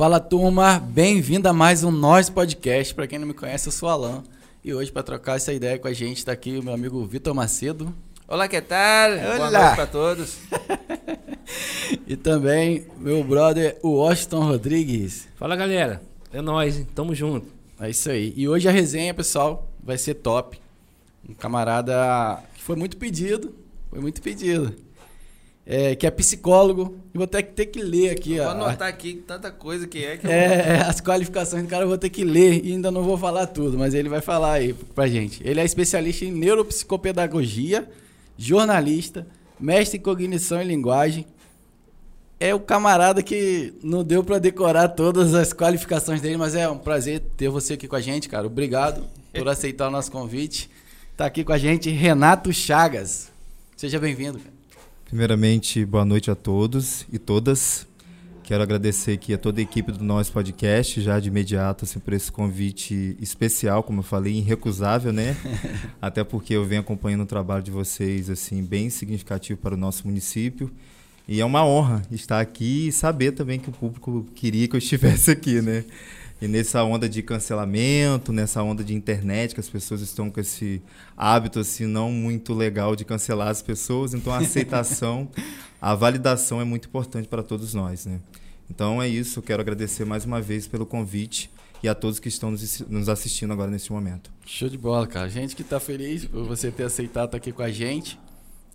Fala turma, bem-vindo a mais um Nós Podcast. Para quem não me conhece, eu sou o Alan. E hoje, para trocar essa ideia com a gente, está aqui o meu amigo Vitor Macedo. Olá, que tal? Olá. Boa noite para todos. e também meu brother, o Washington Rodrigues. Fala galera, é nóis, hein? tamo junto. É isso aí. E hoje a resenha, pessoal, vai ser top. Um camarada que foi muito pedido, foi muito pedido. É, que é psicólogo. E vou ter que, ter que ler aqui. Vou a- anotar aqui tanta coisa que é que eu- É, é, as qualificações do cara eu vou ter que ler e ainda não vou falar tudo, mas ele vai falar aí pra gente. Ele é especialista em neuropsicopedagogia, jornalista, mestre em cognição e linguagem. É o camarada que não deu pra decorar todas as qualificações dele, mas é um prazer ter você aqui com a gente, cara. Obrigado por aceitar o nosso convite. Tá aqui com a gente Renato Chagas. Seja bem-vindo, cara. Primeiramente, boa noite a todos e todas. Quero agradecer aqui a toda a equipe do nosso podcast, já de imediato, assim, por esse convite especial, como eu falei, irrecusável, né? Até porque eu venho acompanhando o trabalho de vocês, assim, bem significativo para o nosso município. E é uma honra estar aqui e saber também que o público queria que eu estivesse aqui, né? E nessa onda de cancelamento, nessa onda de internet, que as pessoas estão com esse hábito assim não muito legal de cancelar as pessoas, então a aceitação, a validação é muito importante para todos nós, né? Então é isso, eu quero agradecer mais uma vez pelo convite e a todos que estão nos assistindo agora nesse momento. Show de bola, cara. Gente que tá feliz por você ter aceitado estar aqui com a gente.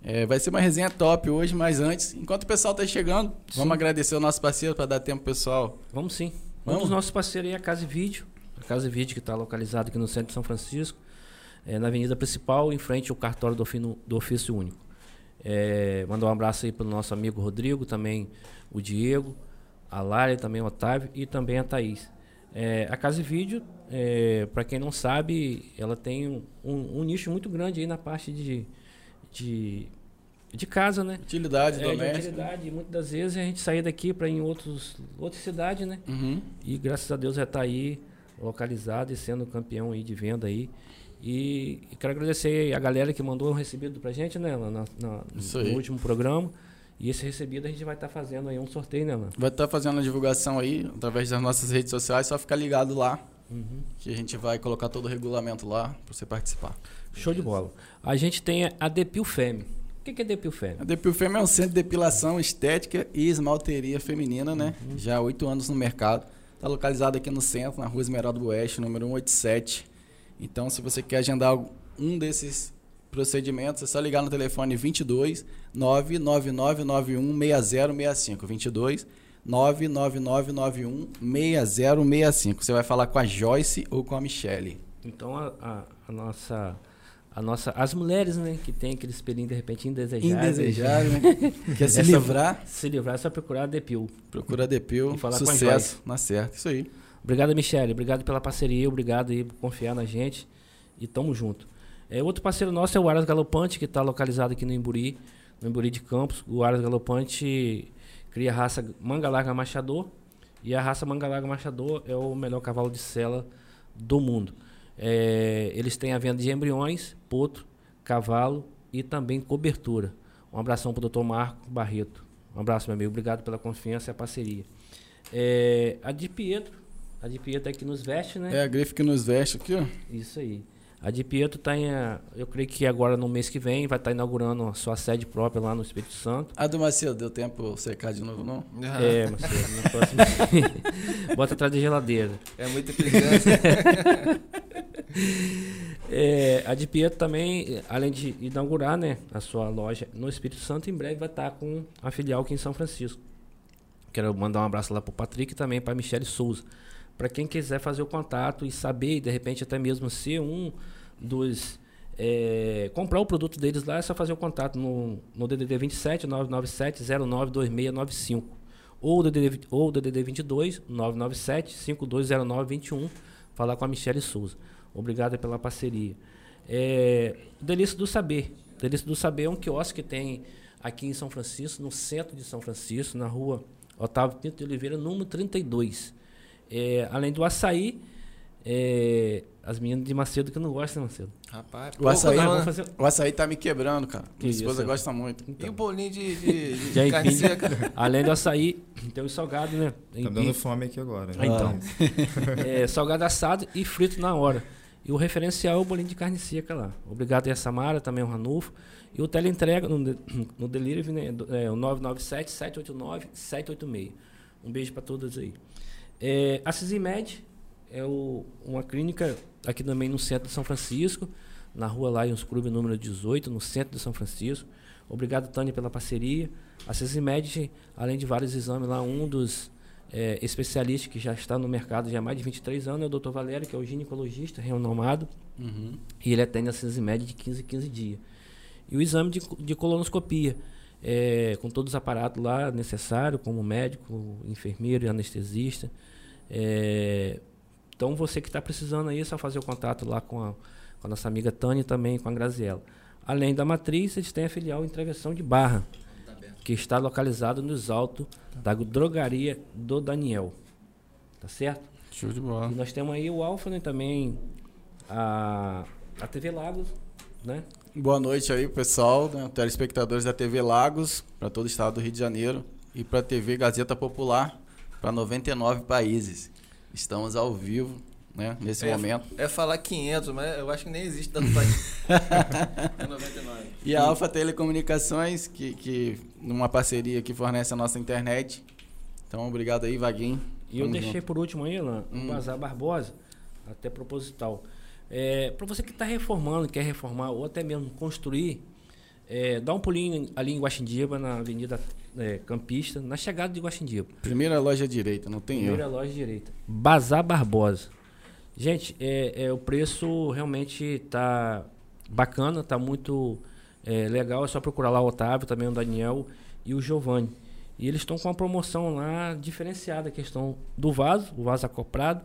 É, vai ser uma resenha top hoje, mas antes, enquanto o pessoal tá chegando, vamos agradecer o nosso parceiro para dar tempo pessoal. Vamos sim. Vamos? Um dos nossos parceiros aí é a Casa e Vídeo. A Casa e Vídeo que está localizada aqui no centro de São Francisco, é, na avenida principal, em frente ao cartório do, ofino- do ofício único. É, mandar um abraço aí para o nosso amigo Rodrigo, também o Diego, a Lara, também o Otávio e também a Thaís. É, a Casa e Vídeo, para quem não sabe, ela tem um, um- um nicho muito grande aí na parte de, de, de casa, né? Utilidade É, doméstica. utilidade. Muitas das vezes a gente saía daqui para ir em outros, outra cidade, né? Uhum. E graças a Deus já está aí localizado e sendo campeão aí de venda aí. E, e quero agradecer a galera que mandou um recebido pra gente, né, na, na- no último programa. E esse recebido a gente vai estar fazendo aí um sorteio, né, mano? Vai estar fazendo a divulgação aí através das nossas redes sociais, só ficar ligado lá, Uhum. que a gente vai colocar todo o regulamento lá para você participar. Show de bola. A gente tem a Depil Femme. O que, que é Depil Femme? A Depil Femme é um centro de depilação estética e esmalteria feminina, né? Uhum. Já há oito anos no mercado. Está localizado aqui no centro, na rua Esmeralda Oeste, número 187. Então, se você quer agendar um desses procedimentos, é só ligar no telefone 22 99991 6065. 22 99991 6065. Você vai falar com a Joyce ou com a Michelle. Então a, a- a nossa. A nossa, as mulheres, né, que tem aquele espelhinho de repente indesejável. Indesejável, né? Quer se Essa- livrar? Se livrar é só procurar a Depil. Procura a Depil. Falar com a Sucesso. Na certa. Isso aí. Obrigado, Michele. Obrigado pela parceria. Obrigado aí por confiar na gente. E tamo junto. É, outro parceiro nosso é o Aras Galopante, que está localizado aqui no Imburi, no Imburi de Campos. O Aras Galopante cria a raça Manga Larga Machador. E a raça Manga Larga Machador é o melhor cavalo de sela do mundo. É, eles têm a venda de embriões, potro, cavalo e também cobertura. Um abração para o Dr. Marco Barreto. Um abraço, meu amigo. Obrigado pela confiança e a parceria. É, a de Pietro. A de Pietro é que nos veste, né? É a grife que nos veste aqui, ó. Isso aí. A de Pietro tá em, ah, eu creio que agora no mês que vem vai estar inaugurando a sua sede própria lá no Espírito Santo. A do Macedo, deu tempo secar de novo, não? Ah, É, mas no próximo... Bota atrás da geladeira. é muita implicância. É, a de Pietro também, além de inaugurar né, a sua loja no Espírito Santo, em breve vai estar com a filial aqui em São Francisco. Quero mandar um abraço lá para o Patrick e também para a Michele Souza. Para quem quiser fazer o contato e saber, de repente até mesmo ser um dos. é, comprar o produto deles lá, é só fazer o contato no, no DDD 27 997 092695 ou DDD, ou DDD 22 997 520921 falar com a Michele Souza. Obrigado pela parceria. É, Delícia do Saber. Delícia do Saber é um quiosque que tem aqui em São Francisco, no centro de São Francisco, na rua Otávio Pinto de Oliveira, número 32. É, além do açaí, é, as meninas de Macedo que não gostam de Macedo. Rapaz, O açaí, não, vamos né? fazer o açaí tá me quebrando, cara. Que Minha isso, esposa eu- gosta muito. E o bolinho de, de, de, De aipim. carne seca? Além do açaí, tem o salgado, né? Tá dando fome aqui agora. né? Ah, então. É, salgado assado e frito na hora. E o referencial é o bolinho de carne seca lá. Obrigado aí a Samara, também o Ranulfo. E o teleentrega no, no delivery, né? É, o 997-789-786. Um beijo para todas aí. É, a Cisimed é o- uma clínica aqui também no centro de São Francisco, na rua Lions Clube número 18, no centro de São Francisco. Obrigado, Tânia, pela parceria. A Cisimed, além de vários exames lá, um dos é, especialistas que já está no mercado já há mais de 23 anos é o Dr. Valério, que é o ginecologista renomado, Uhum. e ele atende a Cisimed de 15 em 15 dias. E o exame de, de colonoscopia, é, com todos os aparatos lá necessários, como médico, enfermeiro e anestesista. É, então, você que está precisando aí, é só fazer o contato lá com a, com a nossa amiga Tânia e também com a Graziela. Além da matriz, eles têm a filial em Travessão de Barra, que está localizado nos altos da drogaria do Daniel. Tá certo? Show de bola. E nós temos aí o Alfa, né, também a, a TV Lagos, né? Boa noite aí, pessoal, né, telespectadores da TV Lagos, para todo o estado do Rio de Janeiro e para a TV Gazeta Popular, para 99 países. Estamos ao vivo, né, nesse É, momento. É falar 500, mas eu acho que nem existe tanto país. é 99. E a Alfa Telecomunicações, que, que numa parceria que fornece a nossa internet. Então, obrigado aí, Vaguinho. E eu Tamo deixei junto. por último aí, Alan, o Hum. Bazar Barbosa, até proposital. É, para você que está reformando, quer reformar ou até mesmo construir, é, dá um pulinho ali em Guaxindiba, na Avenida é, Campista, na chegada de Guaxindiba. Primeira loja direita, não tem Primeira erro. loja direita. Bazar Barbosa. Gente, é, é, o preço realmente tá bacana, tá muito é, legal. É só procurar lá o Otávio, também o Daniel e o Giovanni. E eles estão com uma promoção lá diferenciada, a questão do vaso, o vaso acoplado,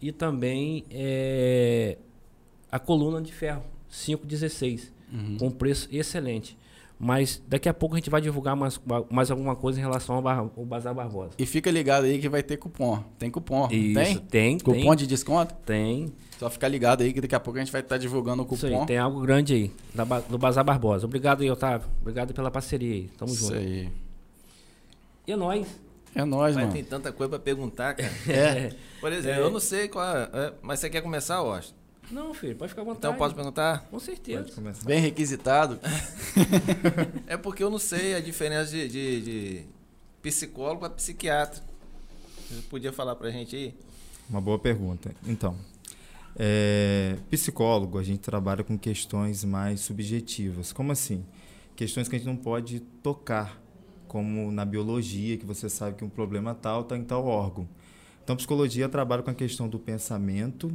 e também é, a coluna de ferro, 516, Uhum. com preço excelente. Mas daqui a pouco a gente vai divulgar mais, mais alguma coisa em relação ao, Bar- ao Bazar Barbosa. E fica ligado aí que vai ter cupom. Tem cupom, Isso, tem? tem, Cupom tem, de desconto? tem. Só fica ligado aí que daqui a pouco a gente vai estar divulgando o Isso cupom. aí, tem algo grande aí, da do Bazar Barbosa. Obrigado aí, Otávio. Obrigado pela parceria aí. Tamo Isso junto. aí. E é nóis. É nóis, Mas mano. tem tanta coisa pra perguntar, cara. É. Por exemplo, É. eu não sei qual é, é, mas você quer começar, Washington? Não, filho, pode ficar à vontade. Então posso perguntar? Com certeza. Pode começar. Bem requisitado. É porque eu não sei a diferença de, de, de psicólogo para psiquiatra. Você podia falar pra gente aí? Uma boa pergunta. Então, é, psicólogo, a gente trabalha com questões mais subjetivas. Como assim? Questões que a gente não pode tocar, como na biologia, que você sabe que um problema tal está em tal órgão. Então, psicologia trabalha com a questão do pensamento,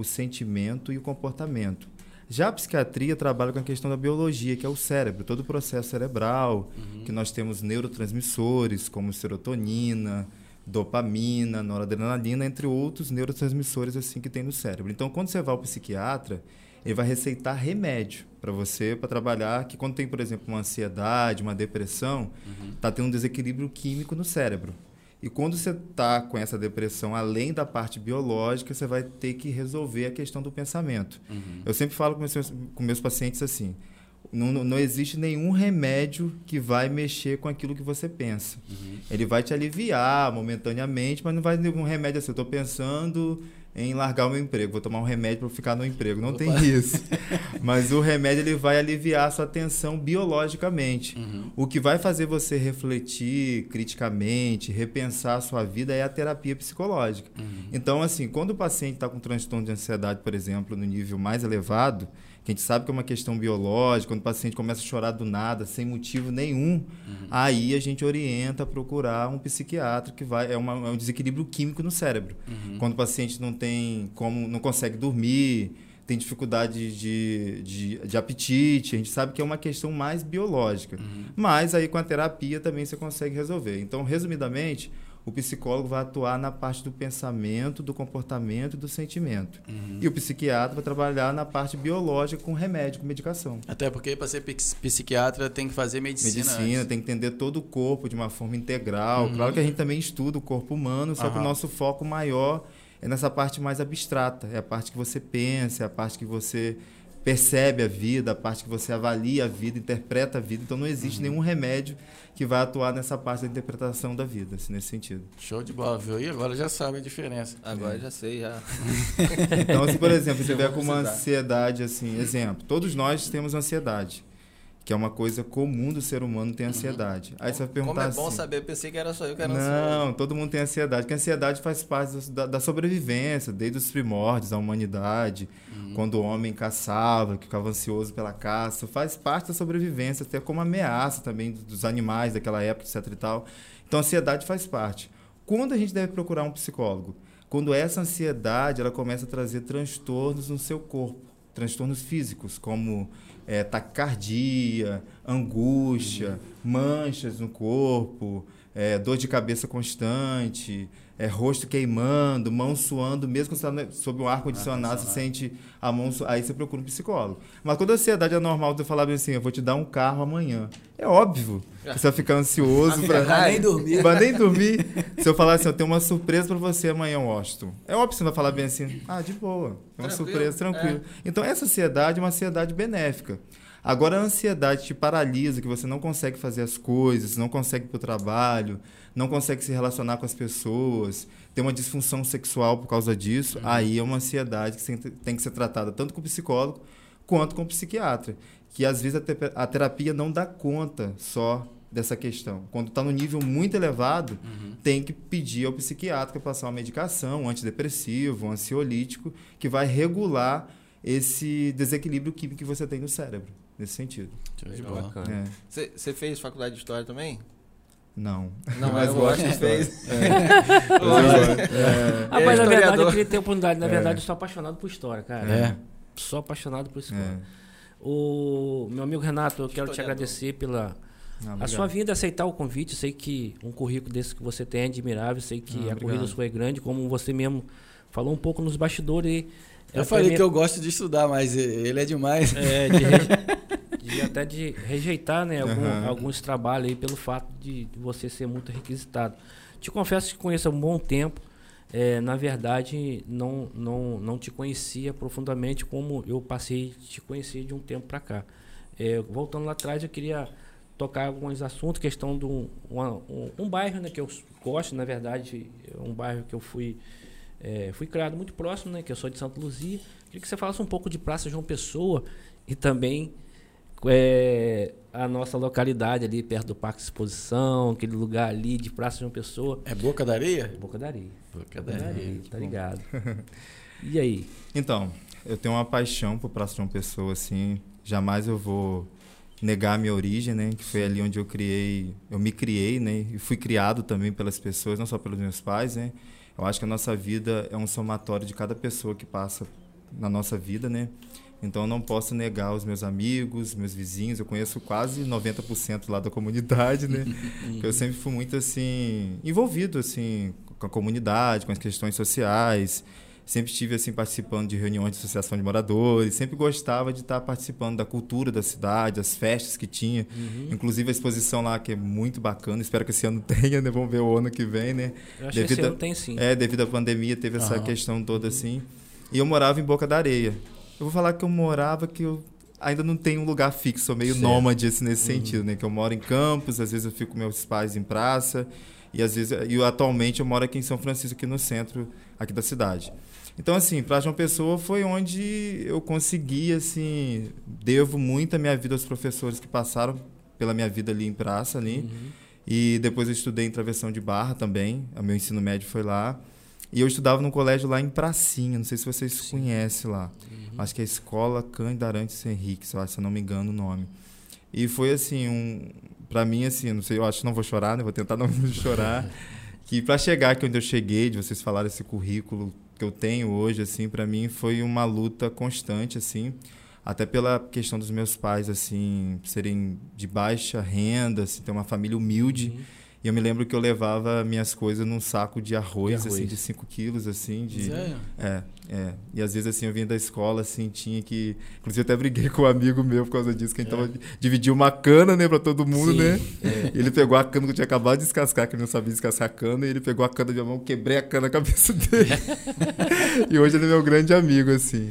o sentimento e o comportamento. Já a psiquiatria trabalha com a questão da biologia, que é o cérebro, todo o processo cerebral, que nós temos neurotransmissores, como serotonina, dopamina, noradrenalina, entre outros neurotransmissores assim que tem no cérebro. Então, quando você vai ao psiquiatra, ele vai receitar remédio para você para trabalhar que quando tem, por exemplo, uma ansiedade, uma depressão, está tendo um desequilíbrio químico no cérebro. E quando você está com essa depressão, além da parte biológica, você vai ter que resolver a questão do pensamento. Eu sempre falo com meus, com meus pacientes assim: não, não- existe nenhum remédio que vai mexer com aquilo que você pensa. Ele vai te aliviar momentaneamente, mas não vai ter um remédio assim. Eu estou pensando em largar o meu emprego, vou tomar um remédio para ficar no emprego. Não tem isso. Mas o remédio ele vai aliviar a sua tensão biologicamente. O que vai fazer você refletir criticamente, repensar a sua vida é a terapia psicológica. Então, assim, quando o paciente está com transtorno de ansiedade, por exemplo, no nível mais elevado, que a gente sabe que é uma questão biológica, quando o paciente começa a chorar do nada, sem motivo nenhum, aí a gente orienta a procurar um psiquiatra que vai é, uma- é um desequilíbrio químico no cérebro. Quando o paciente não tem como, não consegue dormir, tem dificuldade de, de, de apetite, a gente sabe que é uma questão mais biológica. Mas aí com a terapia também você consegue resolver. Então, resumidamente, o psicólogo vai atuar na parte do pensamento, do comportamento e do sentimento. E o psiquiatra vai trabalhar na parte biológica com remédio, com medicação. Até porque para ser psiquiatra tem que fazer medicina. Medicina, antes. tem que entender todo o corpo de uma forma integral. Claro que a gente também estuda o corpo humano, só que o nosso foco maior é nessa parte mais abstrata, é a parte que você pensa, é a parte que você percebe a vida, a parte que você avalia a vida, interpreta a vida. Então não existe nenhum remédio que vai atuar nessa parte da interpretação da vida, assim, nesse sentido. Show de bola, viu? E agora já sabe a diferença. Agora já sei, já. Então, assim, por exemplo, você vou com uma ansiedade, assim, exemplo, todos nós temos ansiedade, que é uma coisa comum do ser humano ter ansiedade. Aí você vai Como perguntar é bom assim, saber, eu pensei que era só eu que era ansioso. não, todo mundo tem ansiedade, porque a ansiedade faz parte da, da sobrevivência, desde os primórdios da humanidade, quando o homem caçava, que ficava ansioso pela caça, faz parte da sobrevivência, até como ameaça também dos animais daquela época, etc e tal. Então a ansiedade faz parte. Quando a gente deve procurar um psicólogo? Quando essa ansiedade ela começa a trazer transtornos no seu corpo, transtornos físicos, como é, taquicardia, angústia, manchas no corpo, é, dor de cabeça constante, é, rosto queimando, mão suando, mesmo quando você está sob um ar-condicionado, você sente a mão su... Aí você procura um psicólogo. Mas quando a ansiedade é normal, você falar bem assim, eu vou te dar um carro amanhã. É óbvio que você vai ficar ansioso para Vai nem dormir. Vai nem dormir. Se eu falar assim, eu tenho uma surpresa pra você amanhã, Washington. É óbvio que você vai falar bem assim, ah, de boa. É uma Tranquilo, surpresa, tranquilo. Então, essa ansiedade é uma ansiedade benéfica. Agora, a ansiedade te paralisa, que você não consegue fazer as coisas, não consegue ir pro trabalho, não consegue se relacionar com as pessoas, tem uma disfunção sexual por causa disso, aí é uma ansiedade que tem- que ser tratada tanto com o psicólogo quanto com o psiquiatra. Que às vezes a, te- a terapia não dá conta só dessa questão. Quando está no nível muito elevado, tem que pedir ao psiquiatra para passar uma medicação, um antidepressivo, um ansiolítico, que vai regular esse desequilíbrio químico que você tem no cérebro, nesse sentido. É. Você você fez faculdade de história também? Não. Não, Mas mas eu gosto acho que de fez. É. Ah, É mas na verdade eu queria ter a oportunidade. Na É. verdade, eu sou apaixonado por história, cara. É. Sou apaixonado por É. história. O meu amigo Renato, eu quero te agradecer pela Ah, a sua vinda, aceitar o convite. Sei que um currículo desse que você tem é admirável. Sei que Ah, a obrigado. corrida sua é grande, como você mesmo falou um pouco nos bastidores. Eu falei primeira- que eu gosto de estudar, mas ele é demais. é, de, de até de rejeitar né, algum- Aham. alguns trabalhos aí pelo fato de, de você ser muito requisitado. Te confesso que conheço há um bom tempo. É, na verdade, não, não, não te conhecia profundamente como eu passei a te conhecer de um tempo para cá. É, voltando lá atrás, eu queria tocar alguns assuntos, questão de um, um, um bairro né, que eu gosto, na verdade, é um bairro que eu fui, é, fui criado muito próximo, né, que eu sou de Santa Luzia. Queria que você falasse um pouco de Praça João Pessoa e também é, a nossa localidade ali perto do Parque de Exposição, aquele lugar ali de Praça João Pessoa. É Boca da Areia? Boca da Areia. Boca Boca da Areia, tá ligado. E aí? Então, eu tenho uma paixão por Praça João Pessoa, assim. Jamais eu vou negar a minha origem, né? Que foi ali onde eu criei, eu me criei, né? E fui criado também pelas pessoas, não só pelos meus pais, né? Eu acho que a nossa vida é um somatório de cada pessoa que passa na nossa vida, né? Então eu não posso negar os meus amigos, meus vizinhos, eu conheço quase 90% lá da comunidade, né? Eu sempre fui muito assim envolvido assim com a comunidade, com as questões sociais. Sempre estive assim participando de reuniões de associação de moradores, sempre gostava de estar participando da cultura da cidade, das festas que tinha. Inclusive a exposição lá que é muito bacana, espero que esse ano tenha, né? Vamos ver o ano que vem, né? Eu acho que esse Devido a- ano tem sim. É, devido à pandemia teve essa Aham. questão toda assim. E eu morava em Boca da Areia. Eu vou falar que eu morava que eu ainda não tenho um lugar fixo, sou meio Certo. nômade assim, nesse sentido, né? Que eu moro em campos, às vezes eu fico com meus pais em praça e às vezes e eu, atualmente eu moro aqui em São Francisco, aqui no centro aqui da cidade. Então assim, para João Pessoa foi onde eu consegui assim, devo muito a minha vida aos professores que passaram pela minha vida ali em praça ali. Uhum. E depois eu estudei em Travessão de Barra também. O meu ensino médio foi lá. E eu estudava num colégio lá em Pracinha. Não sei se vocês conhecem lá. Uhum. Acho que é a Escola Cândido Arantes Henrique, se eu acho, se eu não me engano o nome. E foi assim, um, para mim assim, não sei, eu acho que não vou chorar, né? Vou tentar não chorar. que para chegar aqui onde eu cheguei, de vocês falarem esse currículo que eu tenho hoje assim, para mim foi uma luta constante assim, até pela questão dos meus pais assim, serem de baixa renda, assim, ter uma família humilde. Uhum. E eu me lembro que eu levava minhas coisas num saco de arroz, De assim, arroz. de 5 quilos, assim, de... Sério? É, é. E às vezes, assim, eu vinha da escola, assim, tinha que... Inclusive, eu até briguei com um amigo meu por causa disso, que a gente tava... Dividiu uma cana, né, pra todo mundo, Sim, né? é. Ele pegou a cana que eu tinha acabado de descascar, que ele não sabia descascar a cana, e ele pegou a cana da minha mão, quebrei a cana na cabeça dele. e hoje ele é meu grande amigo, assim.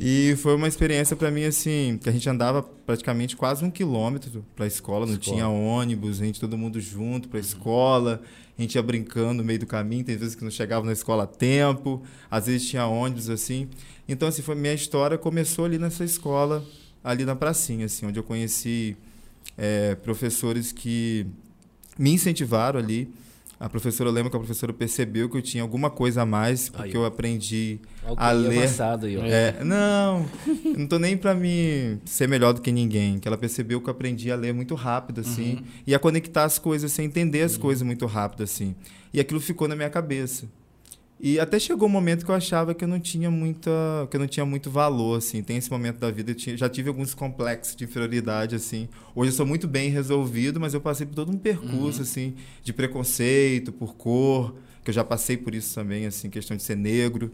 E foi uma experiência pra mim, assim, que a gente andava praticamente quase um quilômetro pra escola, não Escola. tinha ônibus, a gente todo mundo junto pra escola, a gente ia brincando no meio do caminho, tem vezes que não chegava na escola a tempo, às vezes tinha ônibus, assim. Então, assim, foi, minha história começou ali nessa escola, ali na pracinha, assim, onde eu conheci é, professores que me incentivaram ali. A professora, eu lembro que a professora percebeu que eu tinha alguma coisa a mais, porque Aí. eu aprendi a ler. avançado aí, é, não, não tô nem pra me ser melhor do que ninguém. Que ela percebeu que eu aprendi a ler muito rápido, assim, e a conectar as coisas, assim, entender as coisas muito rápido, assim. E aquilo ficou na minha cabeça. E até chegou um momento que eu achava que eu não tinha muita, que eu não tinha muito valor, assim. Tem esse momento da vida, eu tinha- já tive alguns complexos de inferioridade, assim. Hoje eu sou muito bem resolvido, mas eu passei por todo um percurso, assim, de preconceito por cor, que eu já passei por isso também, assim, questão de ser negro.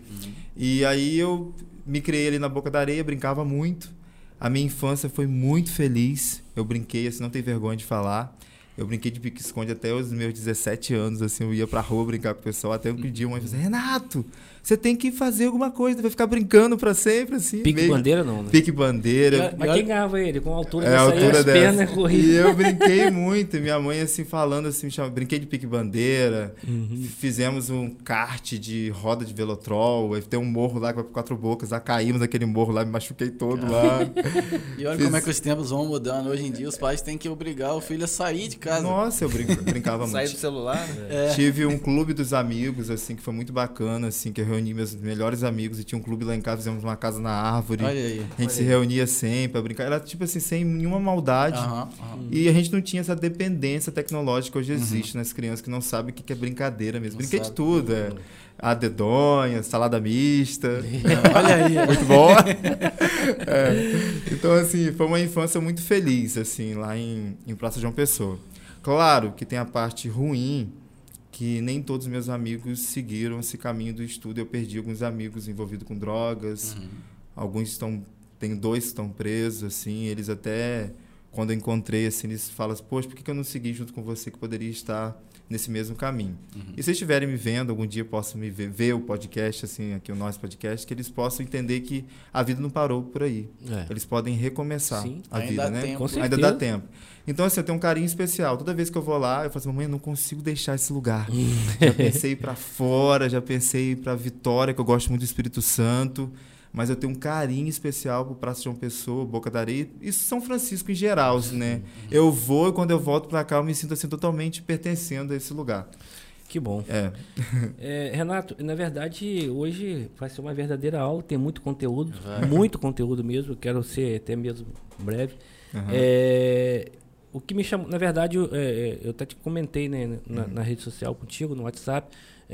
E aí eu me criei ali na boca da areia, brincava muito. A minha infância foi muito feliz. Eu brinquei, assim, não tenho vergonha de falar. Eu brinquei de pique-esconde até os meus 17 anos, assim, eu ia pra rua brincar com o pessoal, até eu pedi uma vez, Renato, você tem que fazer alguma coisa, vai ficar brincando pra sempre, assim. Pique meio- bandeira não, né? Pique bandeira. Mas quem ganhava ele? Com a altura É, a dessa aí, altura as dessa. pernas E eu brinquei muito. Minha mãe, assim, falando assim, me chamava, brinquei de pique-bandeira. Uhum. Fizemos um kart de roda de velotrol. Aí tem um morro lá que vai por quatro bocas. Lá caímos naquele morro lá, me machuquei todo lá. E olha Fiz- como é que os tempos vão mudando. Hoje em dia, os pais têm que obrigar o filho a sair de casa. Nossa, eu brin- brincava Sair muito. do celular, né? É. Tive um clube dos amigos, assim, que foi muito bacana, assim, que eu reuni meus melhores amigos e tinha um clube lá em casa, fizemos uma casa na árvore. Olha aí. A gente se reunia sempre pra brincar. Era tipo assim, sem nenhuma maldade. Aham, aham. E a gente não tinha essa dependência tecnológica que hoje existe nas crianças que não sabem o que é brincadeira mesmo. Brinquei de tudo, é. A dedonha, salada mista. Olha aí. muito bom. É. Então, assim, foi uma infância muito feliz, assim, lá em, em Praça João Pessoa. Claro que tem a parte ruim, que nem todos os meus amigos seguiram esse caminho do estudo. Eu perdi alguns amigos envolvidos com drogas. Alguns estão. Tem dois que estão presos, assim. Eles até. Quando eu encontrei, assim, eles falam assim, poxa, por que eu não segui junto com você que poderia estar nesse mesmo caminho? E se estiverem me vendo, algum dia possam me ver, ver o podcast, assim, aqui o nosso podcast, que eles possam entender que a vida não parou por aí. É. Eles podem recomeçar Sim. a vida, né? tempo. Ainda dá tempo. Então, assim, eu tenho um carinho especial. Toda vez que eu vou lá, eu falo assim, mamãe, eu não consigo deixar esse lugar. já pensei pra fora, já pensei pra Vitória, que eu gosto muito do Espírito Santo. Mas eu tenho um carinho especial pro Praça João Pessoa, Boca da Areia e São Francisco em geral, assim, né? Eu vou e quando eu volto pra cá, eu me sinto assim totalmente pertencendo a esse lugar. Que bom. É. É, Renato, na verdade, hoje vai ser uma verdadeira aula, tem muito conteúdo, muito conteúdo mesmo, quero ser até mesmo breve. Aham. É, o que me chamou, na verdade, eu, é, é, eu até te comentei né, na, na rede social contigo, no WhatsApp,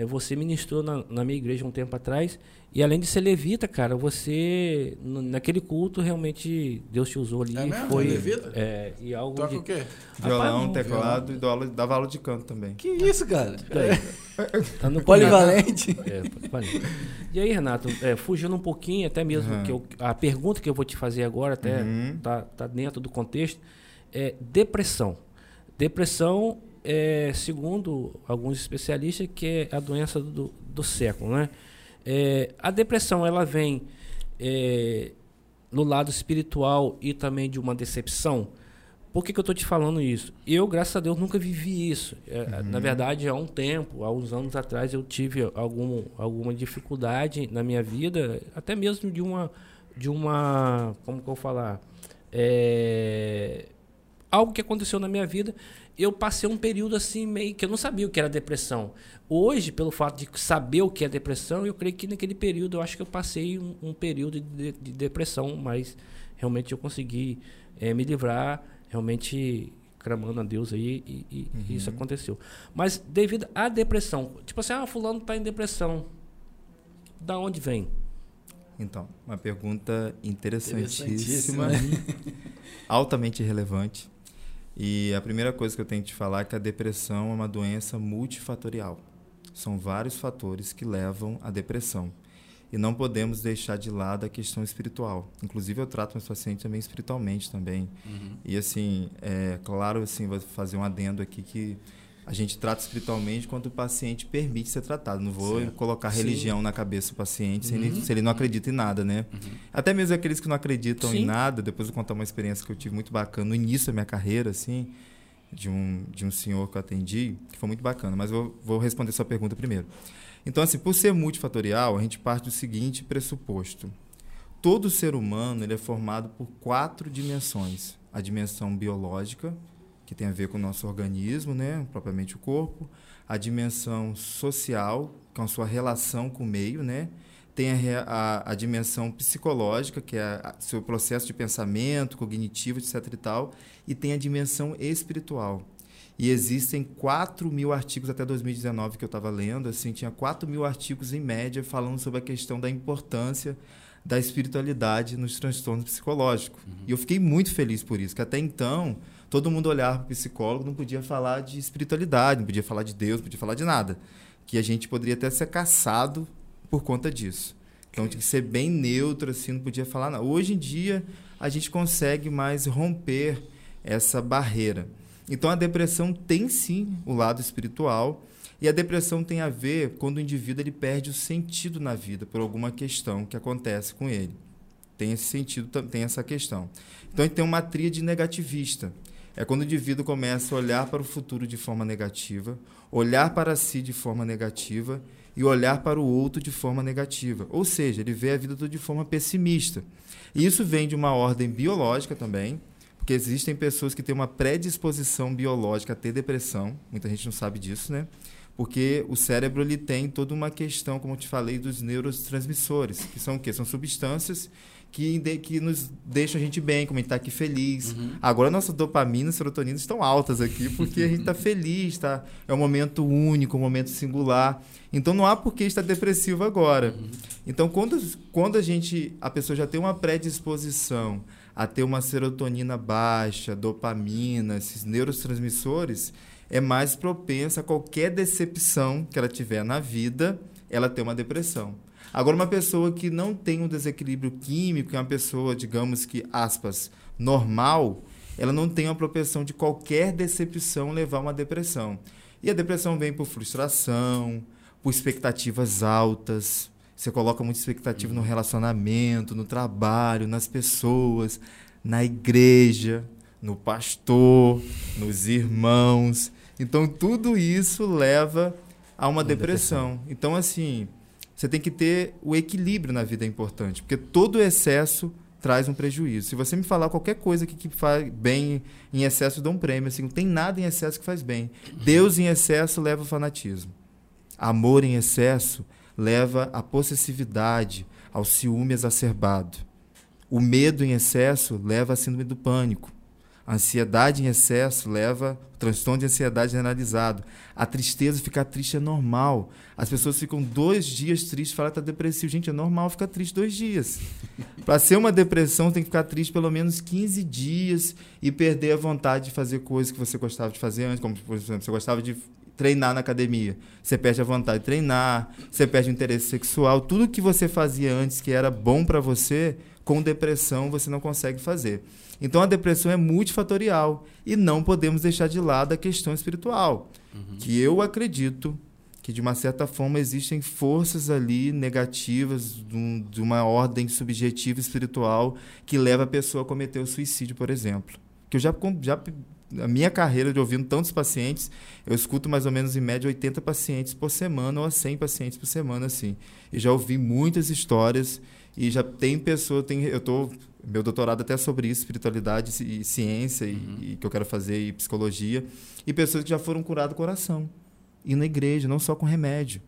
você ministrou na, na minha igreja um tempo atrás, e além de ser levita, cara, você, naquele culto, realmente, Deus te usou ali. É mesmo? foi, Levita? É, e algo Toca de... o quê? Violão, não, teclado e dou aula- dava aula de canto também. Que isso, cara? Tá no Polivalente. É, polivalente. E aí, Renato, é, fugindo um pouquinho, até mesmo Uhum. que eu- a pergunta que eu vou te fazer agora, até Uhum. tá, tá dentro do contexto, é depressão. Depressão é, segundo alguns especialistas, que é a doença do, do século, né? É, a depressão, ela vem é, no lado espiritual e também de uma decepção. Por que, que eu estou te falando isso? Eu, graças a Deus, nunca vivi isso. É, Na verdade, há um tempo, há uns anos atrás, eu tive algum, alguma dificuldade na minha vida, até mesmo de uma, de uma, como que eu vou falar, É, algo que aconteceu na minha vida. Eu passei um período assim meio que eu não sabia o que era depressão. Hoje, pelo fato de saber o que é depressão, eu creio que naquele período eu acho que eu passei um, um período de, de depressão, mas realmente eu consegui eh, me livrar, realmente clamando a Deus aí e, e- e isso aconteceu. Mas devido à depressão, tipo assim, ah, fulano tá em depressão. Da onde vem? Então, uma pergunta interessantíssima, Interessantíssima. altamente relevante. E a primeira coisa que eu tenho que te falar é que a depressão é uma doença multifatorial. São vários fatores que levam à depressão. E não podemos deixar de lado a questão espiritual. Inclusive, eu trato meus pacientes também espiritualmente também. Uhum. E assim, é claro, assim, vou fazer um adendo aqui que a gente trata espiritualmente quando o paciente permite ser tratado. Não vou Certo. colocar Sim. religião na cabeça do paciente se, ele, Uhum. se ele não acredita em nada, né? Uhum. Até mesmo aqueles que não acreditam em Sim. nada, depois eu contar uma experiência que eu tive muito bacana no início da minha carreira, assim, de um, de um senhor que eu atendi, que foi muito bacana, mas eu vou responder sua pergunta primeiro. Então, assim, por ser multifatorial, a gente parte do seguinte pressuposto. Todo ser humano ele é formado por quatro dimensões. A dimensão biológica, que tem a ver com o nosso organismo, né, propriamente o corpo. A dimensão social, com a sua relação com o meio, né? Tem a, a, a dimensão psicológica, que é a- seu processo de pensamento, cognitivo, etc e tal. E tem a dimensão espiritual. E existem 4 mil artigos até 2019 que eu estava lendo, assim, tinha 4 mil artigos em média falando sobre a questão da importância da espiritualidade nos transtornos psicológicos. E eu fiquei muito feliz por isso, que até então todo mundo olhava para o psicólogo, não podia falar de espiritualidade, não podia falar de Deus, não podia falar de nada. Que a gente poderia até ser caçado por conta disso. Então tinha que ser bem neutro, assim, não podia falar nada. Hoje em dia a gente consegue mais romper essa barreira. Então a depressão tem sim o lado espiritual e a depressão tem a ver quando o indivíduo ele perde o sentido na vida por alguma questão que acontece com ele. Tem esse sentido, tem essa questão. Então a gente tem uma tríade negativista. É quando o indivíduo começa a olhar para o futuro de forma negativa, olhar para si de forma negativa e olhar para o outro de forma negativa. Ou seja, ele vê a vida de forma pessimista. E isso vem de uma ordem biológica também, porque existem pessoas que têm uma predisposição biológica a ter depressão. Muita gente não sabe disso, né? Porque o cérebro ele tem toda uma questão, como eu te falei, dos neurotransmissores, que são o quê? São substâncias que, de- que nos deixam a gente bem, como a gente está aqui feliz. Agora, nossa dopamina e serotonina estão altas aqui, porque a gente está feliz, tá? é um momento único, um momento singular. Então, não há por que estar depressivo agora. Então, quando, quando a gente, a pessoa já tem uma predisposição a ter uma serotonina baixa, dopamina, esses neurotransmissores, é mais propensa a qualquer decepção que ela tiver na vida, ela ter uma depressão. Agora, uma pessoa que não tem um desequilíbrio químico, é uma pessoa, digamos que, aspas, normal, ela não tem uma propensão de qualquer decepção levar a uma depressão. E a depressão vem por frustração, por expectativas altas. Você coloca muita expectativa no relacionamento, no trabalho, nas pessoas, na igreja, no pastor, nos irmãos. Então, tudo isso leva a uma Uma depressão. Então, assim, você tem que ter o equilíbrio na vida é importante, porque todo excesso traz um prejuízo. Se você me falar qualquer coisa que, que faz bem em excesso, dou um prêmio. Assim, não tem nada em excesso que faz bem. Deus em excesso leva ao fanatismo. Amor em excesso leva à possessividade, ao ciúme exacerbado. O medo em excesso leva à síndrome do pânico. A ansiedade em excesso leva ao transtorno de ansiedade generalizado. A tristeza, ficar triste é normal. As pessoas ficam dois dias tristes, falam que está depressivo. Gente, é normal ficar triste dois dias. Para ser uma depressão, tem que ficar triste pelo menos 15 dias e perder a vontade de fazer coisas que você gostava de fazer antes, como, por exemplo, você gostava de treinar na academia. Você perde a vontade de treinar, você perde o interesse sexual. Tudo que você fazia antes que era bom para você, com depressão você não consegue fazer. Então a depressão é multifatorial e não podemos deixar de lado a questão espiritual, que eu acredito que de uma certa forma existem forças ali negativas de, um- de uma ordem subjetiva espiritual que leva a pessoa a cometer o suicídio, por exemplo. Que eu já, já a minha carreira de ouvindo tantos pacientes, eu escuto mais ou menos em média 80 pacientes por semana ou a 100 pacientes por semana assim. E já ouvi muitas histórias e já tem pessoa, tem, eu tô meu doutorado até sobre isso, espiritualidade e ciência e, e que eu quero fazer e psicologia, e pessoas que já foram curadas do coração ir na igreja, não só com remédio.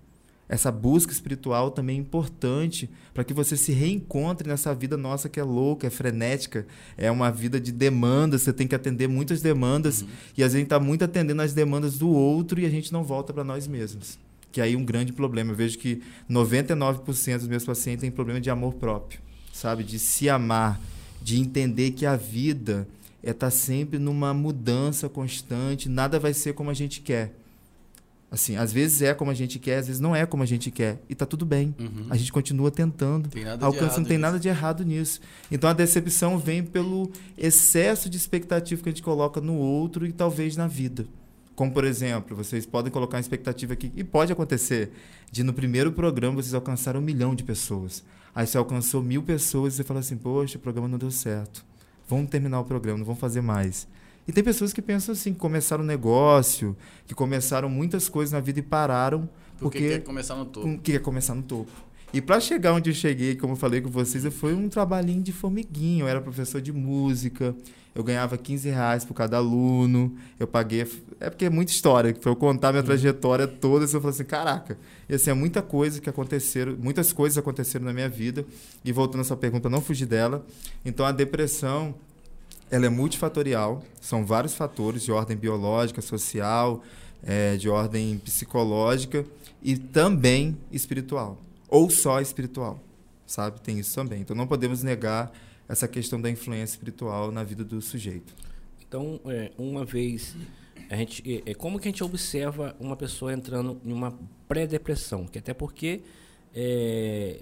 Essa busca espiritual também é importante para que você se reencontre nessa vida nossa que é louca, é frenética, é uma vida de demandas, você tem que atender muitas demandas e às vezes a gente está muito atendendo as demandas do outro e a gente não volta para nós mesmos. Que aí é um grande problema. Eu vejo que 99% dos meus pacientes têm problema de amor próprio, sabe? De se amar, de entender que a vida é estar tá sempre numa mudança constante, nada vai ser como a gente quer. Assim, às vezes é como a gente quer, às vezes não é como a gente quer. E tá tudo bem. Uhum. A gente continua tentando. Tem nada Alcança, não tem nisso. nada de errado nisso. Então a decepção vem pelo excesso de expectativa que a gente coloca no outro e talvez na vida. Como, por exemplo, vocês podem colocar uma expectativa aqui, e pode acontecer, de no primeiro programa vocês alcançaram um milhão de pessoas. Aí você alcançou mil pessoas e você fala assim, poxa, o programa não deu certo. Vamos terminar o programa, não vamos fazer mais. E tem pessoas que pensam assim, que começaram um negócio, que começaram muitas coisas na vida e pararam Porque, porque, quer começar no topo. com- queria começar no topo. E para chegar onde eu cheguei, como eu falei com vocês, foi um trabalhinho de formiguinho. Eu era professor de música, eu ganhava 15 reais por cada aluno, eu paguei. É porque é muita história, para eu contar minha trajetória toda, assim, eu falei assim: caraca, e assim, é muita coisa que aconteceram, muitas coisas aconteceram na minha vida. E voltando a sua pergunta, não fugir dela. Então a depressão, ela é multifatorial, são vários fatores de ordem biológica, social, eh, de ordem psicológica e também espiritual, ou só espiritual, sabe? Tem isso também. Então não podemos negar essa questão da influência espiritual na vida do sujeito. Então, é, uma vez, a gente, é, é, como que a gente observa uma pessoa entrando em uma pré-depressão? Que até porque é,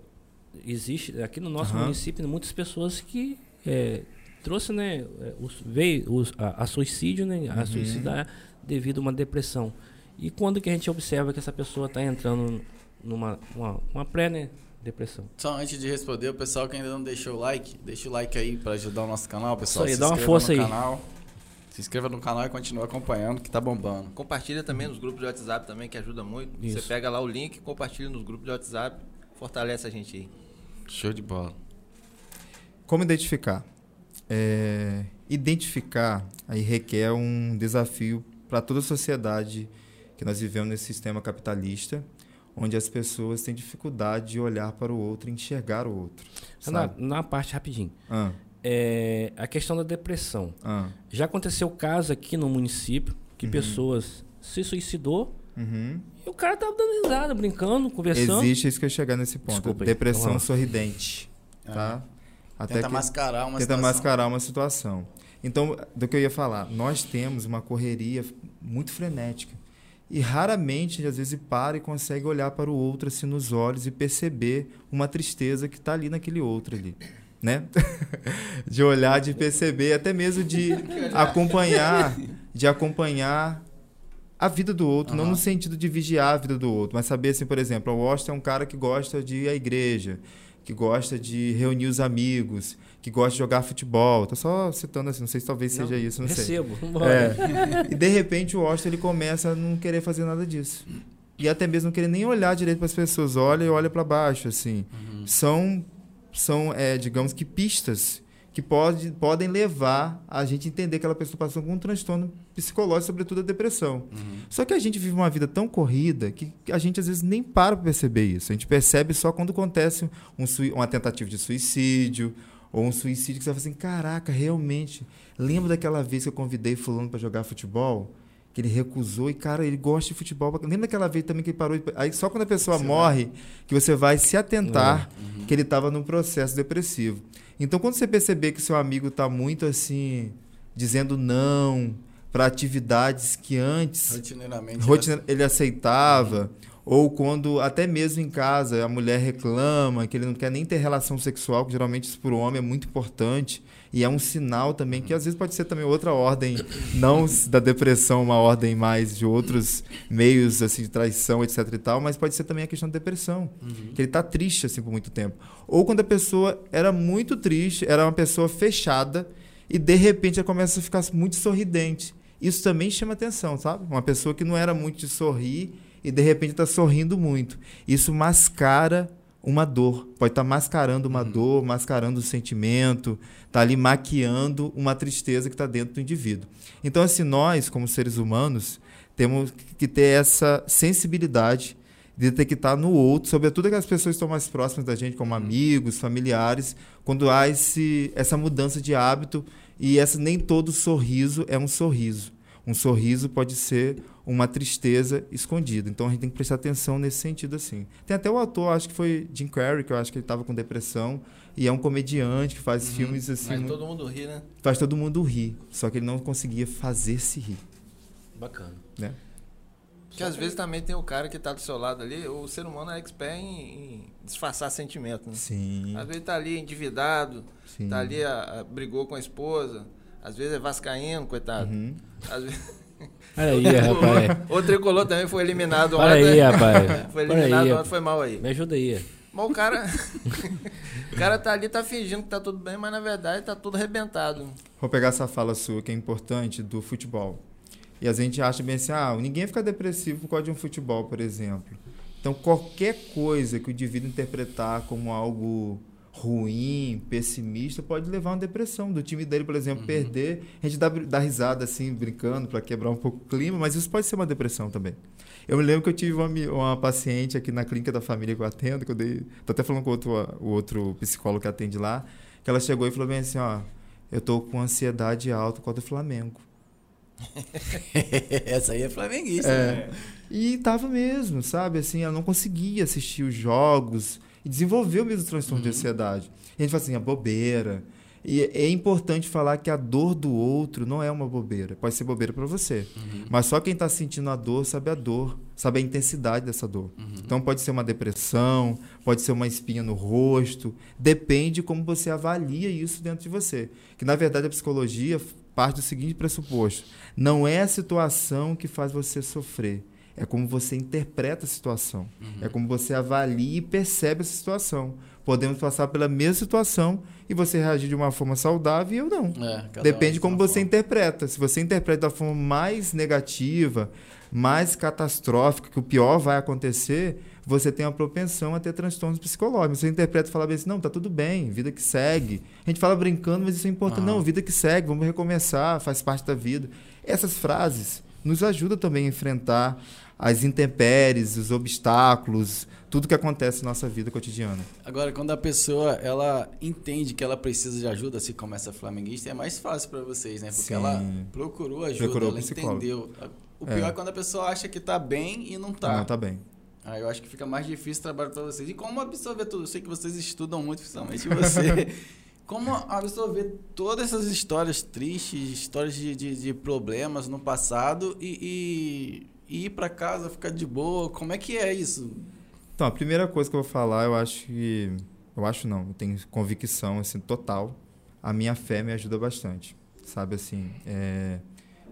existe aqui no nosso Aham. município muitas pessoas que é, trouxe, né, é, os, veio os, a, a suicídio, né, a Uhum. suicidar devido a uma depressão. E quando que a gente observa que essa pessoa está entrando numa uma, uma pré, né, depressão? Só antes de responder, o pessoal que ainda não deixou o like, deixa o like aí pra ajudar o nosso canal, pessoal. Isso aí, Se dá uma força aí. Canal. Se inscreva no canal e continue acompanhando, que tá bombando. Compartilha também nos grupos de WhatsApp também, que ajuda muito. Você Isso. pega lá o link, compartilha nos grupos de WhatsApp, fortalece a gente aí. Show de bola. Como identificar? É, identificar aí requer um desafio para toda a sociedade que nós vivemos nesse sistema capitalista, onde as pessoas têm dificuldade de olhar para o outro, e enxergar o outro. Na, Sabe? na parte rapidinho. Ah, É, a questão da depressão. ah, Já aconteceu caso aqui no município que Uhum. pessoas se suicidou uhum. e o cara tava dando risada, brincando, conversando. Existe isso que eu ia chegar nesse ponto. Desculpa aí, Depressão lá. sorridente. Tá? Até Tenta que- mascarar uma tenta situação. mascarar uma situação. Então, do que eu ia falar, nós temos uma correria muito frenética. E raramente, às vezes, para e consegue olhar para o outro assim nos olhos e perceber uma tristeza que está ali naquele outro ali. Né? de olhar, de perceber, até mesmo de acompanhar, de acompanhar a vida do outro, não Aham. no sentido de vigiar a vida do outro, mas saber assim, por exemplo, o Washington é um cara que gosta de ir à igreja, que gosta de reunir os amigos, que gosta de jogar futebol. Tô só citando assim, não sei se talvez seja isso, não sei. Recebo. É. E de repente o Washington ele começa a não querer fazer nada disso. E até mesmo não querer nem olhar direito para as pessoas, olha e olha para baixo, assim. Uhum. São, são é, digamos que pistas que pode, podem levar a gente a entender que aquela pessoa passou com um transtorno psicológico, sobretudo a depressão. Uhum. Só que a gente vive uma vida tão corrida que a gente às vezes nem para para perceber isso. A gente percebe só quando acontece um uma tentativa de suicídio ou um suicídio que você fala assim, caraca, realmente, lembra daquela vez que eu convidei fulano para jogar futebol? Que ele recusou e, cara, ele gosta de futebol. Lembra daquela vez também que ele parou? de- Aí só quando a pessoa Você morre que você vai se atentar Uhum. que ele estava num processo depressivo. Então, quando você perceber que seu amigo está muito assim, dizendo não para atividades que antes Rotineiramente. ele aceitava, ou quando até mesmo em casa a mulher reclama que ele não quer nem ter relação sexual, que geralmente isso para o homem é muito importante, e é um sinal também que às vezes pode ser também outra ordem, não da depressão, uma ordem mais de outros meios assim de traição, etc e tal, mas pode ser também a questão da depressão, Uhum. que ele está triste assim por muito tempo. Ou quando a pessoa era muito triste, era uma pessoa fechada e de repente ela começa a ficar muito sorridente. Isso também chama atenção, sabe? Uma pessoa que não era muito de sorrir e de repente está sorrindo muito. Isso mascara uma dor. Pode estar mascarando uma dor, mascarando o sentimento, está ali maquiando uma tristeza que está dentro do indivíduo. Então, assim, nós, como seres humanos, temos que ter essa sensibilidade de estar no outro, sobretudo aquelas pessoas que estão mais próximas da gente, como amigos, familiares, quando há esse, essa mudança de hábito e essa, nem todo sorriso é um sorriso. Um sorriso pode ser uma tristeza escondida. Então a gente tem que prestar atenção nesse sentido assim. Tem até o ator, acho que foi Jim Carrey, que eu acho que ele estava com depressão e é um comediante que faz filmes assim, muito- todo mundo ri, né? faz todo mundo rir, só que ele não conseguia fazer-se rir, Bacana. né? Porque às vezes também tem o cara que tá do seu lado ali, o ser humano é expert em, em disfarçar sentimento, né? Sim. Às vezes tá ali endividado, sim. tá ali, a- a- brigou com a esposa, às vezes é vascaíno, coitado. Uhum. Às vezes... Olha aí, rapaz. O tricolor também foi eliminado Olha ontem. aí, rapaz. Foi eliminado aí, ontem, foi mal aí. Me ajuda aí. Mas o cara. o cara tá ali, tá fingindo que tá tudo bem, mas na verdade tá tudo arrebentado. Vou pegar essa fala sua que é importante do futebol. E a gente acha bem assim, ah, ninguém fica depressivo por causa de um futebol, por exemplo. Então, qualquer coisa que o indivíduo interpretar como algo ruim, pessimista, pode levar a uma depressão. Do time dele, por exemplo, perder, a gente dá, dá risada assim, brincando, para quebrar um pouco o clima, mas isso pode ser uma depressão também. Eu me lembro que eu tive uma, uma paciente aqui na clínica da família que eu atendo, que eu dei. Tô até falando com o outro, o outro psicólogo que atende lá, que ela chegou e falou bem assim, ó, eu tô com ansiedade alta causa do Flamengo. Essa aí é flamenguista. né? E tava mesmo, sabe? Assim, ela não conseguia assistir os jogos e desenvolveu mesmo o transtorno de ansiedade. E a gente fala assim, a bobeira. E é importante falar que a dor do outro não é uma bobeira. Pode ser bobeira para você. Mas só quem está sentindo a dor sabe a dor, sabe a intensidade dessa dor. Então pode ser uma depressão, pode ser uma espinha no rosto. Depende como você avalia isso dentro de você. Que na verdade a psicologia parte do seguinte pressuposto: não é a situação que faz você sofrer. É como você interpreta a situação. É como você avalia e percebe essa situação. Podemos passar pela mesma situação e você reagir de uma forma saudável e eu não. É, Depende de como você forma. interpreta. Se você interpreta da forma mais negativa, mais catastrófica, que o pior vai acontecer, você tem uma propensão a ter transtornos psicológicos. Você interpreta e fala assim, não, tá tudo bem, vida que segue. A gente fala brincando, mas isso é importante. Aham. Não, vida que segue, vamos recomeçar, faz parte da vida. Essas frases nos ajudam também a enfrentar as intempéries, os obstáculos, tudo que acontece na nossa vida cotidiana. Agora, quando a pessoa ela entende que ela precisa de ajuda, assim como essa flamenguista, é mais fácil para vocês, né? Porque Sim. ela procurou ajuda, Procurou ela psicólogo. entendeu. O É. pior é. quando a pessoa acha que tá bem e não tá. Não, tá bem. Aí eu acho que fica mais difícil o trabalho para vocês. E como absorver tudo? Eu sei que vocês estudam muito, principalmente você. como absorver todas essas histórias tristes, histórias de, de, de problemas no passado e, e- e ir para casa, ficar de boa? Como é que é isso? Então, a primeira coisa que eu vou falar, eu acho que. Eu acho não, eu tenho convicção assim, total. A minha fé me ajuda bastante. Sabe assim, é,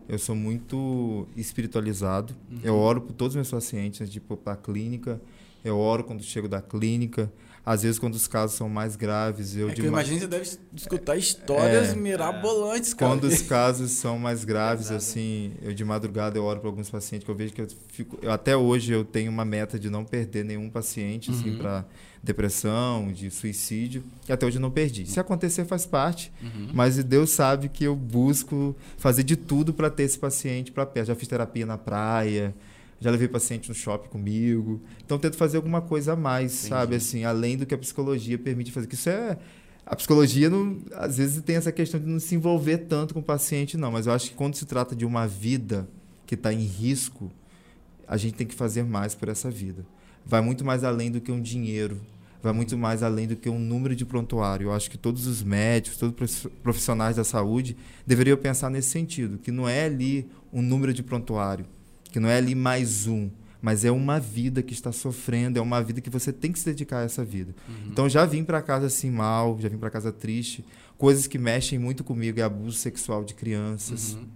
eu sou muito espiritualizado. Eu oro por todos os meus pacientes antes de ir para a clínica. Eu oro quando chego da clínica. Às vezes, quando os casos são mais graves, eu é de imagino que você deve escutar histórias É. mirabolantes, cara. Quando os casos são mais graves, assim, eu de madrugada eu oro para alguns pacientes que eu vejo que eu fico. eu- até hoje eu tenho uma meta de não perder nenhum paciente, assim, Uhum. para depressão, de suicídio, e até hoje eu não perdi. Se acontecer, faz parte, Uhum. mas Deus sabe que eu busco fazer de tudo para ter esse paciente para perto. Já fiz terapia na praia. Já levei paciente no shopping comigo. Então, tento fazer alguma coisa a mais, Entendi. sabe? Assim, além do que a psicologia permite fazer. Que isso é a psicologia não, às vezes tem essa questão de não se envolver tanto com o paciente, não. Mas eu acho que quando se trata de uma vida que está em risco, a gente tem que fazer mais por essa vida. Vai muito mais além do que um dinheiro. Vai muito mais além do que um número de prontuário. Eu acho que todos os médicos, todos os prof- profissionais da saúde deveriam pensar nesse sentido, que não é ali um número de prontuário, que não é ali mais um, mas é uma vida que está sofrendo, é uma vida que você tem que se dedicar a essa vida. Então já vim para casa assim mal, já vim para casa triste, coisas que mexem muito comigo é abuso sexual de crianças. Uhum.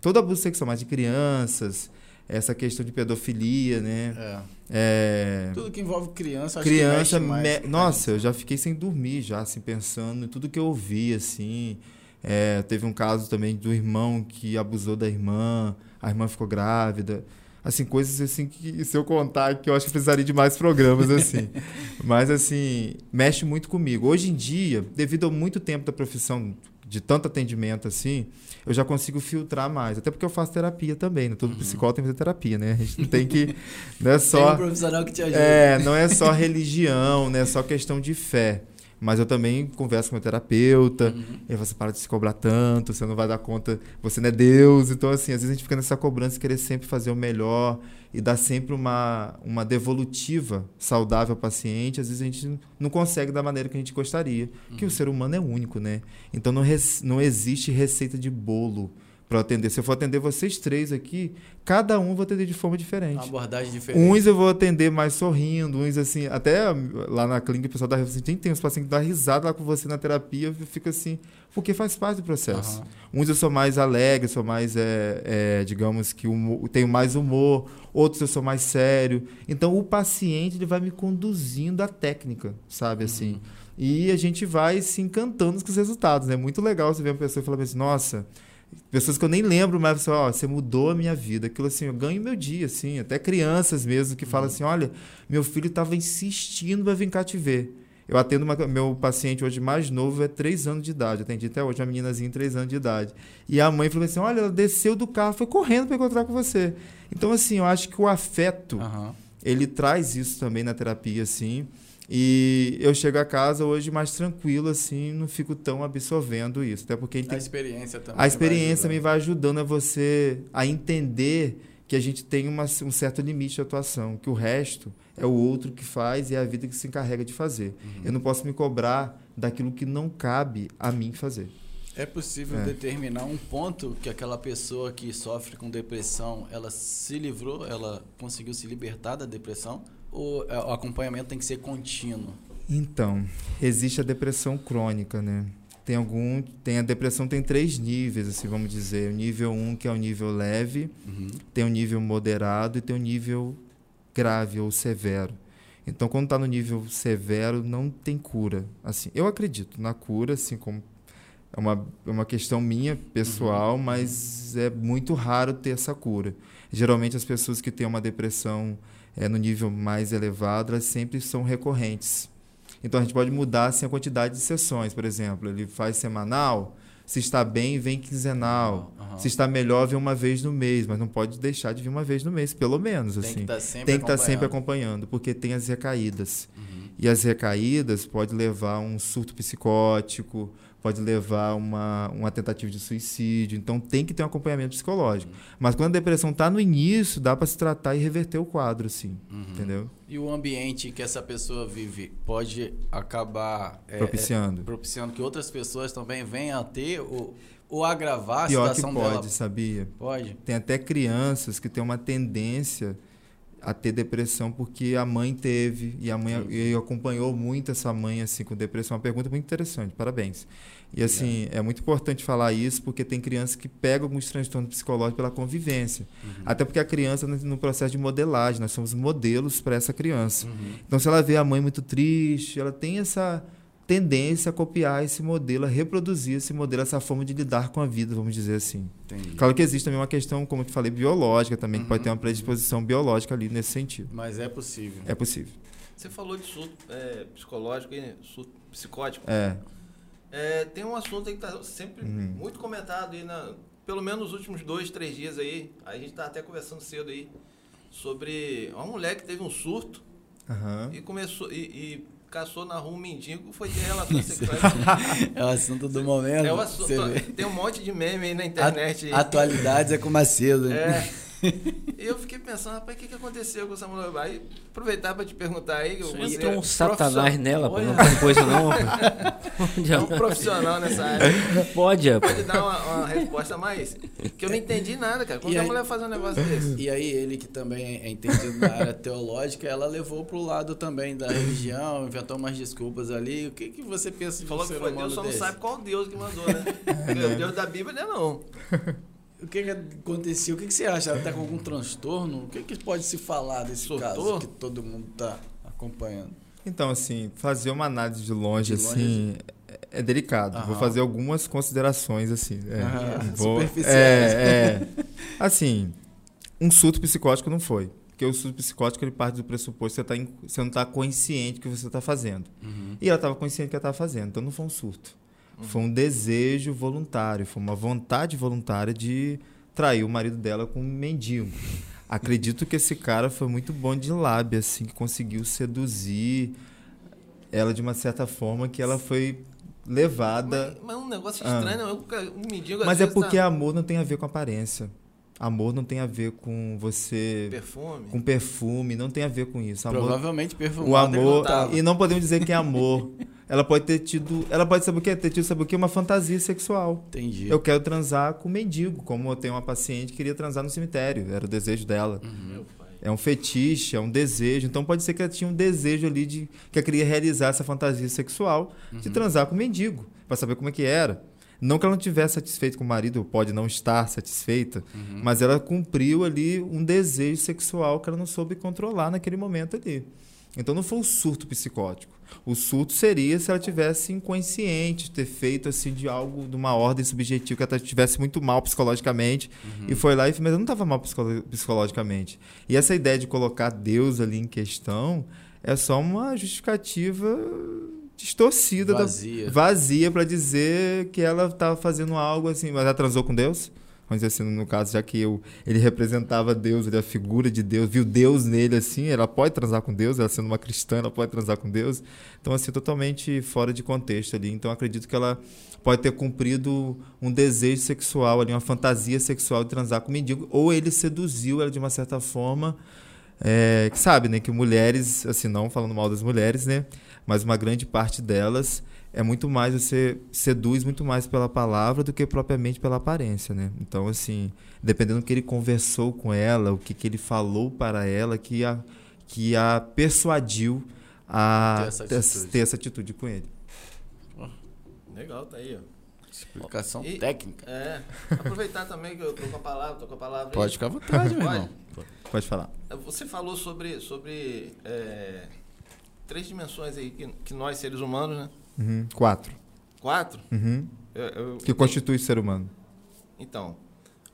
Todo abuso sexual, mas de crianças, essa questão de pedofilia, né? É. É, Tudo que envolve criança, acho criança, que mexe mais me- nossa, eu já fiquei sem dormir já, assim, pensando em tudo que eu ouvi, assim. É, teve um caso também do irmão que abusou da irmã, a irmã ficou grávida. Assim, coisas assim que se eu contar que eu acho que precisaria de mais programas, assim. Mas, assim, mexe muito comigo. Hoje em dia, devido ao muito tempo da profissão, de tanto atendimento, assim, eu já consigo filtrar mais. Até porque eu faço terapia também, né? Todo psicólogo tem que fazer terapia, né? A gente não tem que... Não é Tem só... um profissional que te ajuda. É, não é só religião, não é só questão de fé. Mas eu também converso com meu terapeuta. Uhum. Ele você para de se cobrar tanto, você não vai dar conta, você não é Deus. Então, assim, às vezes a gente fica nessa cobrança e querer sempre fazer o melhor e dar sempre uma, uma devolutiva saudável ao paciente. Às vezes a gente não consegue da maneira que a gente gostaria. Uhum. Que o ser humano é único, né? Então não, não existe receita de bolo para atender. Se eu for atender vocês três aqui, cada um eu vou atender de forma diferente. Uma abordagem diferente. Uns eu vou atender mais sorrindo, uns assim, até lá na clínica o pessoal da assim, tem, tem uns pacientes que dá risada lá com você na terapia, eu fico assim, porque faz parte do processo. Uhum. Uns eu sou mais alegre, sou mais, é, é, digamos que humor, tenho mais humor, outros eu sou mais sério. Então o paciente ele vai me conduzindo à técnica, sabe assim. Uhum. E a gente vai se encantando com os resultados, né? Muito legal você ver uma pessoa e falar assim, nossa, pessoas que eu nem lembro, mas assim, ó, você mudou a minha vida. Aquilo assim, eu ganho meu dia, assim, até crianças mesmo que falam assim, olha, meu filho estava insistindo para vir cá te ver. Eu atendo uma, meu paciente hoje mais novo, é três anos de idade. Eu atendi até hoje uma meninazinha de três anos de idade. E a mãe falou assim: olha, ela desceu do carro, foi correndo para encontrar com você. Então, assim, eu acho que o afeto, uhum. ele traz isso também na terapia, assim. E eu chego a casa hoje mais tranquilo, assim, não fico tão absorvendo isso. Até porque a, tem... a experiência também. A experiência vai me vai ajudando a você a entender que a gente tem uma, um certo limite de atuação, que o resto é o outro que faz e é a vida que se encarrega de fazer. Uhum. Eu não posso me cobrar daquilo que não cabe a mim fazer. É possível é. determinar um ponto que aquela pessoa que sofre com depressão, ela se livrou, ela conseguiu se libertar da depressão? Ou é, o acompanhamento tem que ser contínuo? Então, existe a depressão crônica, né? Tem algum, tem a depressão tem três níveis, assim, vamos dizer. O nível 1, um, que é o nível leve, uhum. tem o nível moderado e tem o nível grave ou severo. Então, quando está no nível severo, não tem cura. Assim, eu acredito na cura, assim como é uma, é uma questão minha pessoal, uhum. mas é muito raro ter essa cura. Geralmente as pessoas que têm uma depressão é, no nível mais elevado, elas sempre são recorrentes. Então a gente pode mudar assim, a quantidade de sessões, por exemplo. Ele faz semanal, se está bem, vem quinzenal. Uhum. Se está melhor, vem uma vez no mês, mas não pode deixar de vir uma vez no mês, pelo menos. Tem assim. que tá sempre que estar tá sempre acompanhando, porque tem as recaídas. Uhum. E as recaídas pode levar a um surto psicótico, pode levar uma, uma tentativa de suicídio. Então tem que ter um acompanhamento psicológico. Uhum. Mas quando a depressão está no início, dá para se tratar e reverter o quadro, sim. Uhum. Entendeu? E o ambiente que essa pessoa vive pode acabar é, propiciando. É, propiciando que outras pessoas também venham a ter ou, ou agravar a Pior situação que pode, dela. sabia? Pode. Tem até crianças que têm uma tendência a ter depressão porque a mãe teve e a mãe e acompanhou muito essa mãe assim com depressão. Uma pergunta muito interessante, parabéns. E assim, é, é muito importante falar isso porque tem crianças que pegam alguns transtornos psicológicos pela convivência. Uhum. Até porque a criança no processo de modelagem, nós somos modelos para essa criança. Uhum. Então se ela vê a mãe muito triste, ela tem essa tendência a copiar esse modelo, a reproduzir esse modelo, essa forma de lidar com a vida, vamos dizer assim. Entendi. Claro que existe também uma questão, como eu te falei, biológica também, uhum. que pode ter uma predisposição biológica ali nesse sentido. Mas é possível. É possível. Você falou de surto é, psicológico e surto psicótico. É. é. Tem um assunto aí que está sempre uhum. muito comentado aí, na, pelo menos nos últimos dois, três dias aí. A gente está até conversando cedo aí sobre uma mulher que teve um surto uhum. e começou e, e caçou na rua um mendigo, foi ter relações sexuais. é o assunto do momento. É o assunto. Tem um monte de meme aí na internet. atualidades é com Macedo. É. E eu fiquei pensando, rapaz, o que, que aconteceu com essa mulher? Aí, aproveitar para te perguntar aí. Você entrou um satanás nela, pô, não tem coisa não. é um profissional nessa área. Pode, Pode Pode dar uma, uma, resposta mais. Que eu não entendi nada, cara. Como que a mulher faz um negócio desse? E aí, ele que também é entendido na área teológica, ela levou pro lado também da religião, inventou umas desculpas ali. O que, que você pensa de Falou que foi Deus, só não sabe qual Deus que mandou, né? o Deus da Bíblia não é não. O que, que aconteceu? O que, que você acha? Ela está com algum transtorno? O que, que pode se falar desse Sortou? caso que todo mundo está acompanhando? Então, assim, fazer uma análise de longe, de longe assim, é, é delicado. Aham. Vou fazer algumas considerações, assim. É, ah, vou, superficiais. É, é, assim, um surto psicótico não foi. Porque o surto psicótico ele parte do pressuposto que você, tá, você não está consciente do que você está fazendo. Uhum. E ela estava consciente do que ela estava fazendo, então não foi um surto. Foi um desejo voluntário, foi uma vontade voluntária de trair o marido dela com um mendigo. Acredito que esse cara foi muito bom de lábia, assim, que conseguiu seduzir. ela de uma certa forma que ela foi levada. Mas, mas um negócio estranho, ah. um mendigo Mas é porque tá... amor não tem a ver com aparência. Amor não tem a ver com você. Perfume. Com perfume, não tem a ver com isso. Amor, Provavelmente perfume. O amor. E não podemos dizer que é amor. ela pode ter tido. Ela pode saber o que? Ter tido, sabe o que? Uma fantasia sexual. Entendi. Eu quero transar com mendigo, como eu tenho uma paciente que queria transar no cemitério. Era o desejo dela. Uhum. É um fetiche, é um desejo. Então pode ser que ela tinha um desejo ali de que ela queria realizar essa fantasia sexual uhum. de transar com mendigo, para saber como é que era. Não que ela não tivesse satisfeita com o marido, pode não estar satisfeita, uhum. mas ela cumpriu ali um desejo sexual que ela não soube controlar naquele momento ali. Então não foi um surto psicótico. O surto seria se ela tivesse inconsciente, ter feito assim de algo, de uma ordem subjetiva, que ela estivesse muito mal psicologicamente uhum. e foi lá e mas ela não estava mal psicologicamente. E essa ideia de colocar Deus ali em questão é só uma justificativa distorcida, vazia, da, vazia para dizer que ela estava fazendo algo assim, mas ela transou com Deus? Vamos dizer assim, no caso, já que eu, ele representava Deus, ele é a figura de Deus, viu Deus nele assim, ela pode transar com Deus, ela sendo uma cristã, ela pode transar com Deus. Então, assim, totalmente fora de contexto ali. Então, acredito que ela pode ter cumprido um desejo sexual ali, uma fantasia sexual de transar com um mendigo, ou ele seduziu ela de uma certa forma, é, que sabe, né, que mulheres, assim, não falando mal das mulheres, né, mas uma grande parte delas é muito mais você seduz muito mais pela palavra do que propriamente pela aparência, né? Então assim, dependendo do que ele conversou com ela, o que, que ele falou para ela, que a que a persuadiu a ter essa atitude, ter, essa atitude com ele. Legal, tá aí, ó. Explicação e, técnica. É. Aproveitar também que eu tô com a palavra, tô com a palavra. Pode ficar à vontade, meu irmão. Pode falar. Você falou sobre, sobre é, três dimensões aí que, que nós, seres humanos, né? Uhum. Quatro. Quatro? Uhum. Eu, eu, que constitui o ser humano. Então,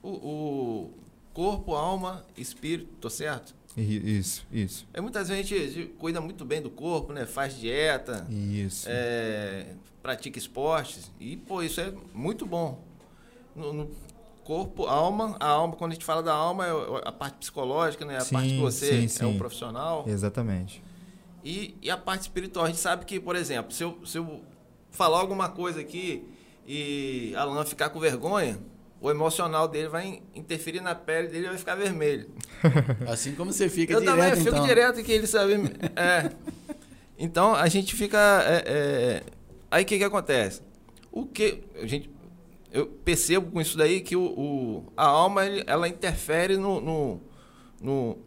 o, o, corpo, alma, espírito, tô certo? Isso, isso. É, muitas vezes a gente cuida muito bem do corpo, né? Faz dieta. Isso. É, pratica esportes. E, pô, isso é muito bom. No, no, corpo, alma. A alma, quando a gente fala da alma, é a parte psicológica, né? A sim, parte que você sim, sim. é um profissional. Exatamente. E, e a parte espiritual, a gente sabe que, por exemplo, se eu, se eu falar alguma coisa aqui e Alan ficar com vergonha, o emocional dele vai interferir na pele dele e vai ficar vermelho. Assim como você fica eu direto, também fico então. direto que ele sabe. É. Então a gente fica. É, é, aí o que, que acontece? O que. A gente, eu percebo com isso daí que o, o a alma ela interfere no, no, no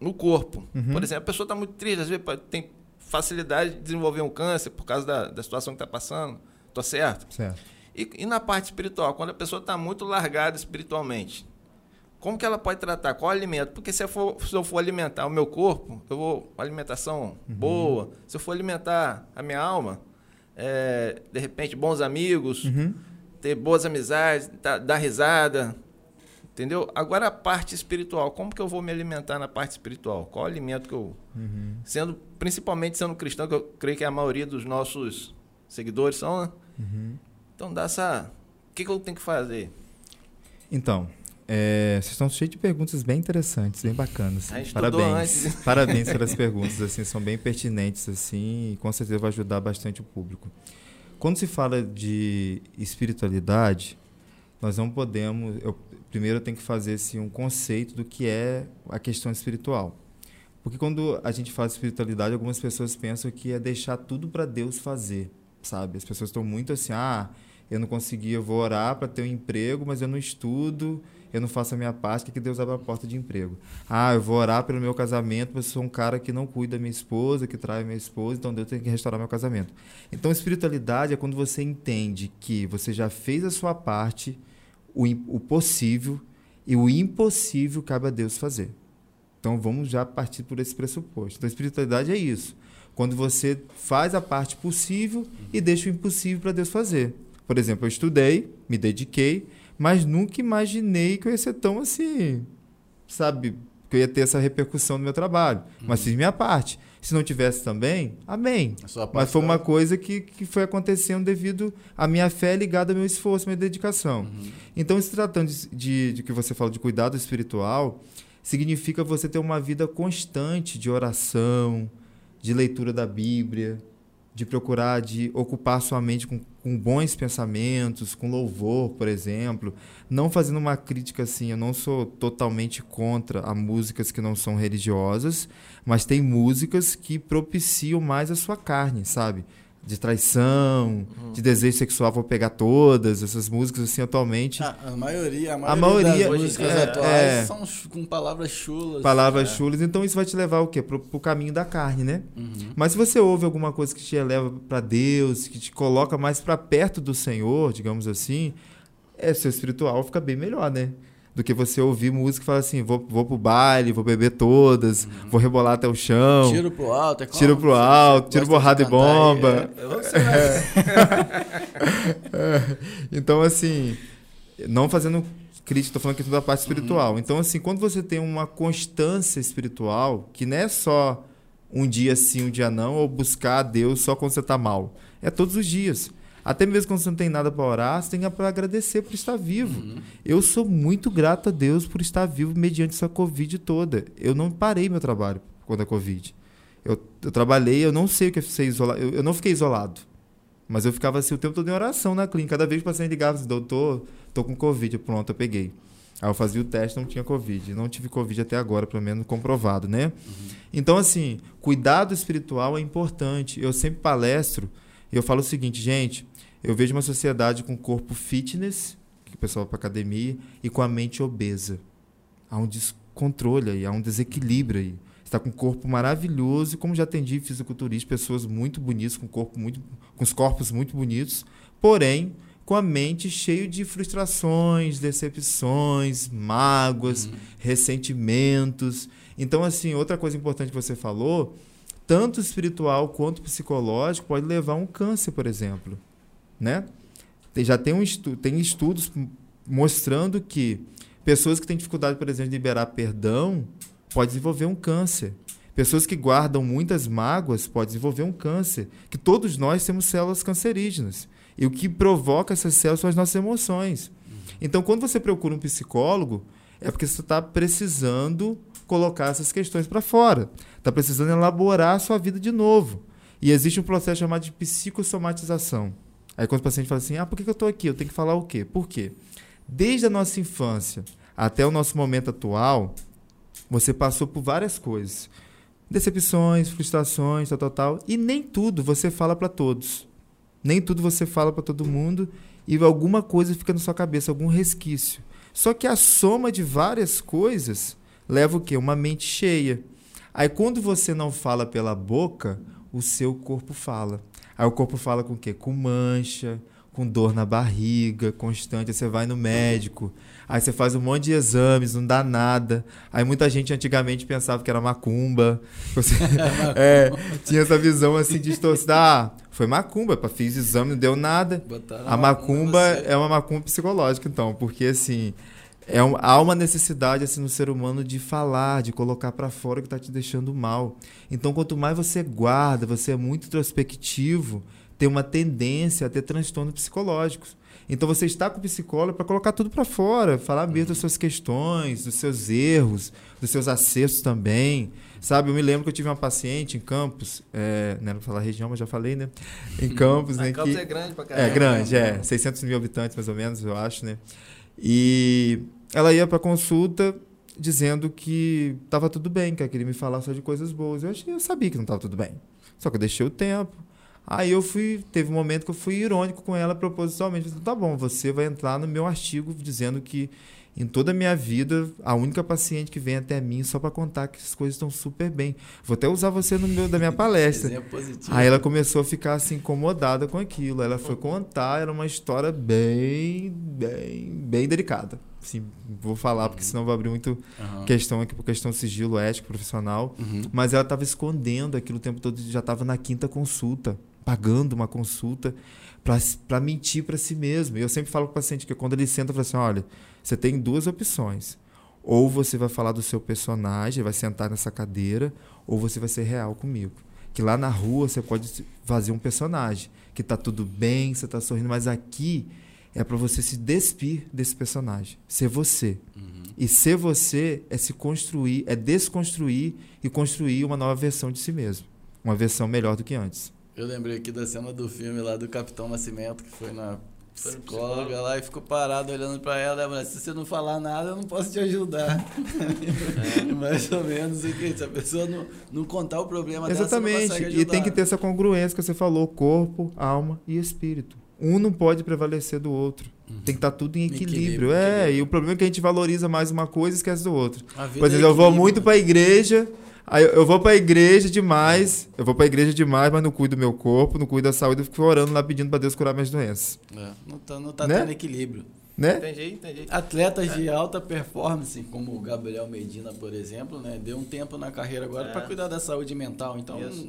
no corpo. Uhum. Por exemplo, a pessoa está muito triste, às vezes tem facilidade de desenvolver um câncer por causa da, da situação que está passando. Estou certo? Certo. E, e, na parte espiritual, quando a pessoa está muito largada espiritualmente, como que ela pode tratar? Qual alimento? Porque se eu for, se eu for alimentar o meu corpo, eu vou uma alimentação uhum. boa. Se eu for alimentar a minha alma, é, de repente, bons amigos, uhum. ter boas amizades, dar, dar risada, Entendeu? Agora a parte espiritual, como que eu vou me alimentar na parte espiritual? Qual alimento que eu. Uhum. Sendo, principalmente sendo cristão, que eu creio que a maioria dos nossos seguidores são, né? Uhum. Então dá essa. O que, que eu tenho que fazer? Então, é, vocês estão cheios de perguntas bem interessantes, bem bacanas. A gente Parabéns. Antes. Parabéns pelas perguntas, assim, são bem pertinentes, assim, e com certeza vai ajudar bastante o público. Quando se fala de espiritualidade, nós não podemos. Eu, primeiro eu tenho que fazer assim, um conceito do que é a questão espiritual. Porque quando a gente fala de espiritualidade, algumas pessoas pensam que é deixar tudo para Deus fazer, sabe? As pessoas estão muito assim, ah, eu não consegui, eu vou orar para ter um emprego, mas eu não estudo, eu não faço a minha parte, que Deus abre a porta de emprego. Ah, eu vou orar pelo meu casamento, mas eu sou um cara que não cuida da minha esposa, que trai minha esposa, então Deus tem que restaurar meu casamento. Então, espiritualidade é quando você entende que você já fez a sua parte, o, o possível e o impossível cabe a Deus fazer. Então vamos já partir por esse pressuposto. Então a espiritualidade é isso. Quando você faz a parte possível e deixa o impossível para Deus fazer. Por exemplo, eu estudei, me dediquei, mas nunca imaginei que eu ia ser tão assim, sabe, que eu ia ter essa repercussão no meu trabalho. Uhum. Mas fiz minha parte. Se não tivesse também, amém. Mas foi uma coisa que, que foi acontecendo devido à minha fé ligada ao meu esforço, minha dedicação. Uhum. Então, se tratando de, de, de que você fala de cuidado espiritual, significa você ter uma vida constante de oração, de leitura da Bíblia, de procurar de ocupar sua mente com, com bons pensamentos, com louvor, por exemplo, não fazendo uma crítica assim, eu não sou totalmente contra a músicas que não são religiosas, mas tem músicas que propiciam mais a sua carne, sabe? De traição, uhum. de desejo sexual, vou pegar todas essas músicas assim atualmente. Ah, a maioria, a maioria, a maioria das músicas é, atuais é, são com palavras chulas. Palavras é. chulas, então isso vai te levar o quê? Pro, pro caminho da carne, né? Uhum. Mas se você ouve alguma coisa que te eleva para Deus, que te coloca mais para perto do Senhor, digamos assim, é seu espiritual fica bem melhor, né? Do que você ouvir música e falar assim, vou, vou pro baile, vou beber todas, uhum. vou rebolar até o chão. Tiro pro alto, é Tiro pro alto, tiro borrada e bomba. É, é. então, assim, não fazendo crítica, tô falando aqui toda a parte espiritual. Uhum. Então, assim, quando você tem uma constância espiritual, que não é só um dia sim, um dia não, ou buscar a Deus só quando você tá mal. É todos os dias. Até mesmo quando você não tem nada para orar, você tem para agradecer por estar vivo. Uhum. Eu sou muito grato a Deus por estar vivo mediante essa Covid toda. Eu não parei meu trabalho quando a Covid. Eu, eu trabalhei, eu não sei o que é ser isolado. Eu, eu, não fiquei isolado. Mas eu ficava assim o tempo todo em oração na clínica. Cada vez que o paciente ligava assim, doutor, tô com Covid. Pronto, eu peguei. Aí eu fazia o teste, não tinha Covid. Não tive Covid até agora, pelo menos comprovado, né? Uhum. Então, assim, cuidado espiritual é importante. Eu sempre palestro e eu falo o seguinte, gente, eu vejo uma sociedade com corpo fitness, que o pessoal vai para academia, e com a mente obesa. Há um descontrole aí, há um desequilíbrio aí. Está com um corpo maravilhoso, e como já atendi fisiculturista, pessoas muito bonitas, com, corpo muito, com os corpos muito bonitos, porém com a mente cheia de frustrações, decepções, mágoas, uhum. ressentimentos. Então, assim, outra coisa importante que você falou, tanto espiritual quanto psicológico, pode levar a um câncer, por exemplo né? Já tem, um estu tem estudos mostrando que pessoas que têm dificuldade, por exemplo, de liberar perdão podem desenvolver um câncer. Pessoas que guardam muitas mágoas podem desenvolver um câncer. Que todos nós temos células cancerígenas. E o que provoca essas células são as nossas emoções. Então, quando você procura um psicólogo, é porque você está precisando colocar essas questões para fora. Está precisando elaborar a sua vida de novo. E existe um processo chamado de psicossomatização. Aí quando o paciente fala assim, ah, por que eu estou aqui? Eu tenho que falar o quê? Por quê? Desde a nossa infância até o nosso momento atual, você passou por várias coisas. Decepções, frustrações, tal, tal, tal. E nem tudo você fala para todos. Nem tudo você fala para todo mundo e alguma coisa fica na sua cabeça, algum resquício. Só que a soma de várias coisas leva o quê? Uma mente cheia. Aí quando você não fala pela boca, o seu corpo fala. Aí o corpo fala com o quê? Com mancha, com dor na barriga constante. Aí você vai no médico, aí você faz um monte de exames, não dá nada. Aí muita gente antigamente pensava que era macumba. Você, é, tinha essa visão assim distorcida. Ah, foi macumba, fiz exame, não deu nada. Botaram a macumba é uma macumba psicológica, então, porque assim. É um, há uma necessidade assim no ser humano de falar, de colocar para fora o que está te deixando mal. Então, quanto mais você guarda, você é muito introspectivo, tem uma tendência a ter transtornos psicológicos. Então, você está com o psicólogo para colocar tudo para fora, falar mesmo das suas questões, dos seus erros, dos seus acertos também. Sabe, eu me lembro que eu tive uma paciente em Campos, é, não era falar região, mas já falei, né? Em Campos, né? Campos que, é grande pra caramba. É grande, é. 600 mil habitantes, mais ou menos, eu acho, né? E ela ia para consulta dizendo que estava tudo bem, que ela queria me falar só de coisas boas. Eu, achei, eu sabia que não estava tudo bem. Só que eu deixei o tempo. Aí eu fui, teve um momento que eu fui irônico com ela propositalmente. Falei, tá bom, você vai entrar no meu artigo dizendo que em toda a minha vida, a única paciente que vem até mim só para contar que as coisas estão super bem. Vou até usar você no meu da minha palestra. Aí ela começou a ficar assim incomodada com aquilo. Ela foi contar, era uma história bem, bem, bem delicada. Assim, vou falar porque senão vai abrir muito uhum. questão aqui por questão de sigilo ético profissional. Uhum. Mas ela estava escondendo aquilo o tempo todo, já estava na quinta consulta, pagando uma consulta para mentir para si mesmo. E eu sempre falo para o paciente que quando ele senta, eu falo assim: olha, você tem duas opções. Ou você vai falar do seu personagem, vai sentar nessa cadeira, ou você vai ser real comigo. Que lá na rua você pode fazer um personagem, que tá tudo bem, você tá sorrindo, mas aqui é para você se despir desse personagem, ser você. Uhum. E ser você é se construir, é desconstruir e construir uma nova versão de si mesmo, uma versão melhor do que antes. Eu lembrei aqui da cena do filme lá do Capitão Nascimento, que foi na psicóloga lá e ficou parado olhando pra ela. Mas se você não falar nada, eu não posso te ajudar. É. Mais ou menos o que? Se a pessoa não, não contar o problema Exatamente. dela, e tem que ter essa congruência que você falou: corpo, alma e espírito. Um não pode prevalecer do outro. Uhum. Tem que estar tá tudo em equilíbrio. equilíbrio é, equilíbrio. e o problema é que a gente valoriza mais uma coisa e esquece do outro. Por exemplo, é eu vou muito para a igreja, Aí eu vou pra igreja demais, eu vou pra igreja demais, mas não cuido do meu corpo, não cuido da saúde, eu fico orando lá pedindo pra Deus curar minhas doenças. É, não tá, não tá né? tendo equilíbrio. Né? Entendi, entendi. Atletas de alta performance, como o Gabriel Medina, por exemplo, né, deu um tempo na carreira agora é. para cuidar da saúde mental. Então, Isso.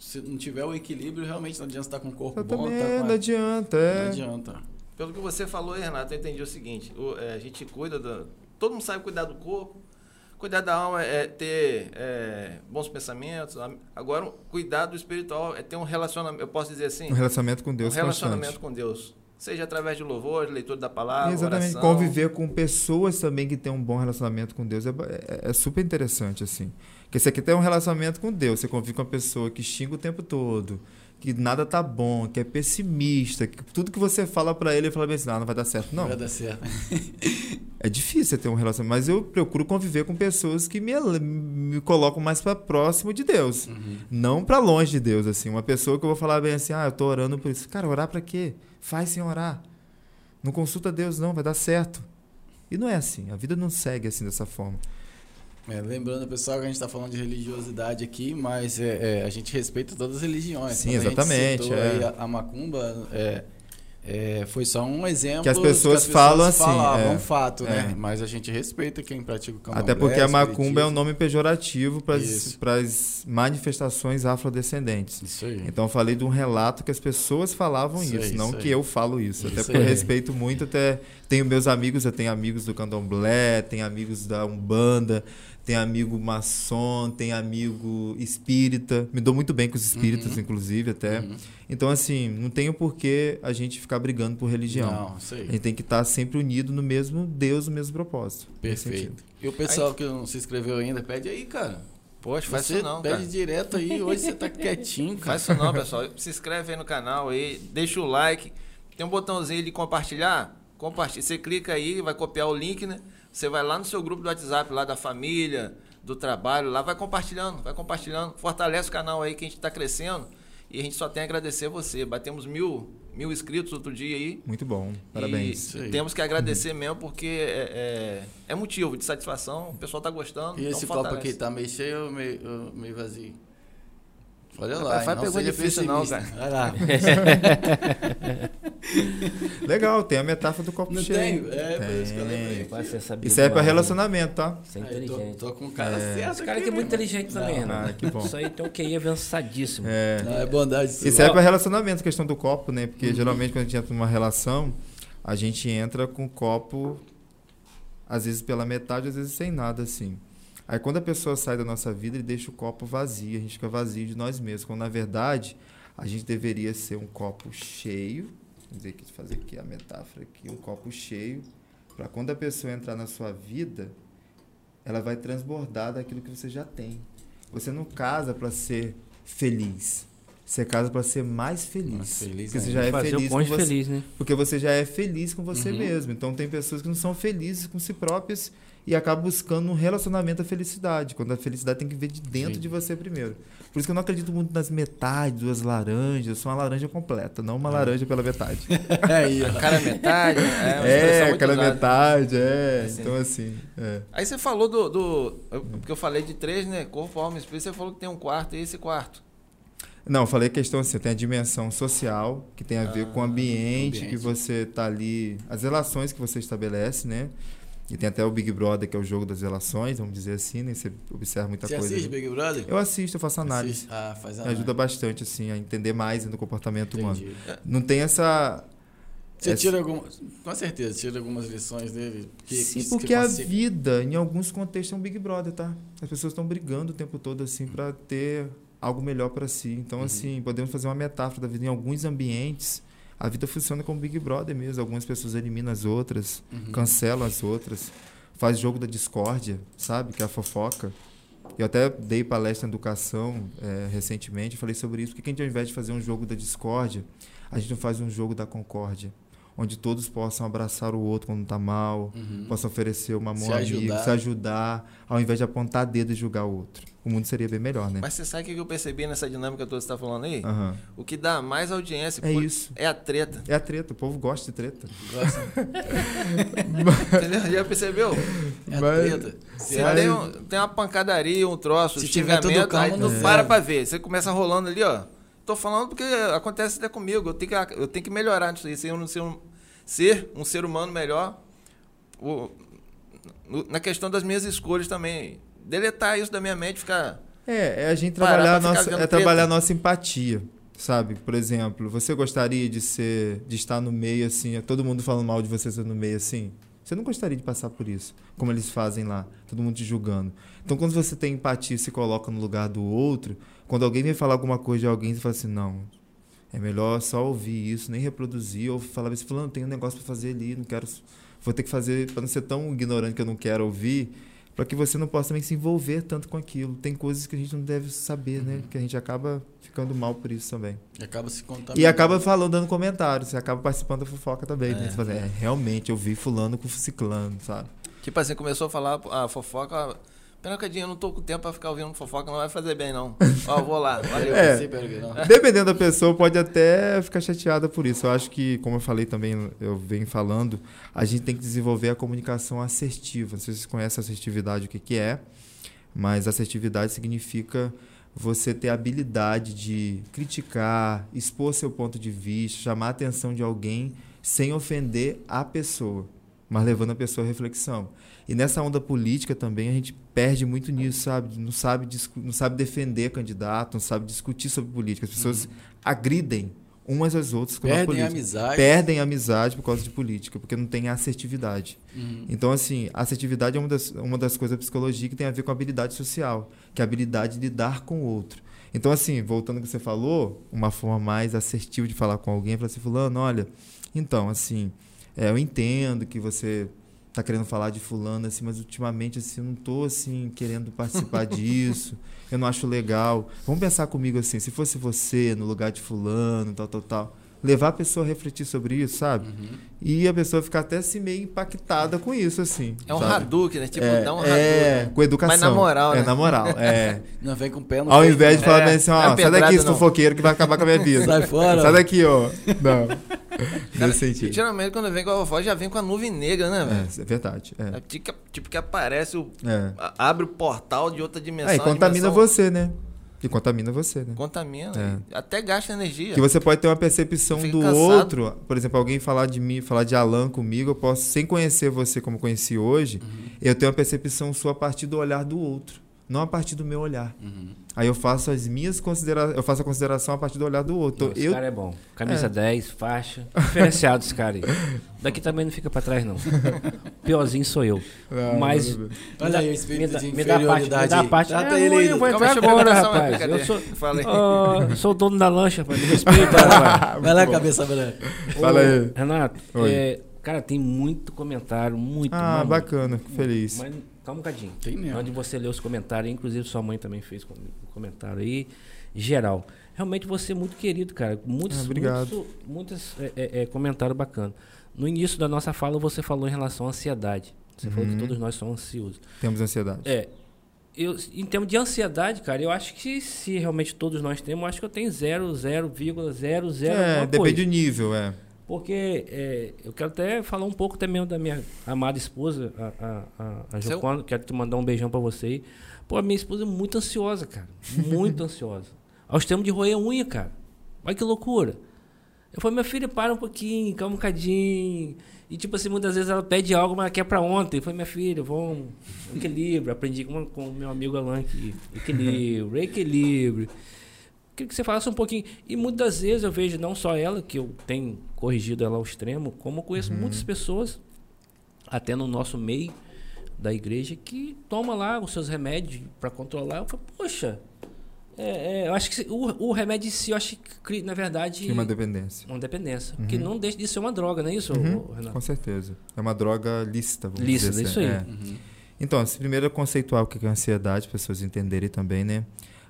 se não tiver o equilíbrio, realmente não adianta estar com o corpo bom. Tá com a... Não adianta, é. Não adianta. Pelo que você falou, Renato, eu entendi o seguinte: o, é, a gente cuida do. Todo mundo sabe cuidar do corpo, Cuidar da alma é ter é, bons pensamentos. Agora, cuidar do espiritual é ter um relacionamento, eu posso dizer assim? Um relacionamento com Deus. Um relacionamento constante. com Deus. Seja através de louvor, leitura da palavra. Exatamente. Oração. Conviver com pessoas também que têm um bom relacionamento com Deus é, é, é super interessante, assim. Porque você quer ter um relacionamento com Deus, você convive com uma pessoa que xinga o tempo todo, que nada tá bom, que é pessimista, que tudo que você fala para ele, ele fala assim, ah, não vai dar certo. Não. Vai dar certo. é difícil ter um relacionamento, mas eu procuro conviver com pessoas que me, me colocam mais para próximo de Deus, uhum. não para longe de Deus, assim. Uma pessoa que eu vou falar bem assim, ah, eu tô orando por isso. Cara, orar para quê? Faz sem orar. Não consulta Deus não, vai dar certo. E não é assim, a vida não segue assim dessa forma. É, lembrando, pessoal, que a gente está falando de religiosidade aqui, mas é, é, a gente respeita todas as religiões. Sim, Quando exatamente. A, é. a, a macumba é, é, foi só um exemplo que as pessoas, que as pessoas falam assim, é, um fato, né? Mas a gente respeita quem pratica o candomblé. Até porque a macumba é um nome pejorativo para as manifestações afrodescendentes. Isso aí. Então eu falei de um relato que as pessoas falavam isso, isso aí, não isso que eu falo isso. isso até porque aí. eu respeito muito, até tenho meus amigos, eu tenho amigos do candomblé, tenho amigos da Umbanda, tem amigo maçom, tem amigo espírita. Me dou muito bem com os espíritas, uhum. inclusive, até. Uhum. Então, assim, não tem o porquê a gente ficar brigando por religião. Não, sei. A gente tem que estar sempre unido no mesmo Deus, no mesmo propósito. Perfeito. E o pessoal aí, que não se inscreveu ainda, pede aí, cara. Poxa, faz isso não, pede cara. direto aí, hoje você tá quietinho, cara. Faz isso não, pessoal. Se inscreve aí no canal aí, deixa o like. Tem um botãozinho de compartilhar. Compartilha. Você clica aí, vai copiar o link, né? Você vai lá no seu grupo do WhatsApp, lá da família, do trabalho, lá vai compartilhando, vai compartilhando. Fortalece o canal aí que a gente está crescendo. E a gente só tem a agradecer você. Batemos mil, mil inscritos outro dia aí. Muito bom, parabéns. E temos que agradecer mesmo, porque é, é, é, motivo de satisfação, o pessoal está gostando. E então esse copo aqui tá meio cheio ou meio, meio vazio? Olha lá, faz pergunta difícil não, cara. Olha lá. Legal, tem a metáfora do copo não cheio. Tem, é, tem. por isso que eu lembrei. Isso aí é pra relacionamento, tá? Você é inteligente. Tô, tô, com um cara é. certo Esse cara aqui é muito inteligente também, né? Ah, que bom. Isso aí tem um QI avançadíssimo. É. Não, é bondade. Isso aí é pra relacionamento, questão do copo, né? Porque uhum. geralmente quando a gente entra numa relação, a gente entra com o copo, às vezes pela metade, às vezes sem nada, assim. Aí quando a pessoa sai da nossa vida, ele deixa o copo vazio, a gente fica vazio de nós mesmos. Quando na verdade a gente deveria ser um copo cheio, vamos dizer que fazer aqui a metáfora aqui, um copo cheio, para quando a pessoa entrar na sua vida, ela vai transbordar daquilo que você já tem. Você não casa para ser feliz. Você casa para ser mais feliz. Mais feliz porque você já é feliz com você, feliz, né? Porque você já é feliz com você uhum. mesmo. Então tem pessoas que não são felizes com si próprias e acaba buscando um relacionamento à felicidade, quando a felicidade tem que vir de dentro Sim. de você primeiro. Por isso que eu não acredito muito nas metades, duas laranjas, eu sou uma laranja completa, não uma é. laranja pela metade. é, aí, cara metade, é, é cara metade, é. Assim. Então assim, é. Aí você falou do, do porque eu falei de três, né, corpo, alma e espírito, você falou que tem um quarto, e esse quarto? Não, eu falei questão assim, tem a dimensão social, que tem a ver ah, com o ambiente, ambiente, que você está ali, as relações que você estabelece, né? E tem até o Big Brother, que é o jogo das relações, vamos dizer assim, né? Você observa muita Você coisa. Você assiste Big Brother? Eu assisto, eu faço análise. Assiste. Ah, faz análise. Me ajuda bastante, assim, a entender mais do comportamento Entendi. humano. Não tem essa... Você essa... tira algumas... Com certeza, tira algumas lições dele. Que, Sim, que, porque que a vida, em alguns contextos, é um Big Brother, tá? As pessoas estão brigando o tempo todo, assim, para ter algo melhor para si. Então, uhum. assim, podemos fazer uma metáfora da vida em alguns ambientes a vida funciona como Big Brother mesmo. Algumas pessoas eliminam as outras, uhum. cancelam as outras faz jogo da discórdia, sabe? Que é a fofoca. Eu até dei palestra em educação é, recentemente, falei sobre isso. Por que a gente, ao invés de fazer um jogo da discórdia, a gente não faz um jogo da concórdia? Onde todos possam abraçar o outro quando está mal, Uhum. possam oferecer uma mão Se amiga, ajudar. se ajudar, ao invés de apontar dedo e julgar o outro. O mundo seria bem melhor, né? Mas você sabe o que eu percebi nessa dinâmica toda que você tá falando aí? Aham. O que dá mais audiência É por- isso. é a treta. É a treta, o povo gosta de treta. Gosta. Entendeu? Já percebeu? É Mas- treta. Se Mas- tem, um- tem uma pancadaria, um troço, Se um tiver tudo calmo, aí não ferve. para pra ver. Você começa rolando ali, ó. Tô falando porque acontece até comigo. Eu tenho que, eu tenho que melhorar nisso aí. Ser um, ser um, ser um ser humano melhor. O- na questão das minhas escolhas também. Deletar isso da minha mente, ficar. É, é a gente trabalhar a nossa, é trabalhar nossa empatia, sabe? Por exemplo, você gostaria de ser, de estar no meio assim, é todo mundo falando mal de você ser no meio assim? Você não gostaria de passar por isso, como eles fazem lá, todo mundo te julgando. Então, quando você tem empatia e se coloca no lugar do outro, quando alguém vem falar alguma coisa de alguém, você fala assim, não, é melhor só ouvir isso, nem reproduzir, ou falar assim, fulano, tem um negócio para fazer ali, não quero, vou ter que fazer, para não ser tão ignorante que eu não quero ouvir, para que você não possa também se envolver tanto com aquilo. Tem coisas que a gente não deve saber, né? Que a gente acaba ficando mal por isso também. E acaba se contaminando. E acaba falando, dando comentários, você acaba participando da fofoca também, né? É. Você fala, é, realmente, eu vi fulano com ciclano, sabe? Tipo assim, começou a falar a fofoca. Pera bocadinho, eu não tô com tempo pra ficar ouvindo fofoca, não vai fazer bem, não. Ó, vou lá, valeu. É. Não. Dependendo da pessoa, pode até ficar chateada por isso. Eu acho que, como eu falei também, eu venho falando, a gente tem que desenvolver a comunicação assertiva. Não sei se vocês conhecem assertividade, o que, que é, mas assertividade significa você ter a habilidade de criticar, expor seu ponto de vista, chamar a atenção de alguém sem ofender a pessoa, mas levando a pessoa à reflexão. E nessa onda política também a gente perde muito nisso, sabe? Não sabe, não sabe defender candidato, não sabe discutir sobre política. As pessoas agridem umas às outras com a Perdem a amizade. Perdem amizade por causa de política, porque não tem assertividade. Uhum. Então, assim, assertividade é uma das, uma das coisas da psicologia que tem a ver com habilidade social, que é a habilidade de lidar com o outro. Então, assim, voltando ao que você falou, uma forma mais assertiva de falar com alguém é falar assim, fulano, olha, então, assim, é, eu entendo que você tá querendo falar de fulano, assim, mas ultimamente, assim, eu não tô, assim, querendo participar disso, eu não acho legal. Vamos pensar comigo, assim, se fosse você no lugar de fulano, tal, tal, tal. Levar a pessoa a refletir sobre isso, sabe? Uhum. E a pessoa ficar até assim meio impactada com isso, assim. É um sabe? Hadouken, né? Tipo, é, dá um é, Hadouken. com educação. Mas na moral, É né? na moral, é. Não vem com pé no Ao invés de né? falar É, assim, não é ó, sai daqui, esse não. fofoqueiro, que vai acabar com a minha vida. Sai fora. Sai daqui, ó. Não. Cara, Nesse sentido. geralmente quando vem com a vovó já vem com a nuvem negra, né, velho? É, é verdade. É. É tipo, que- tipo que aparece, o, É. abre o portal de outra dimensão. É, e contamina dimensão você, né? E contamina você, né? Contamina. e Até gasta energia. Que você pode ter uma percepção do cansado. outro. Por exemplo, alguém falar de mim, falar de Alan comigo, eu posso, sem conhecer você como conheci hoje, Uhum. eu tenho uma percepção sua a partir do olhar do outro, não a partir do meu olhar. Uhum. Aí eu faço as minhas considerações, eu faço a consideração a partir do olhar do outro. Não, esse eu, cara é bom. Camisa É. 10, faixa. Diferenciado esse cara aí. Daqui também não fica pra trás, não. Piorzinho sou eu. Não, Mas. não, não. Olha me aí o espírito me dá- de me dá parte, me inferioridade dá parte. Trata É, ele aí. eu vou entrar agora, rapaz. Eu sou, Falei. Ó, sou o dono da lancha, rapaz. Me respeita, rapaz. Vai lá, cabeça branca. Fala aí. Renato, Oi. é, cara, tem muito comentário, muito. Ah, mas bacana, feliz. Mas calma um bocadinho. Tem mesmo. Onde você lê os comentários, inclusive sua mãe também fez um comentário aí, geral. Realmente você é muito querido, cara. Muitos, Ah, obrigado. muitos, muitos é, é, é, comentários bacanas. No início da nossa fala, você falou em relação à ansiedade. Você falou que Uhum. todos nós somos ansiosos. Temos ansiedade. É. Eu, em termos de ansiedade, cara, eu acho que se realmente todos nós temos, eu acho que eu tenho 0,000 É, depende coisa. do nível, é. Porque é, eu quero até falar um pouco também da minha amada esposa, a, a, a, Joconda. Quero te mandar um beijão pra você aí. Pô, a minha esposa é muito ansiosa, cara. Muito ansiosa. Aos termos de roer unha, cara. Olha que loucura. Eu falei, minha filha, para um pouquinho, calma um bocadinho. E tipo assim, muitas vezes ela pede algo, mas ela quer pra ontem. Eu falei, minha filha, vamos, equilíbrio. Aprendi com, com o meu amigo Alan aqui. Equilíbrio, equilíbrio. Queria que você falasse um pouquinho. E muitas vezes eu vejo não só ela, que eu tenho corrigido ela ao extremo, como eu conheço muitas pessoas, até no nosso meio da igreja, que toma lá os seus remédios para controlar. Eu falo, poxa, é, é, eu acho que o, o remédio em si, eu acho que, cria, na verdade, Tinha uma dependência. uma dependência. Que não deixa de ser uma droga, não é isso, Uhum, Renato? Com certeza. É uma droga lícita, vamos Lícita, dizer isso assim. aí. É. Uhum. Então, assim, primeiro é conceituar o que é ansiedade, pessoas entenderem também, né?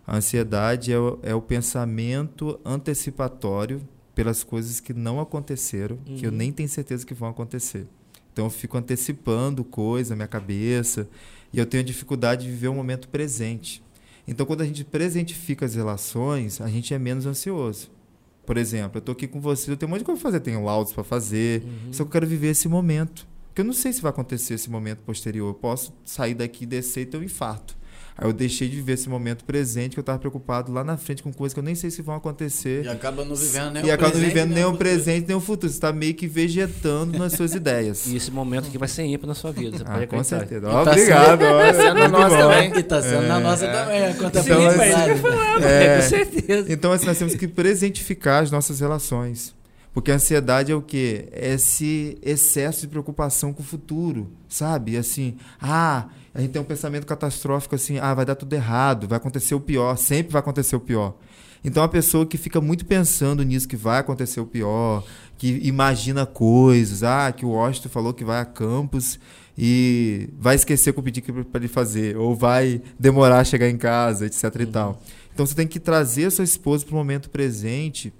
A ansiedade é o, é o pensamento antecipatório pelas coisas que não aconteceram, uhum. que eu uhum. nem tenho certeza que vão acontecer. Então eu fico antecipando coisa na minha cabeça e eu tenho dificuldade de viver o momento presente. Então quando a gente presentifica as relações, a gente é menos ansioso. Por exemplo, eu estou aqui com você, eu tenho um monte de coisa para fazer, tenho laudos para fazer, uhum. só que eu quero viver esse momento. Porque eu não sei se vai acontecer esse momento posterior. Eu posso sair daqui, descer e ter um infarto. Aí eu deixei de viver esse momento presente, que eu estava preocupado lá na frente com coisas que eu nem sei se vão acontecer. E acaba não vivendo nem e o acaba não vivendo nem o presente, nem o futuro. Você está meio que vegetando nas suas ideias. E esse momento aqui vai ser ímpar na sua vida. Você ah, com certeza. Tá Obrigado. Tá sendo na nossa também. E tá sendo é, na nossa é. também. Conta então, assim, é, com certeza. Então, assim, nós temos que presentificar as nossas relações. Porque a ansiedade é o quê? É esse excesso de preocupação com o futuro, sabe? Assim, ah, a gente tem um pensamento catastrófico assim, ah, vai dar tudo errado, vai acontecer o pior, sempre vai acontecer o pior. Então a pessoa que fica muito pensando nisso que vai acontecer o pior, que imagina coisas, ah, que o Washington falou que vai a campus e vai esquecer que eu pedi para ele fazer, ou vai demorar a chegar em casa, etc e uhum. tal. Então você tem que trazer a sua esposa para o momento presente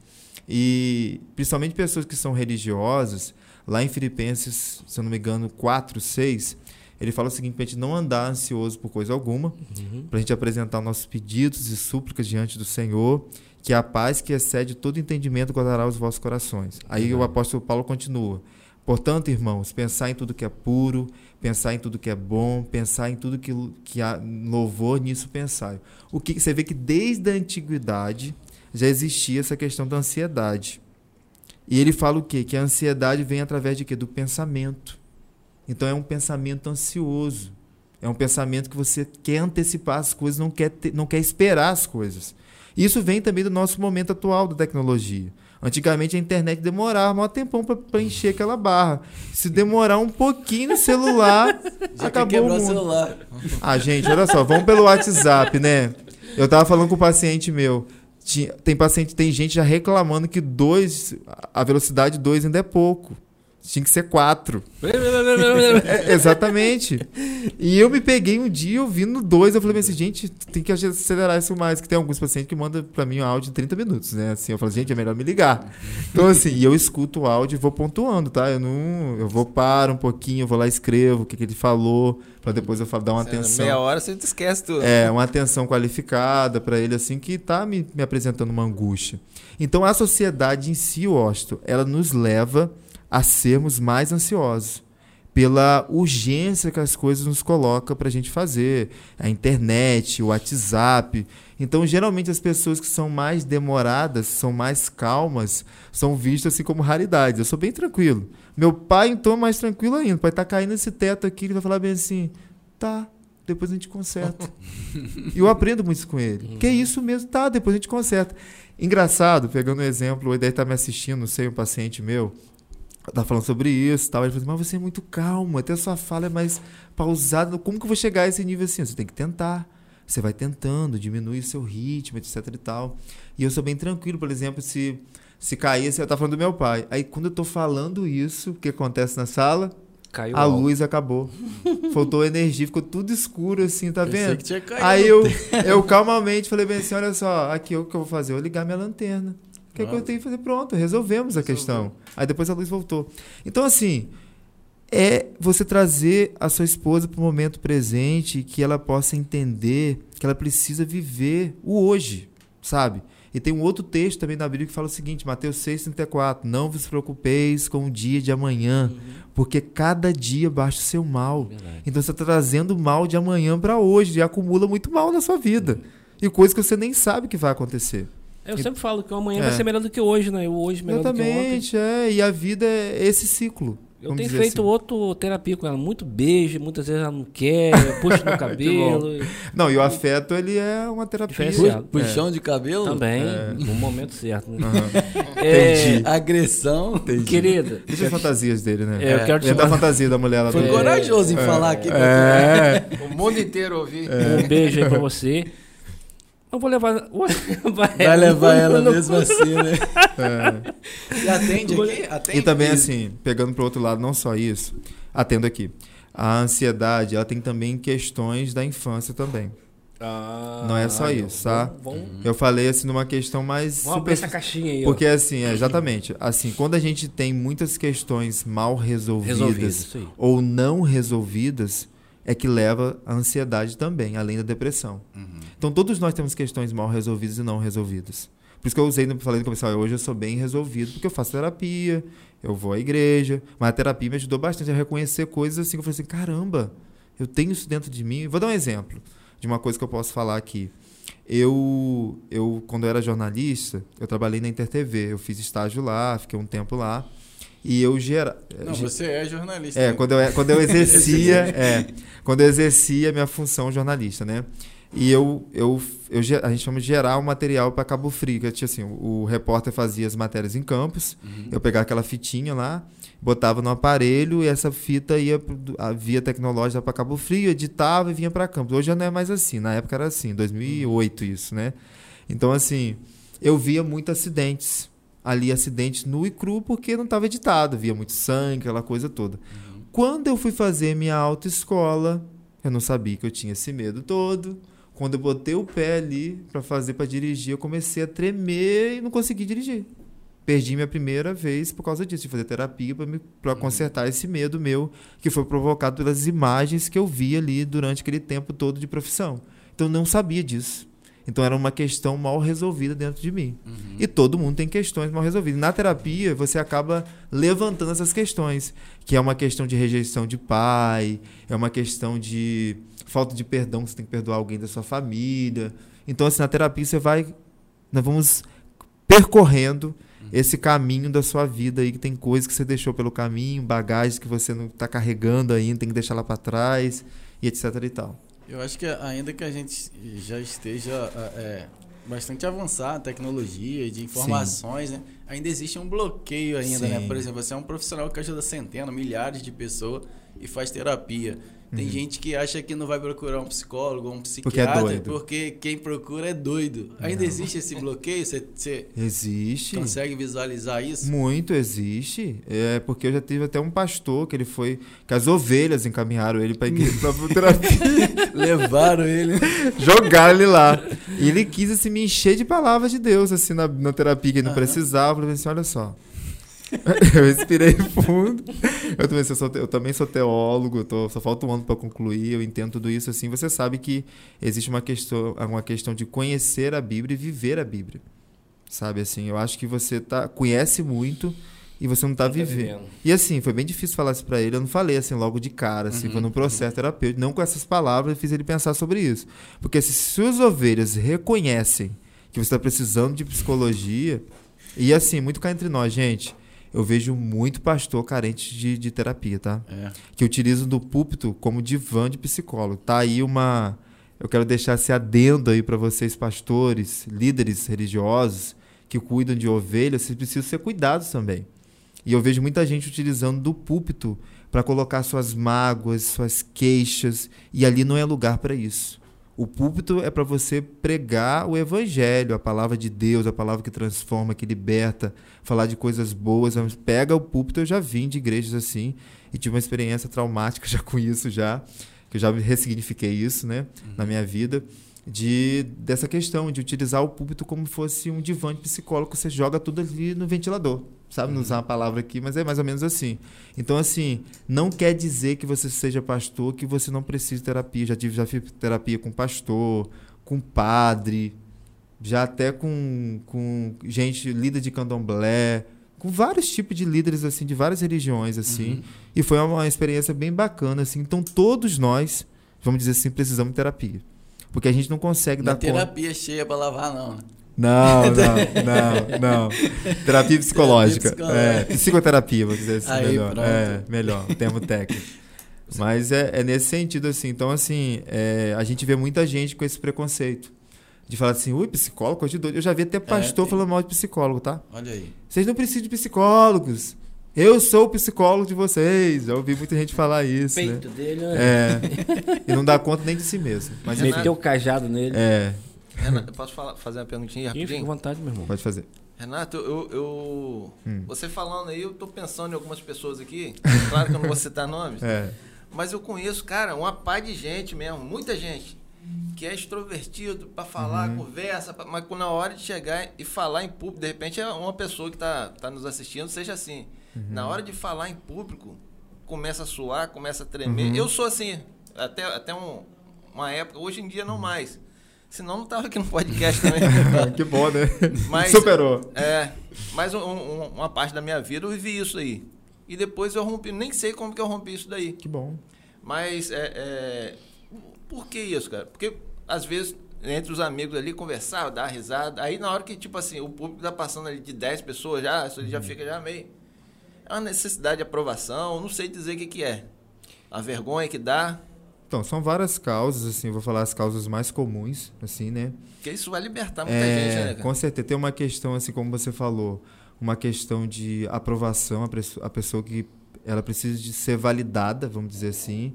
e principalmente pessoas que são religiosas, lá em Filipenses, se eu não me engano, 4, 6, ele fala o seguinte, para a gente não andar ansioso por coisa alguma, uhum. para a gente apresentar nossos pedidos e súplicas diante do Senhor, que a paz que excede todo entendimento guardará os vossos corações. Aí uhum. o apóstolo Paulo continua. Portanto, irmãos, pensar em tudo que é puro, pensar em tudo que é bom, pensar em tudo que, que há louvor, nisso pensar. O que você vê que desde a antiguidade já existia essa questão da ansiedade. E ele fala o quê? Que a ansiedade vem através de quê? Do pensamento. Então é um pensamento ansioso. É um pensamento que você quer antecipar as coisas, não quer, não quer esperar as coisas. Isso vem também do nosso momento atual da tecnologia. Antigamente a internet demorava um tempão para encher aquela barra. Se demorar um pouquinho no celular, Já acabou o mundo. celular. Ah, gente, olha só, vamos pelo WhatsApp, né? Eu tava falando com um paciente meu. tem paciente, tem gente já reclamando que dois, a velocidade 2 ainda é pouco. Tinha que ser quatro. é, exatamente. E eu me peguei um dia ouvindo dois. Eu falei assim, gente, tem que acelerar isso mais. Que tem alguns pacientes que mandam pra mim um áudio em 30 minutos, né? Assim, eu falo, gente, é melhor me ligar. Então, assim, e eu escuto o áudio e vou pontuando, tá? Eu não. Eu vou para um pouquinho, eu vou lá e escrevo o que, que ele falou, pra depois eu falo, dar uma atenção. Meia hora você esquece tudo. É, uma atenção qualificada para ele, assim, que tá me, me apresentando uma angústia. Então, a sociedade em si, Osto, ela nos leva a sermos mais ansiosos pela urgência que as coisas nos colocam para a gente fazer, a internet, o WhatsApp. Então, geralmente, as pessoas que são mais demoradas, são mais calmas, são vistas assim como raridades. Eu sou bem tranquilo. Meu pai, então, é mais tranquilo ainda. O pai tá caindo nesse teto aqui, ele vai falar bem assim: tá, depois a gente conserta. e eu aprendo muito com ele. Uhum. Que é isso mesmo, tá, depois a gente conserta. Engraçado, pegando um exemplo, o Eder tá me assistindo, não sei, um paciente meu tá falando sobre isso tal. Ele falou assim, mas você é muito calmo, até a sua fala é mais pausada. Como que eu vou chegar a esse nível assim? Você tem que tentar. Você vai tentando, diminui o seu ritmo, etc e tal. E eu sou bem tranquilo, por exemplo, se, se cair, você tá falando do meu pai. Aí quando eu tô falando isso, o que acontece na sala? Caiu a luz acabou. Faltou energia, ficou tudo escuro assim, tá vendo? Aí eu, eu calmamente falei bem assim: olha só, aqui o que eu vou fazer? Eu vou ligar minha lanterna que, é que eu tenho que fazer? Pronto, resolvemos a questão. Aí depois a luz voltou. Então, assim, é você trazer a sua esposa para o momento presente, que ela possa entender que ela precisa viver o hoje, sabe? E tem um outro texto também na Bíblia que fala o seguinte, Mateus 6,34, não vos preocupeis com o dia de amanhã, uhum. porque cada dia baixa o seu mal. Verdade. Então você está trazendo mal de amanhã para hoje e acumula muito mal na sua vida. Uhum. E coisas que você nem sabe que vai acontecer. Eu e... sempre falo que o amanhã é. vai ser melhor do que hoje, né? O hoje melhor Exatamente, do que ontem. é. E a vida é esse ciclo. Eu tenho feito assim. outro terapia com ela, muito beijo, muitas vezes ela não quer, puxa no cabelo. e... Não, e o afeto ele é uma terapia. Puxão é. de cabelo? Também, é. no momento certo. Né? Uhum. é, Agressão. Entendi. Querida. Deixa as fantasias dele, né? É, eu quero te é da fantasia da mulher lá Foi corajoso em é. falar aqui. É. O mundo inteiro ouvir. Um beijo aí pra você. Não vou levar. Vai levar ela mesmo assim, né? É. E atende aqui? Atende. E também, assim, pegando pro outro lado, não só isso, atendo aqui. a ansiedade, ela tem também questões da infância também. Ah, Não é só isso, tá? Vamos, vamos, Eu falei assim numa questão mais vamos abrir super essa caixinha aí, porque assim, é, exatamente, assim, quando a gente tem muitas questões mal ó. resolvidas, Resolvido, ou não resolvidas, é que leva à ansiedade também, além da depressão. Então todos nós temos questões mal resolvidas e não resolvidas. Por isso que eu usei, falei no começo, olha, hoje eu sou bem resolvido, porque eu faço terapia, eu vou à igreja, mas a terapia me ajudou bastante a reconhecer coisas assim, que eu falei assim, caramba, eu tenho isso dentro de mim. Vou dar um exemplo de uma coisa que eu posso falar aqui. Eu, eu quando eu era jornalista, eu trabalhei na InterTV, eu fiz estágio lá, fiquei um tempo lá, e eu gera... Não, você é jornalista. É, né? quando eu, quando eu exercia, é, quando eu exercia a minha função jornalista, né? E eu, eu, eu a gente chama de gerar o material para Cabo Frio, que tinha assim, o, o repórter fazia as matérias em campos, eu pegava aquela fitinha lá, botava no aparelho e essa fita ia via tecnológica para Cabo Frio, editava e vinha para Campos. Hoje já não é mais assim, na época era assim, 2008 isso, né? Então assim, eu via muitos acidentes, ali acidentes nu e cru porque não estava editado, via muito sangue, aquela coisa toda. Quando eu fui fazer minha autoescola, eu não sabia que eu tinha esse medo todo. Quando eu botei o pé ali para fazer para dirigir, eu comecei a tremer e não consegui dirigir. Perdi minha primeira vez por causa disso, de fazer terapia para consertar esse medo meu, que foi provocado pelas imagens que eu vi ali durante aquele tempo todo de profissão. Então eu não sabia disso. Então era uma questão mal resolvida dentro de mim. E todo mundo tem questões mal resolvidas. Na terapia, você acaba levantando essas questões, que é uma questão de rejeição de pai, é uma questão de falta de perdão, que você tem que perdoar alguém da sua família. Então, assim, na terapia você vai. Nós vamos percorrendo esse caminho da sua vida aí, que tem coisas que você deixou pelo caminho, bagagens que você não está carregando ainda, tem que deixar lá para trás, e etc e tal. Eu acho que ainda que a gente já esteja é, bastante avançado tecnologia de informações, né? Ainda existe um bloqueio ainda, né? Por exemplo, você é um profissional que ajuda centenas, milhares de pessoas e faz terapia. Tem gente que acha que não vai procurar um psicólogo ou um Uhum. Porque é psiquiatra doido. porque quem procura é doido. Ainda existe esse bloqueio? Você, você Existe. consegue visualizar isso? Muito existe. É porque eu já tive até um pastor que ele foi. que as ovelhas encaminharam ele para terapia. Levaram ele. jogaram ele lá. E ele quis assim, me encher de palavras de Deus, assim, na, na terapia que ele não Aham. precisava. Eu falei assim: olha só. eu respirei fundo. Eu também sou, eu também sou teólogo, tô- só falta um ano para concluir, eu entendo tudo isso assim. Você sabe que existe uma questão, uma questão de conhecer a Bíblia e viver a Bíblia. Sabe assim, eu acho que você tá, conhece muito e você não está Não tá vivendo. vivendo. E assim, foi bem difícil falar isso pra ele. Eu não falei assim logo de cara, assim, Uhum, foi num processo terapêutico. Não com essas palavras, eu fiz ele pensar sobre isso. Porque se suas ovelhas reconhecem que você está precisando de psicologia, e assim, muito cá entre nós, gente, eu vejo muito pastor carente de, de terapia, tá? É. que utilizam do púlpito como divã de psicólogo. Tá aí uma. Eu quero deixar esse adendo aí para vocês, pastores, líderes religiosos que cuidam de ovelhas, vocês precisam ser cuidados também. E eu vejo muita gente utilizando do púlpito para colocar suas mágoas, suas queixas, e ali não é lugar para isso. O púlpito é para você pregar o evangelho, a palavra de Deus, a palavra que transforma, que liberta, falar de coisas boas. Pega o púlpito, eu já vim de igrejas assim e tive uma experiência traumática já com isso já, que eu já ressignifiquei isso, né, na minha vida, de dessa questão de utilizar o púlpito como fosse um divã de psicólogo, você joga tudo ali no ventilador. Sabe, não usar uma palavra aqui, mas é mais ou menos assim. Então, assim, não quer dizer que você seja pastor que você não precisa de terapia. Já tive já fiz terapia com pastor, com padre, já até com, com gente líder de candomblé, com vários tipos de líderes assim de várias religiões assim. E foi uma experiência bem bacana assim. Então todos nós, vamos dizer assim, precisamos de terapia. Porque a gente não consegue Não é dar conta. terapia cheia pra lavar, não. Não, não, não, não. Terapia psicológica. Terapia É, psicoterapia, vou dizer assim, Aí, melhor. pronto. É, melhor, termo técnico. Mas é, é nesse sentido, assim. Então, assim, é, a gente vê muita gente com esse preconceito. De falar assim, ui, psicólogo, coisa de doido. Eu já vi até pastor tem. falando mal de psicólogo, tá? Olha aí. Vocês não precisam de psicólogos. Eu sou o psicólogo de vocês. Já ouvi muita gente falar isso, né? Peito dele, né? É. E não dá conta nem de si mesmo. Mas. Meteu o cajado nele. É, Renato, eu posso falar- fazer uma perguntinha Ih, Fica à rapidinho? vontade, meu irmão. pode fazer. Renato, eu, eu- Hum. você falando aí, eu tô pensando em algumas pessoas aqui. Claro que eu não vou citar nomes, É. Mas eu conheço, cara, uma pá de gente mesmo, muita gente, que é extrovertido para falar, Uhum. conversa, pra- mas quando na hora de chegar e falar em público, de repente é uma pessoa que tá, tá nos assistindo, seja assim. Uhum. Na hora de falar em público, começa a suar, começa a tremer. Uhum. Eu sou assim, até, até um- uma época, hoje em dia Uhum. não mais. Senão não tava aqui no podcast também. que bom, né? Mas- Superou. É, mas um- um- uma parte da minha vida eu vivi isso aí. E depois eu rompi, nem sei como que eu rompi isso daí. Que bom. Mas é, é, por que isso, cara? Porque às vezes entre os amigos ali conversar, dar risada, aí na hora que tipo assim, o público tá passando ali de 10 pessoas já, isso ali já fica já meio é uma necessidade de aprovação, não sei dizer o que que é. A vergonha que dá, Então, são várias causas, assim, vou falar as causas mais comuns, assim, né? porque isso vai libertar muita É, gente, né, cara? com certeza. Tem uma questão, assim, como você falou, uma questão de aprovação, a pessoa, a pessoa que ela precisa de ser validada, vamos dizer assim,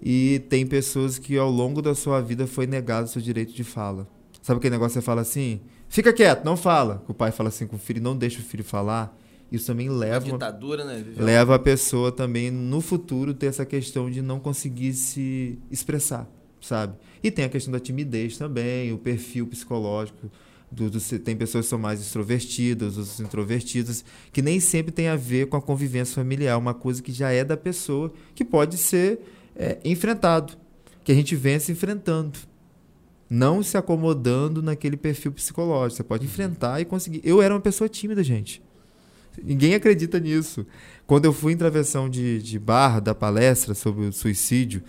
e tem pessoas que ao longo da sua vida foi negado o seu direito de fala. Sabe aquele negócio que você fala assim, fica quieto, não fala. O pai fala assim com o filho, não deixa o filho falar. Isso também leva uma ditadura, né? Leva a pessoa também no futuro ter essa questão de não conseguir se expressar, sabe? E tem a questão da timidez também, o perfil psicológico. Do, do- tem pessoas que são mais extrovertidas, outros introvertidas, que nem sempre tem a ver com a convivência familiar, uma coisa que já é da pessoa, que pode ser é, enfrentado, que a gente vence enfrentando. Não se acomodando naquele perfil psicológico. Você pode enfrentar e conseguir. Eu era uma pessoa tímida, gente. Ninguém acredita nisso. Quando eu fui em travessão de, de barra da palestra sobre o suicídio,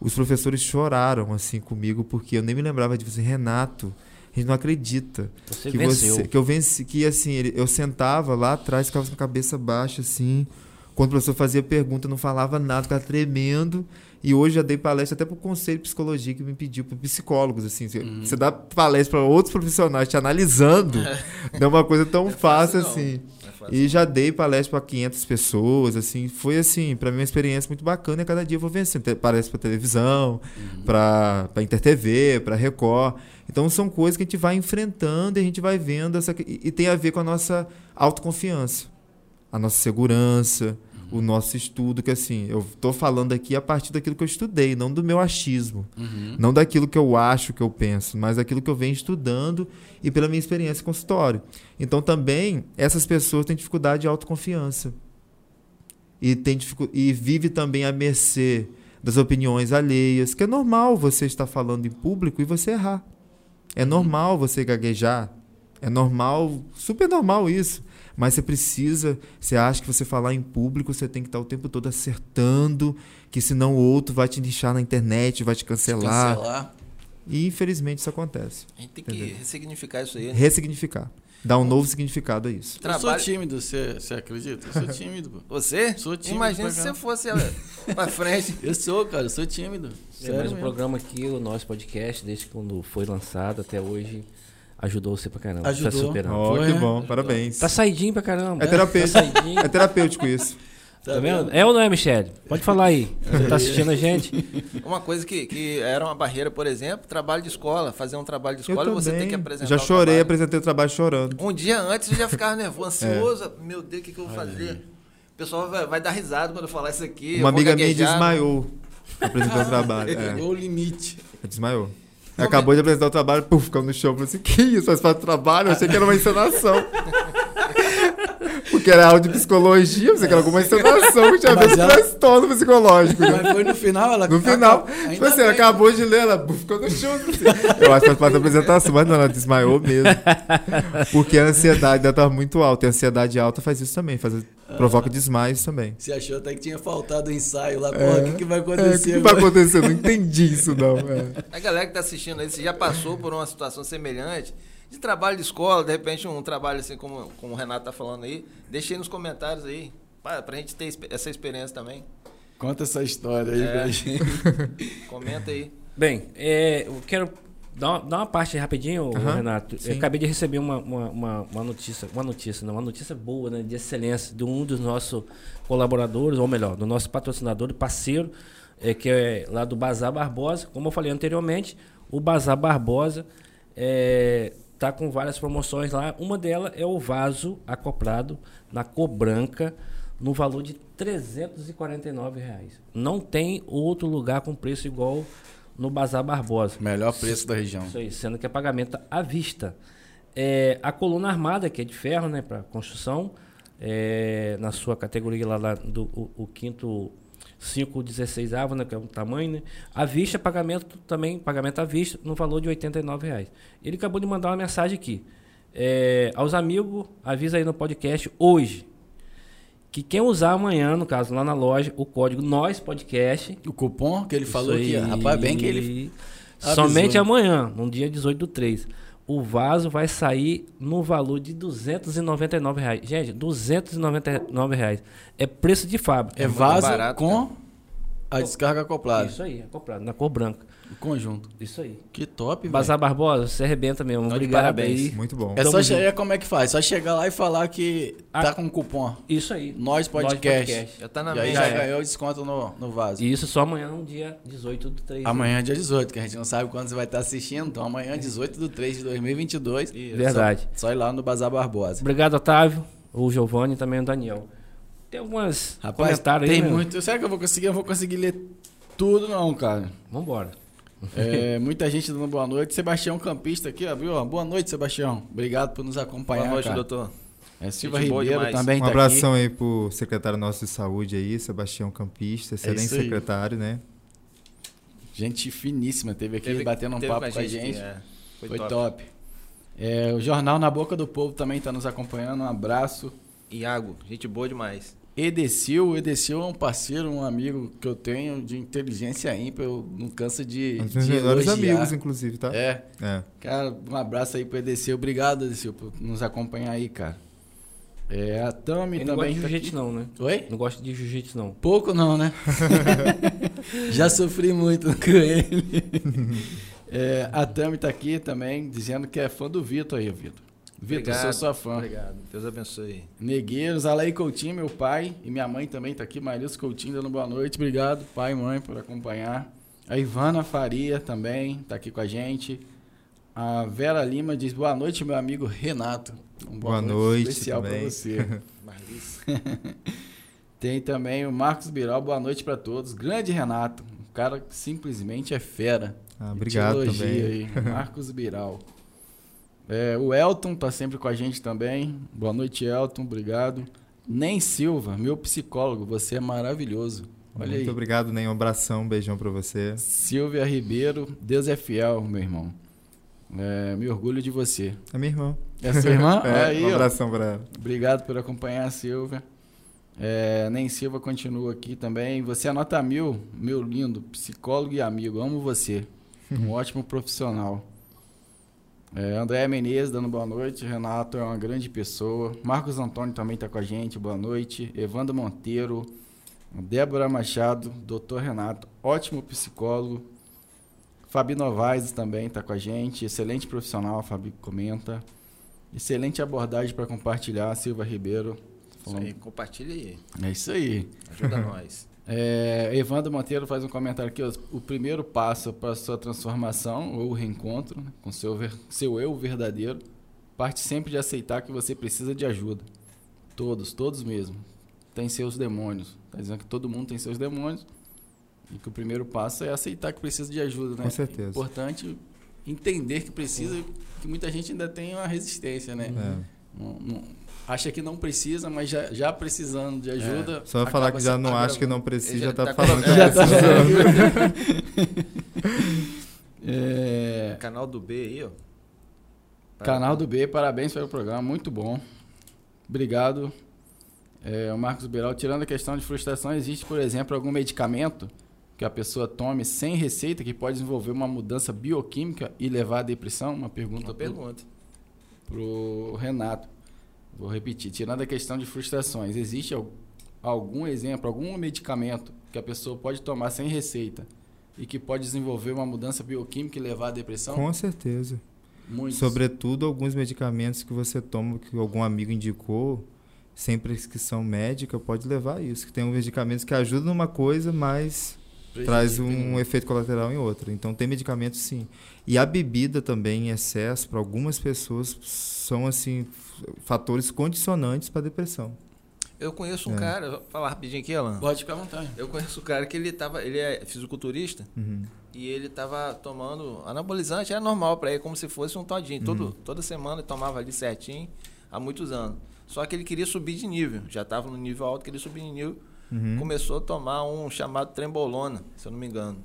os professores choraram assim comigo porque eu nem me lembrava de você, Renato. A gente não acredita Você que venceu. você que eu venci, que assim, ele- eu sentava lá atrás, ficava com a cabeça baixa assim. Quando o professor fazia pergunta, eu não falava nada, ficava tremendo. E hoje já dei palestra até para o Conselho de Psicologia que me pediu, para psicólogos, assim. Você- Uhum. Você dá palestra para outros profissionais te analisando, não é uma coisa tão É fácil, fácil, assim. É fácil. E já dei palestra para 500 pessoas, assim, foi assim, para mim uma experiência muito bacana e cada dia eu vou vencendo. Palestra para televisão, para para InterTV, para Record. Então são coisas que a gente vai enfrentando e a gente vai vendo essa e, e tem a ver com a nossa autoconfiança, a nossa segurança, o nosso estudo que assim, eu tô falando aqui a partir daquilo que eu estudei, não do meu achismo. Uhum. Não daquilo que eu acho que eu penso, mas daquilo que eu venho estudando e pela minha experiência em consultório. Então também essas pessoas têm dificuldade de autoconfiança. E, tem e vive também à mercê das opiniões alheias, que é normal você estar falando em público e você errar. É normal você gaguejar. É normal, super normal isso. Mas você precisa, você acha que você falar em público, você tem que estar o tempo todo acertando, que senão o outro vai te lixar na internet, vai te cancelar. Cancelar. E infelizmente isso acontece. A gente tem que Entendeu? ressignificar isso aí. né? Ressignificar. Dar um novo significado a isso. Eu sou tímido, você você acredita? Eu sou tímido, pô. Você? Sou tímido Imagina se você fosse pra frente. Eu sou, cara, eu sou tímido. É, Sério mas o mesmo. programa aqui, o nosso podcast, desde quando foi lançado até hoje, ajudou você pra caramba. Ajudou. Tá superando. Ó, Foi, que né? bom, parabéns. Tá saidinho pra caramba. É terapêutico. Tá. É terapêutico isso. Tá vendo? É ou não é, Michele? Pode falar aí. Você tá assistindo a gente? Uma coisa que, que era uma barreira, por exemplo, trabalho de escola. Fazer um trabalho de escola você tem que apresentar. Já o chorei, trabalho. apresentei o trabalho chorando. Um dia antes eu já ficava nervoso, ansioso. Meu Deus, o que, que eu vou fazer? O pessoal vai, vai dar risada quando eu falar isso aqui. Uma amiga minha gaguejar. desmaiou apresentando o trabalho. É, Chegou o limite. desmaiou. Acabou de apresentar o trabalho, puf, ficou no chão. Falei assim, que isso? Faz parte do trabalho? Eu achei que era uma encenação. Porque era aula de psicologia, eu pensei que era alguma encenação que tinha Mas com ela- transtorno psicológico. Mas foi no final, ela No final, Ainda tipo assim, ela acabou de ler, ela ficou no chão. assim. Eu acho que faz parte da apresentação, mas não, ela desmaiou mesmo. Porque a ansiedade dela tava muito alta. E a ansiedade alta faz isso também, faz, provoca desmaios também. Você achou até que tinha faltado o ensaio lá. Porra, o que, que vai É, o que, acontecer que vai acontecer? Eu não entendi isso, não. É. A galera que tá assistindo aí, você já passou por uma situação semelhante de trabalho de escola, de repente um trabalho assim como, como o Renato tá falando aí, deixa aí nos comentários aí, pra, pra gente ter essa experiência também. Conta essa história aí É. pra gente. Comenta aí. Bem, é, eu quero dar uma, dar uma parte rapidinho, Aham, Renato. sim. Eu acabei de receber uma, uma, uma, uma notícia, uma notícia, não, uma notícia boa, né, de excelência, de um dos nossos colaboradores, ou melhor, do nosso patrocinador e parceiro, é, que é lá do Bazar Barbosa. Como eu falei anteriormente, o Bazar Barbosa é, tá com várias promoções lá. Uma delas é o vaso acoplado na cor branca no valor de 349 reais. Não tem outro lugar com preço igual no Bazar Barbosa. Melhor preço da região. Isso aí, sendo que é pagamento à vista. É, a coluna armada, que é de ferro, né, para construção, é, na sua categoria lá, lá do o, o quinto 516 avo, né, que é o tamanho, né? À vista, pagamento também, pagamento à vista, no valor de 89 reais. Ele acabou de mandar uma mensagem aqui. É, aos amigos, avisa aí no podcast hoje que quem usar amanhã, no caso lá na loja, o código Nós Podcast. O cupom que ele falou aqui, rapaz, bem que ele. Somente amanhã, no dia 18 do 3 o vaso vai sair no valor de 299 reais. Gente, 299 reais. É preço de fábrica. É vaso barato, com a descarga acoplada. Isso aí, acoplado, na cor branca. O conjunto. Isso aí. Que top, velho. Bazar Barbosa, você arrebenta mesmo. Tá Obrigado parabéns. aí. Muito bom. É só chegar, como é que faz? Só chegar lá e falar que ah, tá com cupom. Isso aí. Nós podcast. Nós podcast. Já tá na e aí já é. ganhou desconto no, no vaso. Isso só amanhã, no dia 18 do 3. Amanhã é dia 18, que a gente não sabe quando você vai estar assistindo. Então amanhã, 18 do 3 de 2022. Isso. Verdade. Só, só ir lá no Bazar Barbosa. Obrigado, Otávio. O Giovanni e também o Daniel. Tem algumas Rapaz, comentários aí. Tem meu. muito. Será que eu vou conseguir? Eu vou conseguir ler tudo, não, cara. Vambora. É, muita gente dando boa noite. Sebastião Campista aqui, ó, viu? Boa noite, Sebastião. Obrigado por nos acompanhar. Boa noite, cara. doutor. É, Silva gente Ribeiro também Um tá abração aqui. aí pro secretário nosso de saúde aí, Sebastião Campista, excelente é secretário, né? Gente finíssima, teve aqui teve, batendo um papo com a gente. Gente. É, foi, foi, top. top. É, o Jornal Na Boca do Povo também está nos acompanhando. Um abraço. Iago, gente boa demais. Edecil, Edecil é um parceiro, um amigo que eu tenho de inteligência ímpar, eu não canso de. Um dos melhores amigos, inclusive, tá? É. é. Cara, um abraço aí pro Edecil. Obrigado, Edecil, por nos acompanhar aí, cara. É, a Tami também. Não gosta de tá jiu-jitsu, não, né? Oi? Não gosta de jiu-jitsu, não. Pouco não, né? Já sofri muito com ele. é, a Tami tá aqui também, dizendo que é fã do Vitor aí, Vitor. Vitor, sou sua fã. Obrigado. Deus abençoe. Negueiros, Alaí Coutinho, meu pai, e minha mãe também está aqui, Marilson Coutinho, dando boa noite. Obrigado, pai e mãe, por acompanhar. A Ivana Faria também está aqui com a gente. A Vera Lima diz boa noite, meu amigo Renato. Um boa, boa noite, especial para você. Tem também o Marcos Biral, boa noite para todos. Grande Renato, um cara que simplesmente é fera. Ah, obrigado também. Aí. Marcos Biral. É, o Elton tá sempre com a gente também. Boa noite, Elton. Obrigado. Nem Silva, meu psicólogo, você é maravilhoso. Olha Muito aí. obrigado, Nem. Um abração, um beijão para você. Silvia Ribeiro, Deus é fiel, meu irmão. É, me orgulho de você. É minha irmã. É sua irmã? é, aí, um abração para ela. Obrigado por acompanhar a Silvia. É, Nem Silva continua aqui também. Você é nota mil, meu lindo, psicólogo e amigo. Amo você. Um ótimo profissional. É, André Menezes dando boa noite. Renato é uma grande pessoa. Marcos Antônio também está com a gente. Boa noite. Evandro Monteiro. Débora Machado. Doutor Renato. Ótimo psicólogo. Fabi Novaes também está com a gente. Excelente profissional, a Fabi comenta. Excelente abordagem para compartilhar. Silva Ribeiro. Isso aí, compartilha aí. É isso aí. Ajuda nós. É, Evandro Monteiro faz um comentário aqui. Ó, o primeiro passo para a sua transformação ou reencontro né, com seu, ver, seu eu verdadeiro parte sempre de aceitar que você precisa de ajuda. Todos, todos mesmo. Tem seus demônios. Está dizendo que todo mundo tem seus demônios. E que o primeiro passo é aceitar que precisa de ajuda. Né? Com certeza. É importante entender que precisa, que muita gente ainda tem uma resistência, né? É. Não, não, acha que não precisa, mas já, já precisando de ajuda. É. Só falar que já não acha que não precisa, já, já tá, tá falando que já tá é... Canal do B aí, ó. Canal do B, parabéns pelo programa, muito bom. Obrigado. É, o Marcos Beral, tirando a questão de frustração, existe, por exemplo, algum medicamento que a pessoa tome sem receita que pode desenvolver uma mudança bioquímica e levar à depressão? Uma pergunta. Uma pergunta. Para o Renato. Vou repetir, tirando a questão de frustrações, existe algum exemplo, algum medicamento que a pessoa pode tomar sem receita e que pode desenvolver uma mudança bioquímica e levar à depressão? Com certeza. Muitos. Sobretudo alguns medicamentos que você toma, que algum amigo indicou, sem prescrição médica, pode levar a isso. Que tem medicamentos que ajudam numa coisa, mas traz um efeito colateral em outra. Então tem medicamentos sim. E a bebida também em excesso para algumas pessoas são assim fatores condicionantes para depressão. Eu conheço um É. cara, vou falar rapidinho aqui, Alan. Pode ficar à vontade. Eu conheço um cara que ele tava, ele é fisiculturista Uhum. e ele tava tomando anabolizante, era normal pra ele, como se fosse um todinho. Todo, toda semana ele tomava ali certinho, há muitos anos. Só que ele queria subir de nível, já estava no nível alto, queria subir de nível. Uhum. Começou a tomar um chamado trembolona, se eu não me engano.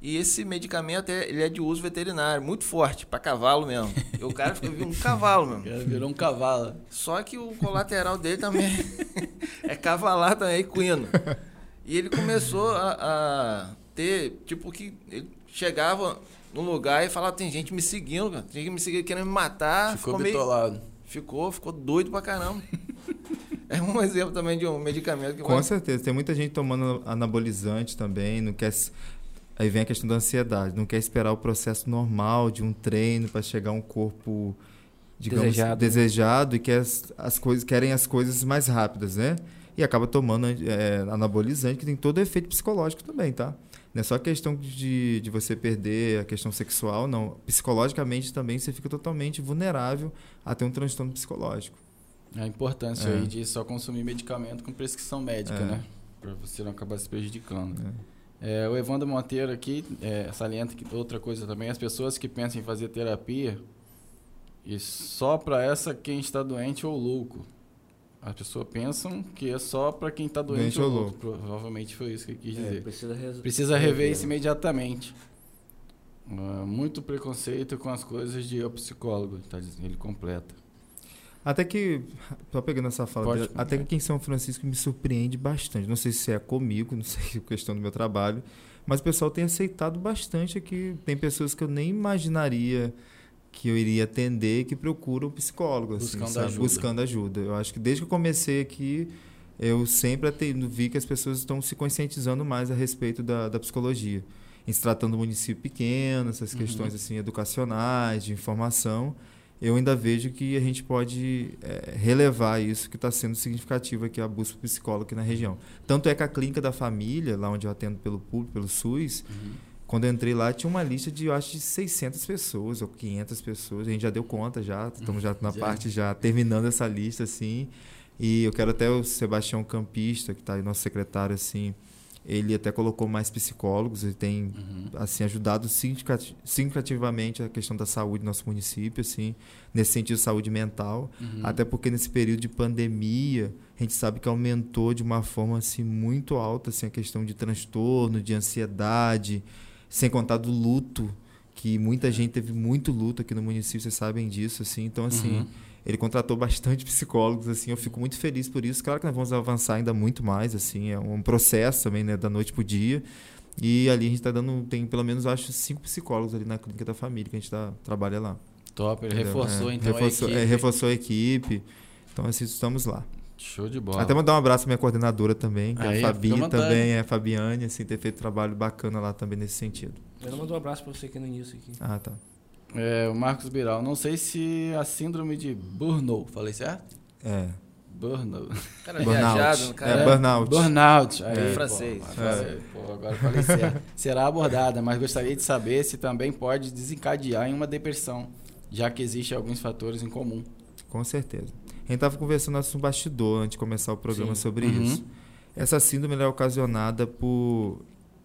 E esse medicamento é, ele é de uso veterinário, muito forte, pra cavalo mesmo. E o cara ficou um cavalo mesmo. O cara virou um cavalo. Só que o colateral dele também é cavalar também, equino. E ele começou a, a ter, tipo, que ele chegava num lugar e falava, tem gente me seguindo, cara. Tem gente me seguindo, querendo me matar. Ficou meio- bitolado. Ficou, ficou doido pra caramba. é um exemplo também de um medicamento que Com vai- certeza. Tem muita gente tomando anabolizante também, não quer. Aí vem a questão da ansiedade, não quer esperar o processo normal de um treino para chegar a um corpo, digamos, Desejado, desejado, né? e quer as, as coisas, querem as coisas mais rápidas, né? E acaba tomando é, anabolizante, que tem todo o efeito psicológico também, tá? Não é só questão de, de você perder a questão sexual, não. Psicologicamente também você fica totalmente vulnerável a ter um transtorno psicológico. A importância É. aí de só consumir medicamento com prescrição médica, É. né? Pra você não acabar se prejudicando. É, o Evandro Monteiro aqui é, salienta que outra coisa também, as pessoas que pensam em fazer terapia e só para essa quem está doente ou louco. As pessoas pensam que é só para quem está doente, Doente ou ou louco. Provavelmente foi isso que ele quis É, dizer. precisa, res- Precisa rever isso né? imediatamente. Ah, muito preconceito com as coisas de eu psicólogo, tá ele completa. Até que, só pegando essa fala, Pode, até que aqui em São Francisco me surpreende bastante. Não sei se é comigo, não sei se é questão do meu trabalho, mas o pessoal tem aceitado bastante aqui. Tem pessoas que eu nem imaginaria que eu iria atender que procuram psicólogo, assim, Buscando ajuda. buscando ajuda. Eu acho que desde que eu comecei aqui, eu sempre atendo, vi que as pessoas estão se conscientizando mais a respeito da, da psicologia. Em se tratando do município pequeno, essas Uhum. questões assim educacionais, de informação eu ainda vejo que a gente pode é, relevar isso que está sendo significativo aqui a busca psicólogo aqui na região. Tanto é que a clínica da família, lá onde eu atendo pelo público, pelo SUS, quando eu entrei lá tinha uma lista de, eu acho, de 600 pessoas ou 500 pessoas. A gente já deu conta já, estamos já na parte já terminando essa lista assim. E eu quero até o Sebastião Campista, que está aí nosso secretário assim, ele até colocou mais psicólogos, ele tem Uhum. assim ajudado significati- significativamente a questão da saúde do nosso município assim nesse sentido saúde mental Uhum. até porque nesse período de pandemia a gente sabe que aumentou de uma forma assim muito alta assim a questão de transtorno de ansiedade sem contar do luto que muita gente teve muito luto aqui no município vocês sabem disso assim então assim Uhum. Ele contratou bastante psicólogos, assim, eu fico muito feliz por isso. Claro que nós vamos avançar ainda muito mais, assim, é um processo também, né, da noite pro dia. E ali a gente está dando, tem pelo menos, acho, cinco psicólogos ali na clínica da família que a gente tá, trabalha lá. Top, ele entendeu? reforçou É, então reforçou, a é, equipe. reforçou a equipe. Então, assim, estamos lá. Show de bola. Até mandar um abraço à minha coordenadora também, que é Aí, a Fabi também, é a Fabiane, assim, ter feito trabalho bacana lá também nesse sentido. Eu mando um abraço pra você aqui no início. Aqui. Ah, tá. É, o Marcos Biral, não sei se a síndrome de Burnout, falei certo? É. Burnout. Cara Burnout. viajado, cara. É, burnout. Burnout. Aí, É. pô, Francês. agora, pô, agora falei certo. Será abordada, mas gostaria de saber se também pode desencadear em uma depressão, já que existem alguns fatores em comum. Com certeza. A gente estava conversando antes no bastidor, antes de começar o programa Sim. sobre Uhum. isso. Essa síndrome é ocasionada por,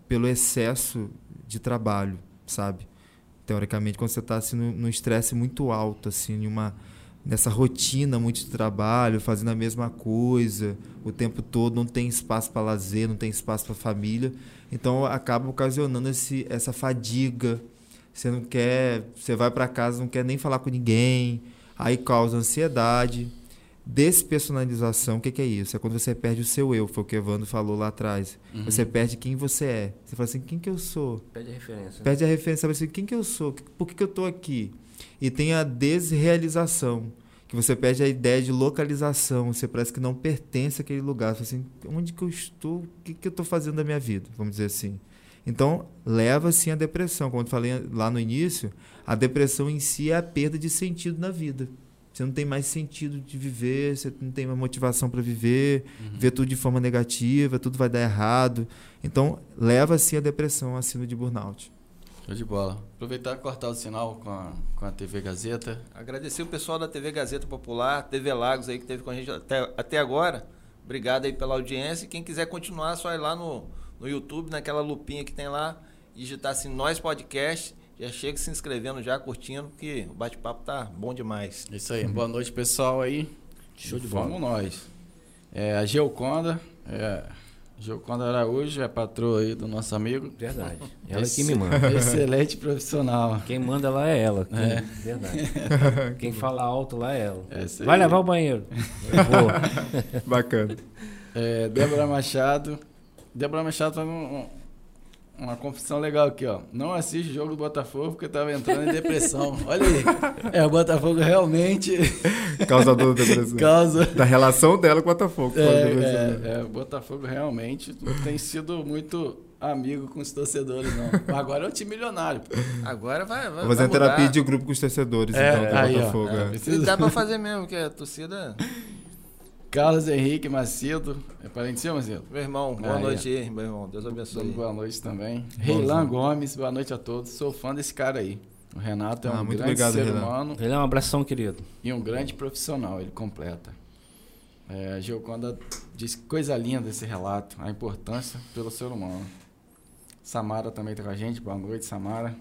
pelo excesso de trabalho, sabe? Teoricamente, quando você está assim, num estresse muito alto, assim, nessa rotina muito de trabalho, fazendo a mesma coisa o tempo todo, não tem espaço para lazer, não tem espaço para família. Então, acaba ocasionando esse, essa fadiga. Você não quer, você vai para casa, não quer nem falar com ninguém, aí causa ansiedade. Despersonalização, o que, que é isso? É quando você perde o seu eu, foi o que o Evandro falou lá atrás. Uhum. Você perde quem você é. Você fala assim, quem que eu sou? Pede a referência. né? Perde a referência, sabe assim, quem que eu sou? Por que, que eu estou aqui? E tem a desrealização, que você perde a ideia de localização, você parece que não pertence àquele lugar. Você fala assim, onde que eu estou? O que, que eu estou fazendo da minha vida? Vamos dizer assim. Então, leva sim a depressão. Como eu falei lá no início, a depressão em si é a perda de sentido na vida. Você não tem mais sentido de viver, você não tem mais motivação para viver, Uhum. vê tudo de forma negativa, tudo vai dar errado. Então, leva sim a depressão, a síndrome de burnout. Show de bola. Aproveitar e cortar o sinal com a, com a TV Gazeta. Agradecer o pessoal da TV Gazeta Popular, TV Lagos aí que teve com a gente até, até agora. Obrigado aí pela audiência. Quem quiser continuar, é só ir lá no, no YouTube, naquela lupinha que tem lá, digitar assim, Nós Podcast. Já chega se inscrevendo já, curtindo, porque o bate-papo tá bom demais. Isso aí. Boa noite, pessoal aí. Show de bola. Vamos nós. É, a Geoconda, é, Geoconda Araújo é patroa aí do nosso amigo. Verdade. Ela Esse, que me manda. Excelente profissional. Quem manda lá é ela. Quem, é. Verdade. Quem fala alto lá é ela. É Vai levar o banheiro. Bacana. É, Débora Machado. Débora Machado faz um, uma confissão legal aqui, ó. Não assiste o jogo do Botafogo porque tava entrando em depressão. Olha aí. É, o Botafogo realmente. Causador da depressão. Causa. Da relação dela com o Botafogo. É, é, é, o Botafogo realmente tem sido muito amigo com os torcedores, não. Agora é um time milionário. Agora vai. vai fazer terapia de grupo com os torcedores, é, então, aí, Botafogo. Ó, é. Precisa... Dá pra fazer mesmo, que a torcida. Carlos Henrique Macedo. É parente seu, Macedo? Meu irmão, boa aí, noite aí, meu irmão. Deus abençoe. Boa noite também. Reilan Gomes, boa noite a todos. Sou fã desse cara aí. O Renato é ah, um grande obrigado, ser Renan. humano. Ele é um abração, querido. E um grande profissional, ele completa. É, a Gioconda diz coisa linda esse relato, a importância pelo ser humano. Samara também está com a gente. Boa noite, Samara.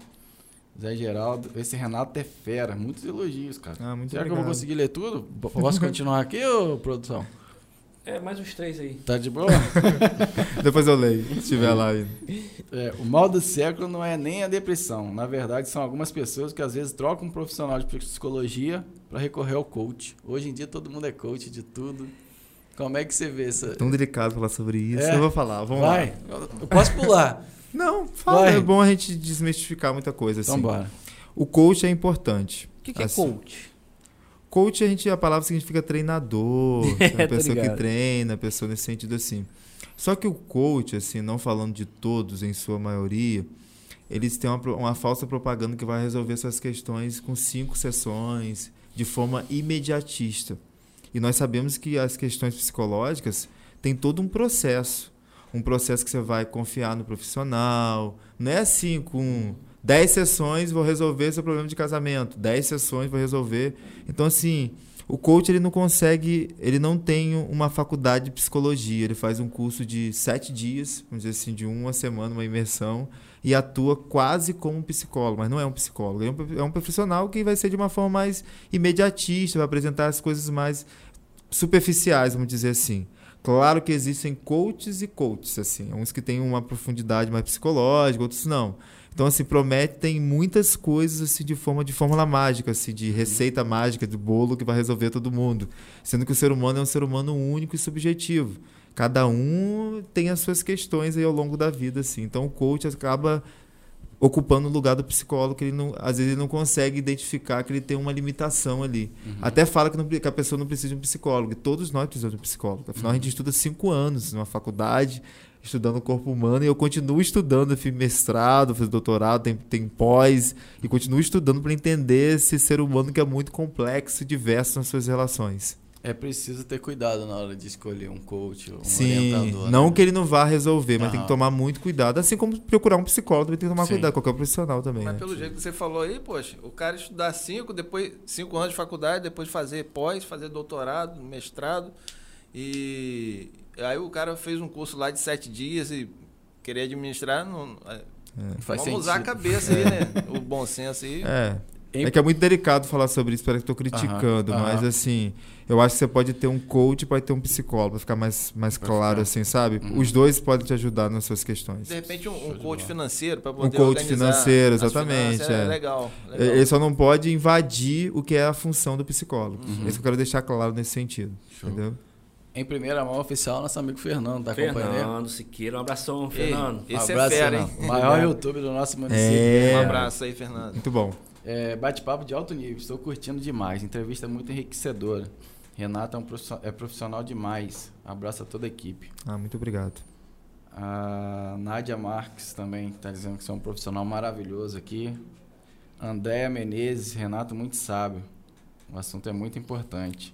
Zé Geraldo, esse Renato é fera, muitos elogios, cara. Ah, muito Será obrigado. que eu vou conseguir ler tudo? Posso continuar aqui, ô produção? É, mais uns três aí. Tá de boa? Depois eu leio, se estiver lá ainda. É, o mal do século não é nem a depressão. Na verdade, são algumas pessoas que às vezes trocam um profissional de psicologia para recorrer ao coach. Hoje em dia todo mundo é coach de tudo. Como é que você vê isso? Tão delicado falar sobre isso. É. Eu vou falar, vamos Vai. lá. Eu posso pular. Não, fala. Vai. É bom a gente desmistificar muita coisa. Assim. Então bora. O coach é importante. O que, que é assim, é coach? Coach, a, gente, a palavra significa treinador, é, a pessoa que treina, a pessoa nesse sentido assim. Só que o coach, assim, não falando de todos, em sua maioria, eles têm uma, uma falsa propaganda que vai resolver essas questões com cinco sessões, de forma imediatista. E nós sabemos que as questões psicológicas têm todo um processo um processo que você vai confiar no profissional. Não é assim com 10 sessões vou resolver seu problema de casamento, 10 sessões vou resolver. Então assim, o coach ele não consegue, ele não tem uma faculdade de psicologia, ele faz um curso de sete dias, vamos dizer assim, de uma semana, uma imersão, e atua quase como um psicólogo, mas não é um psicólogo, é um, é um profissional que vai ser de uma forma mais imediatista, vai apresentar as coisas mais superficiais, vamos dizer assim. Claro que existem coaches e coaches, assim. Uns que têm uma profundidade mais psicológica, outros não. Então, assim, prometem muitas coisas assim, de forma de fórmula mágica, assim, de receita mágica, de bolo que vai resolver todo mundo. Sendo que o ser humano é um ser humano único e subjetivo. Cada um tem as suas questões aí ao longo da vida, assim. Então, o coach acaba ocupando o lugar do psicólogo, que ele não, às vezes ele não consegue identificar que ele tem uma limitação ali. Uhum. Até fala que, não, que, a pessoa não precisa de um psicólogo. E todos nós precisamos de um psicólogo. Afinal, uhum. a gente estuda cinco anos numa faculdade, estudando o corpo humano, e eu continuo estudando, eu fiz mestrado, fiz doutorado, tem, tem pós, e continuo estudando para entender esse ser humano que é muito complexo e diverso nas suas relações. É preciso ter cuidado na hora de escolher um coach, um Sim, orientador. Não né? que ele não vá resolver, mas tem que tomar muito cuidado. Assim como procurar um psicólogo, também tem que tomar Sim. cuidado, qualquer profissional também. Mas né? pelo jeito que você falou aí, poxa, o cara estudar cinco, depois cinco anos de faculdade, depois fazer pós, fazer doutorado, mestrado. E aí o cara fez um curso lá de sete dias e querer administrar. Não, é, é. Vamos sentido. usar a cabeça aí, né? O bom senso aí. É. É que é muito delicado falar sobre isso, parece que estou criticando, mas assim, eu acho que você pode ter um coach e pode ter um psicólogo, para ficar mais, mais claro, ficar. assim, sabe? Uhum. Os dois podem te ajudar nas suas questões. De repente, um, um coach financeiro para poder Um coach financeiro, exatamente. É. é. Legal, legal, Ele só não pode invadir o que é a função do psicólogo. Uhum. Isso que eu quero deixar claro nesse sentido. Show. Entendeu? Em primeira mão oficial, nosso amigo Fernando da Fernando companhia. Fernando Siqueira, um abração, Fernando. Ei, esse um abraço, é fera, hein? O maior YouTube do nosso município. É. Um abraço aí, Fernando. Muito bom. É, Bate-papo de alto nível, estou curtindo demais. Entrevista muito enriquecedora. Renata é, um profissional, é profissional demais. Abraço a toda a equipe. Ah, muito obrigado. A Nádia Marques também está dizendo que você é um profissional maravilhoso aqui. Andréa Menezes, Renato muito sábio. O assunto é muito importante.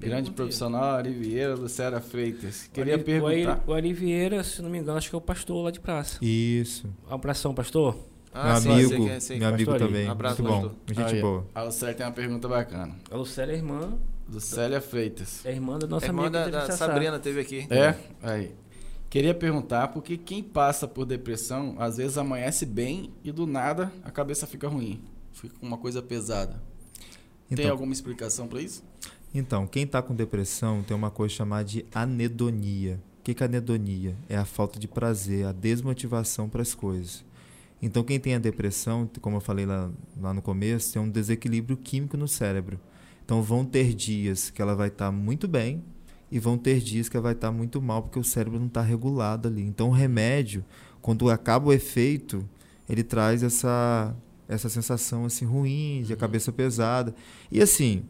Grande profissional, Ari Vieira, Lucera Freitas. Queria Ari, perguntar. O Ari Vieira, se não me engano, acho que é o pastor lá de praça. Isso. Um abração, pastor. Ah, meu amigo, sei, sei, meu amigo também. Um abraço, Muito bom, gente Aí, boa. A Lucélia tem uma pergunta bacana. A Lucélia é irmã Do Célia Freitas. É irmã da nossa A irmã amiga da, da. Sabrina teve aqui. É? Aí. Queria perguntar, porque quem passa por depressão, às vezes amanhece bem e do nada a cabeça fica ruim. Fica com uma coisa pesada. Tem Então, alguma explicação pra isso? Então, quem está com depressão tem uma coisa chamada de anedonia. O que que é anedonia? É a falta de prazer, a desmotivação para as coisas. Então, quem tem a depressão, como eu falei lá, lá no começo, tem um desequilíbrio químico no cérebro. Então, vão ter dias que ela vai estar muito bem e vão ter dias que ela vai estar muito mal porque o cérebro não está regulado ali. Então, o remédio, quando acaba o efeito, ele traz essa essa sensação assim ruim, de a cabeça pesada. E assim,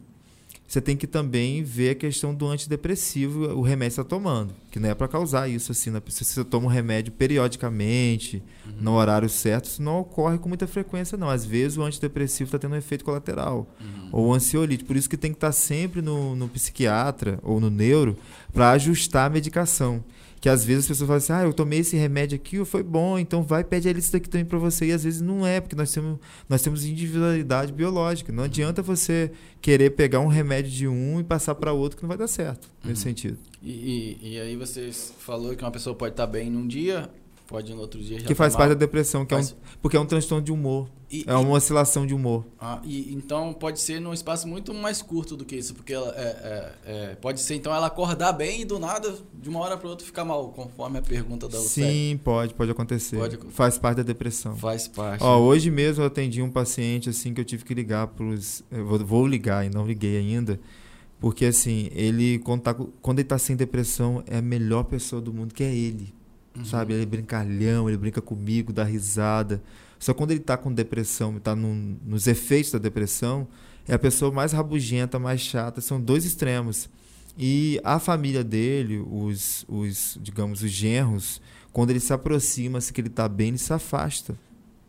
você tem que também ver a questão do antidepressivo, o remédio que está tomando, que não é para causar isso assim, né? se você toma um remédio periodicamente, no horário certo, isso não ocorre com muita frequência não. Às vezes o antidepressivo está tendo um efeito colateral, ou o ansiolítico, por isso que tem que estar sempre no, no psiquiatra ou no neuro para ajustar a medicação. Que às vezes as pessoas falam assim, ah, eu tomei esse remédio aqui, foi bom, então vai pede a lista aqui também para você. E às vezes não é, porque nós temos, nós temos individualidade biológica. Não adianta você querer pegar um remédio de um e passar para outro que não vai dar certo, nesse sentido. E, e, e aí você falou que uma pessoa pode estar bem num dia, pode no outro dia já Que faz parte da depressão, que é um, Faz- porque é um transtorno de humor. E- É uma oscilação de humor. Ah, e, então pode ser num espaço muito mais curto do que isso, porque ela, é, é, é, pode ser então ela acordar bem e do nada, de uma hora para outra, ficar mal, conforme a pergunta da. Sim, pode, pode acontecer. Pode- Faz parte da depressão. Faz parte. Ó, hoje mesmo eu atendi um paciente assim que eu tive que ligar pros. Vou, vou ligar e não liguei ainda. Porque assim, ele quando, tá quando ele tá sem depressão, é a melhor pessoa do mundo, que é ele. Uhum. Sabe? Ele é brincalhão, ele brinca comigo, dá risada. Só quando ele tá com depressão, tá num- nos efeitos da depressão, é a pessoa mais rabugenta, mais chata. São dois extremos. E a família dele, os, os digamos, os genros, quando ele se aproxima, se que ele tá bem, ele se afasta.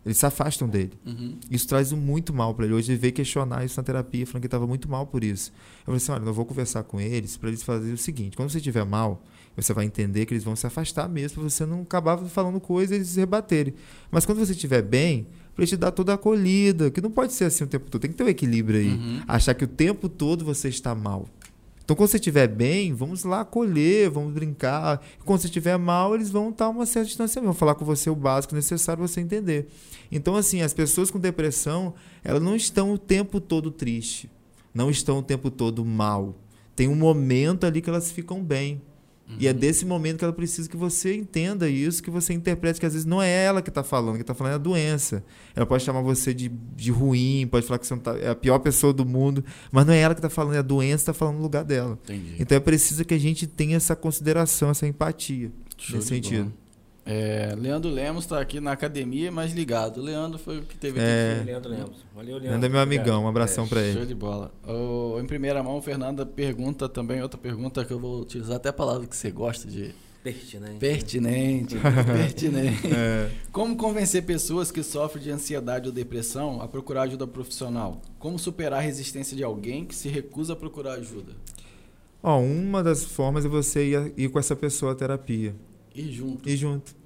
Eles se afastam dele. Uhum. Isso traz muito mal para ele. Hoje ele veio questionar isso na terapia, falando que estava muito mal por isso. Eu falei assim: olha, eu vou conversar com eles para eles fazerem o seguinte: quando você estiver mal, você vai entender que eles vão se afastar mesmo, para você não acabar falando coisas e eles se rebaterem. Mas quando você estiver bem, para te dar toda a acolhida, que não pode ser assim o tempo todo. Tem que ter um equilíbrio aí. Uhum. Achar que o tempo todo você está mal. Então, quando você estiver bem, vamos lá acolher, vamos brincar. Quando você estiver mal, eles vão estar uma certa distância, vão falar com você o básico necessário você entender. Então, assim, as pessoas com depressão, elas não estão o tempo todo triste, não estão o tempo todo mal. Tem um momento ali que elas ficam bem. E é desse momento que ela precisa que você entenda isso, que você interprete que às vezes não é ela que está falando, que está falando é a doença. Ela pode chamar você de, de ruim, pode falar que você tá, é a pior pessoa do mundo, mas não é ela que está falando, é a doença que está falando no lugar dela. Entendi. Então é preciso que a gente tenha essa consideração, essa empatia Show nesse sentido. bola. É, Leandro Lemos está aqui na academia, mas ligado. Leandro foi o que teve É. aqui. Leandro Lemos. Valeu, Leandro. Leandro é meu amigão, um abração pra Show ele. de bola. Em primeira mão, Fernanda pergunta também outra pergunta que eu vou utilizar até a palavra que você gosta de Pertinente. pertinente, pertinente. É. Como convencer pessoas que sofrem de ansiedade ou depressão a procurar ajuda profissional? Como superar a resistência de alguém que se recusa a procurar ajuda? Ó, uma das formas é você ir, ir com essa pessoa à terapia. Ir junto. Ir junto.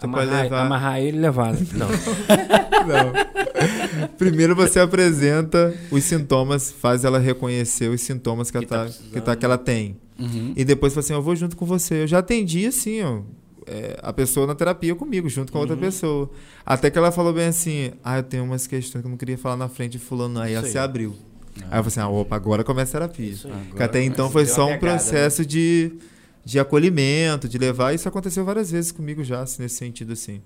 Você pode Amarrar, levar. amarrar ele e levar. Não. Não. Primeiro você apresenta os sintomas, faz ela reconhecer os sintomas que, Que tá ela, tá, que, tá, que ela tem. Uhum. E depois fala assim, eu vou junto com você. Eu já atendi assim, ó, é, a pessoa na terapia comigo, junto com a outra Uhum. pessoa. Até que ela falou bem assim, ah, eu tenho umas questões que eu não queria falar na frente de fulano. não." Aí ela se abriu. Aí eu falei assim, ah, opa, agora começa a terapia. Que até então foi só um pegada, né? processo de, de acolhimento, de levar. Isso aconteceu várias vezes comigo já, assim, nesse sentido, assim.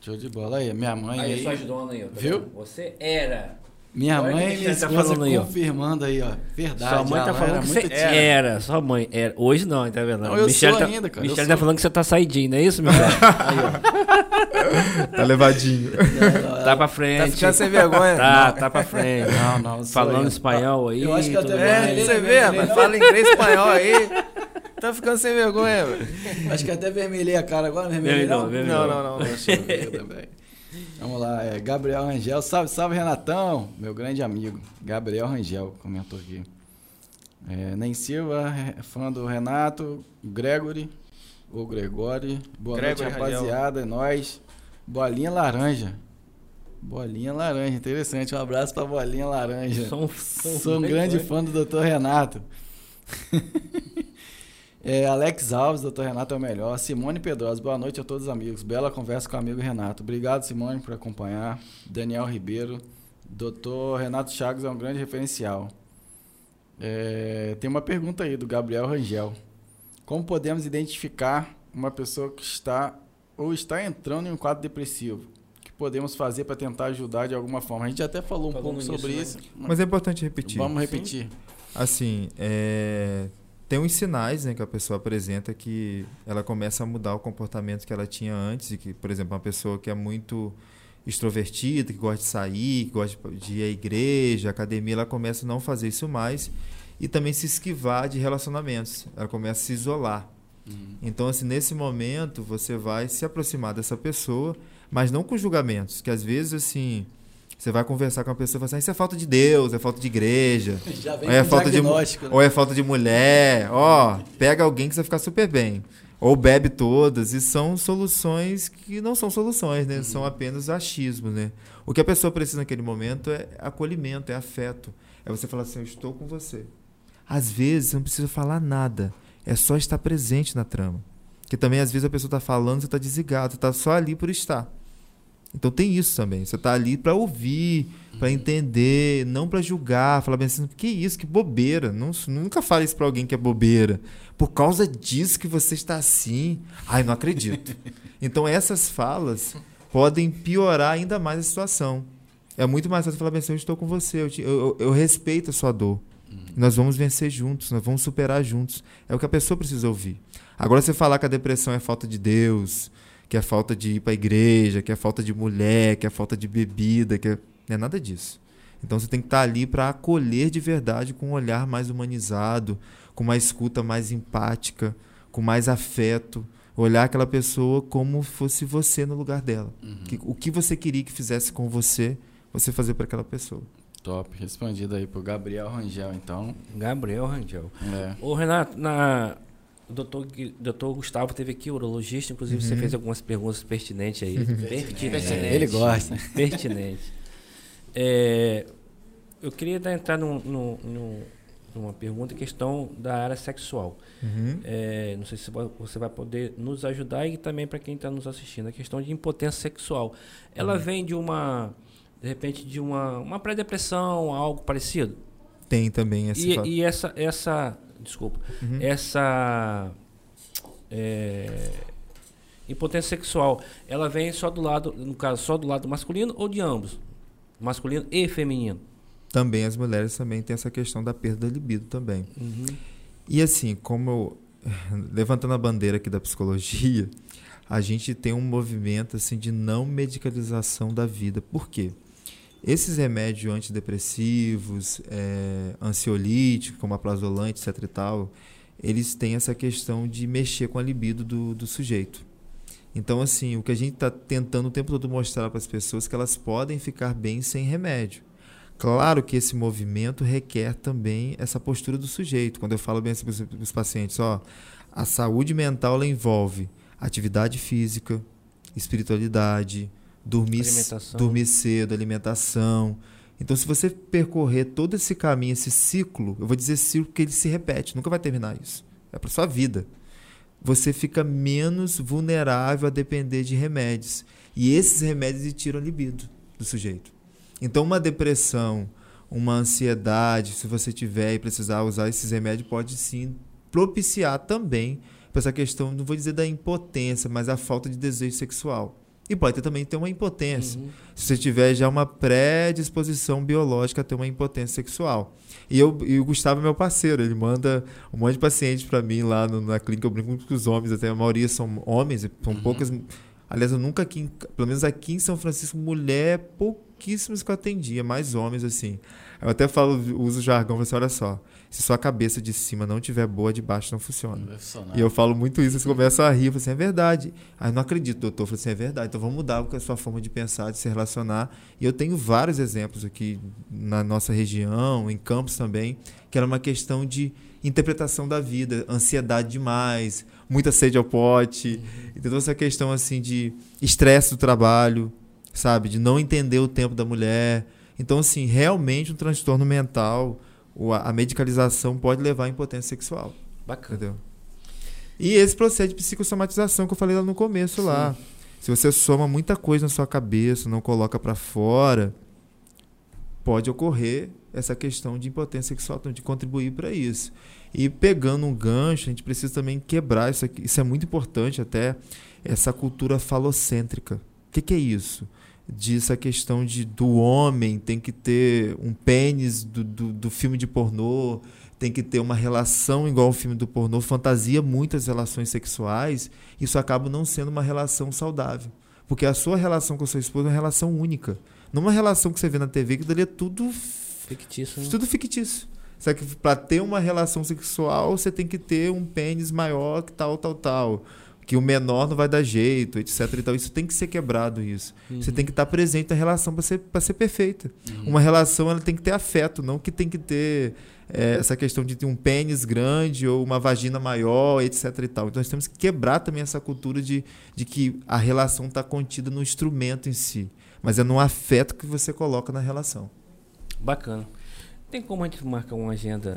Show de bola aí. Minha mãe Aí, aí. sua dona aí, ó. tá Viu? vendo? Você era. Minha Olha mãe e minha tá falando aí, confirmando aí, ó. Verdade. sua mãe tá falando era que muito você tímida. era. Sua mãe era. Hoje não, tá vendo? Não, eu Michele sou tá, ainda, cara, eu Michele sou. tá falando que você tá saidinho, não é isso, Michele? aí, ó. Tá levadinho. Não, Tá pra frente. Tá ficando sem vergonha. Tá, tá pra frente. Não, não. eu Falando ainda. espanhol aí. Eu acho que até mais. É, você vê, rapaz, fala inglês espanhol aí. Tá ficando sem vergonha, velho. Acho que até vermelhei a cara agora, não vermelhei não? Não, não, não. não. Vamos lá, é Gabriel Rangel. Salve, salve, Renatão, meu grande amigo. Gabriel Rangel comentou aqui. É, Nen Silva, é fã do Renato, Gregory, ou Gregori. Boa Gregory noite, rapaziada, é nóis. Bolinha laranja. Bolinha laranja, interessante. Um abraço pra Bolinha Laranja. Sou um, Sou um grande fã do Dr. Renato. é, Alex Alves, doutor Renato é o melhor. Simone Pedrosa, boa noite a todos os amigos. Bela conversa com o amigo Renato. Obrigado, Simone, por acompanhar. Daniel Ribeiro, doutor Renato Chagas é um grande referencial. É, tem uma pergunta aí do Gabriel Rangel. Como podemos identificar uma pessoa que está ou está entrando em um quadro depressivo? O que podemos fazer para tentar ajudar de alguma forma? A gente até falou um Falou pouco sobre isso. Mas é importante repetir. Vamos repetir. Assim, é, tem uns sinais né, que a pessoa apresenta que ela começa a mudar o comportamento que ela tinha antes. E que, por exemplo, uma pessoa que é muito extrovertida, que gosta de sair, que gosta de ir à igreja, academia, ela começa a não fazer isso mais e também se esquivar de relacionamentos. Ela começa a se isolar. Então, assim, nesse momento, você vai se aproximar dessa pessoa, mas não com julgamentos, que às vezes, assim, você vai conversar com a pessoa e fala assim, "Ah, isso é falta de Deus, é falta de igreja, Já vem ou é falta de, né? ou é falta de mulher, ó, pega alguém que você vai ficar super bem. Ou bebe todas, e são soluções que não são soluções, né? São apenas achismos, né? O que a pessoa precisa naquele momento é acolhimento, é afeto. É você falar assim, eu estou com você. Às vezes, você não precisa falar nada. É só estar presente na trama. Porque também, às vezes, a pessoa está falando, você está desligado, você está só ali por estar. Então tem isso também. Você está ali para ouvir, para entender, não para julgar, falar bem assim, que isso, que bobeira. Não, nunca fale isso para alguém que é bobeira. Por causa disso que você está assim. Ai, não acredito. então essas falas podem piorar ainda mais a situação. É muito mais fácil falar bem assim, eu estou com você, eu, te- eu- eu- eu respeito a sua dor. Nós vamos vencer juntos, nós vamos superar juntos. É o que a pessoa precisa ouvir. Agora, você falar que a depressão é falta de Deus, que é falta de ir para a igreja, que é falta de mulher, que é falta de bebida, que é... não é nada disso. Então você tem que estar ali para acolher de verdade com um olhar mais humanizado, com uma escuta mais empática, com mais afeto, olhar aquela pessoa como fosse você no lugar dela. Que- o que você queria que fizesse com você, você fazer para aquela pessoa. Top, respondido aí pro Gabriel Rangel, então. Gabriel Rangel. É. Ô, Renato, na... o doutor, doutor Gustavo teve aqui, urologista, inclusive você fez algumas perguntas pertinentes aí. pertinentes. Ele gosta. Pertinente. É, eu queria entrar num, num- num- numa pergunta, questão da área sexual. É, não sei se vo- você vai poder nos ajudar e também para quem está nos assistindo. A questão de impotência sexual. Ela vem de uma, de repente, de uma, uma pré-depressão, algo parecido? Tem também esse E, e essa, essa, desculpa, Uhum. essa é, impotência sexual, ela vem só do lado, no caso, só do lado masculino ou de ambos? Masculino e feminino? Também as mulheres também têm essa questão da perda da libido também. E assim, como eu, levantando a bandeira aqui da psicologia, a gente tem um movimento assim de não medicalização da vida. Por quê? Esses remédios antidepressivos, é, ansiolíticos, como a prazolante, etc e tal, eles têm essa questão de mexer com a libido do, do sujeito. Então, assim, o que a gente está tentando o tempo todo mostrar para as pessoas é que elas podem ficar bem sem remédio. Claro que esse movimento requer também essa postura do sujeito. Quando eu falo bem assim para os pacientes, ó, a saúde mental envolve atividade física, espiritualidade, dormir, dormir cedo, alimentação. Então, se você percorrer todo esse caminho, esse ciclo, eu vou dizer ciclo porque ele se repete, nunca vai terminar isso. É para sua vida. Você fica menos vulnerável a depender de remédios. E esses remédios tiram a libido do sujeito. Então, uma depressão, uma ansiedade, se você tiver e precisar usar esses remédios, pode sim propiciar também para essa questão, não vou dizer da impotência, mas a falta de desejo sexual. E pode ter, também ter uma impotência. Se você tiver já uma predisposição biológica a ter uma impotência sexual. E, eu, e o Gustavo é meu parceiro, ele manda um monte de pacientes para mim lá no- na clínica, eu brinco muito com os homens, até a maioria são homens, são poucas. Aliás, eu nunca aqui, pelo menos aqui em São Francisco, mulher, pouquíssimos que eu atendia, mais homens assim. Eu até falo, uso o jargão, assim, olha só, se sua cabeça de cima não tiver boa, de baixo não funciona. Não. E eu falo muito isso, eles começam a rir, eu falo assim, é verdade. Aí não acredito, doutor, eu falo assim, é verdade. Então vamos mudar a sua forma de pensar, de se relacionar. E eu tenho vários exemplos aqui na nossa região, em Campos também, que era uma questão de interpretação da vida, ansiedade demais, muita sede ao pote. Então essa questão assim de estresse do trabalho, sabe, de não entender o tempo da mulher. Então assim, realmente um transtorno mental a medicalização pode levar à impotência sexual. Bacana. Entendeu? E esse processo de psicossomatização que eu falei lá no começo lá. Se você soma muita coisa na sua cabeça, não coloca pra fora, pode ocorrer essa questão de impotência sexual, então, de contribuir para isso. E pegando um gancho, a gente precisa também quebrar isso aqui. Isso é muito importante até essa cultura falocêntrica. O que, que é isso? Diz a questão de do homem tem que ter um pênis do, do, do filme de pornô, tem que ter uma relação igual ao filme do pornô, fantasia muitas relações sexuais, isso acaba não sendo uma relação saudável. Porque a sua relação com a sua esposa é uma relação única. Não uma relação que você vê na TV, que dali é tudo, Fictício. né? tudo fictício. Só que para ter uma relação sexual, você tem que ter um pênis maior que tal, tal, tal. Que o menor não vai dar jeito, etc. E tal. Isso tem que ser quebrado, isso. Você tem que estar presente na relação para ser, pra ser perfeita. Uma relação ela tem que ter afeto, não que tem que ter é, essa questão de ter um pênis grande ou uma vagina maior, etc. E tal. Então nós temos que quebrar também essa cultura de, de que a relação está contida no instrumento em si, mas é no afeto que você coloca na relação. Bacana. Tem como a gente marcar uma agenda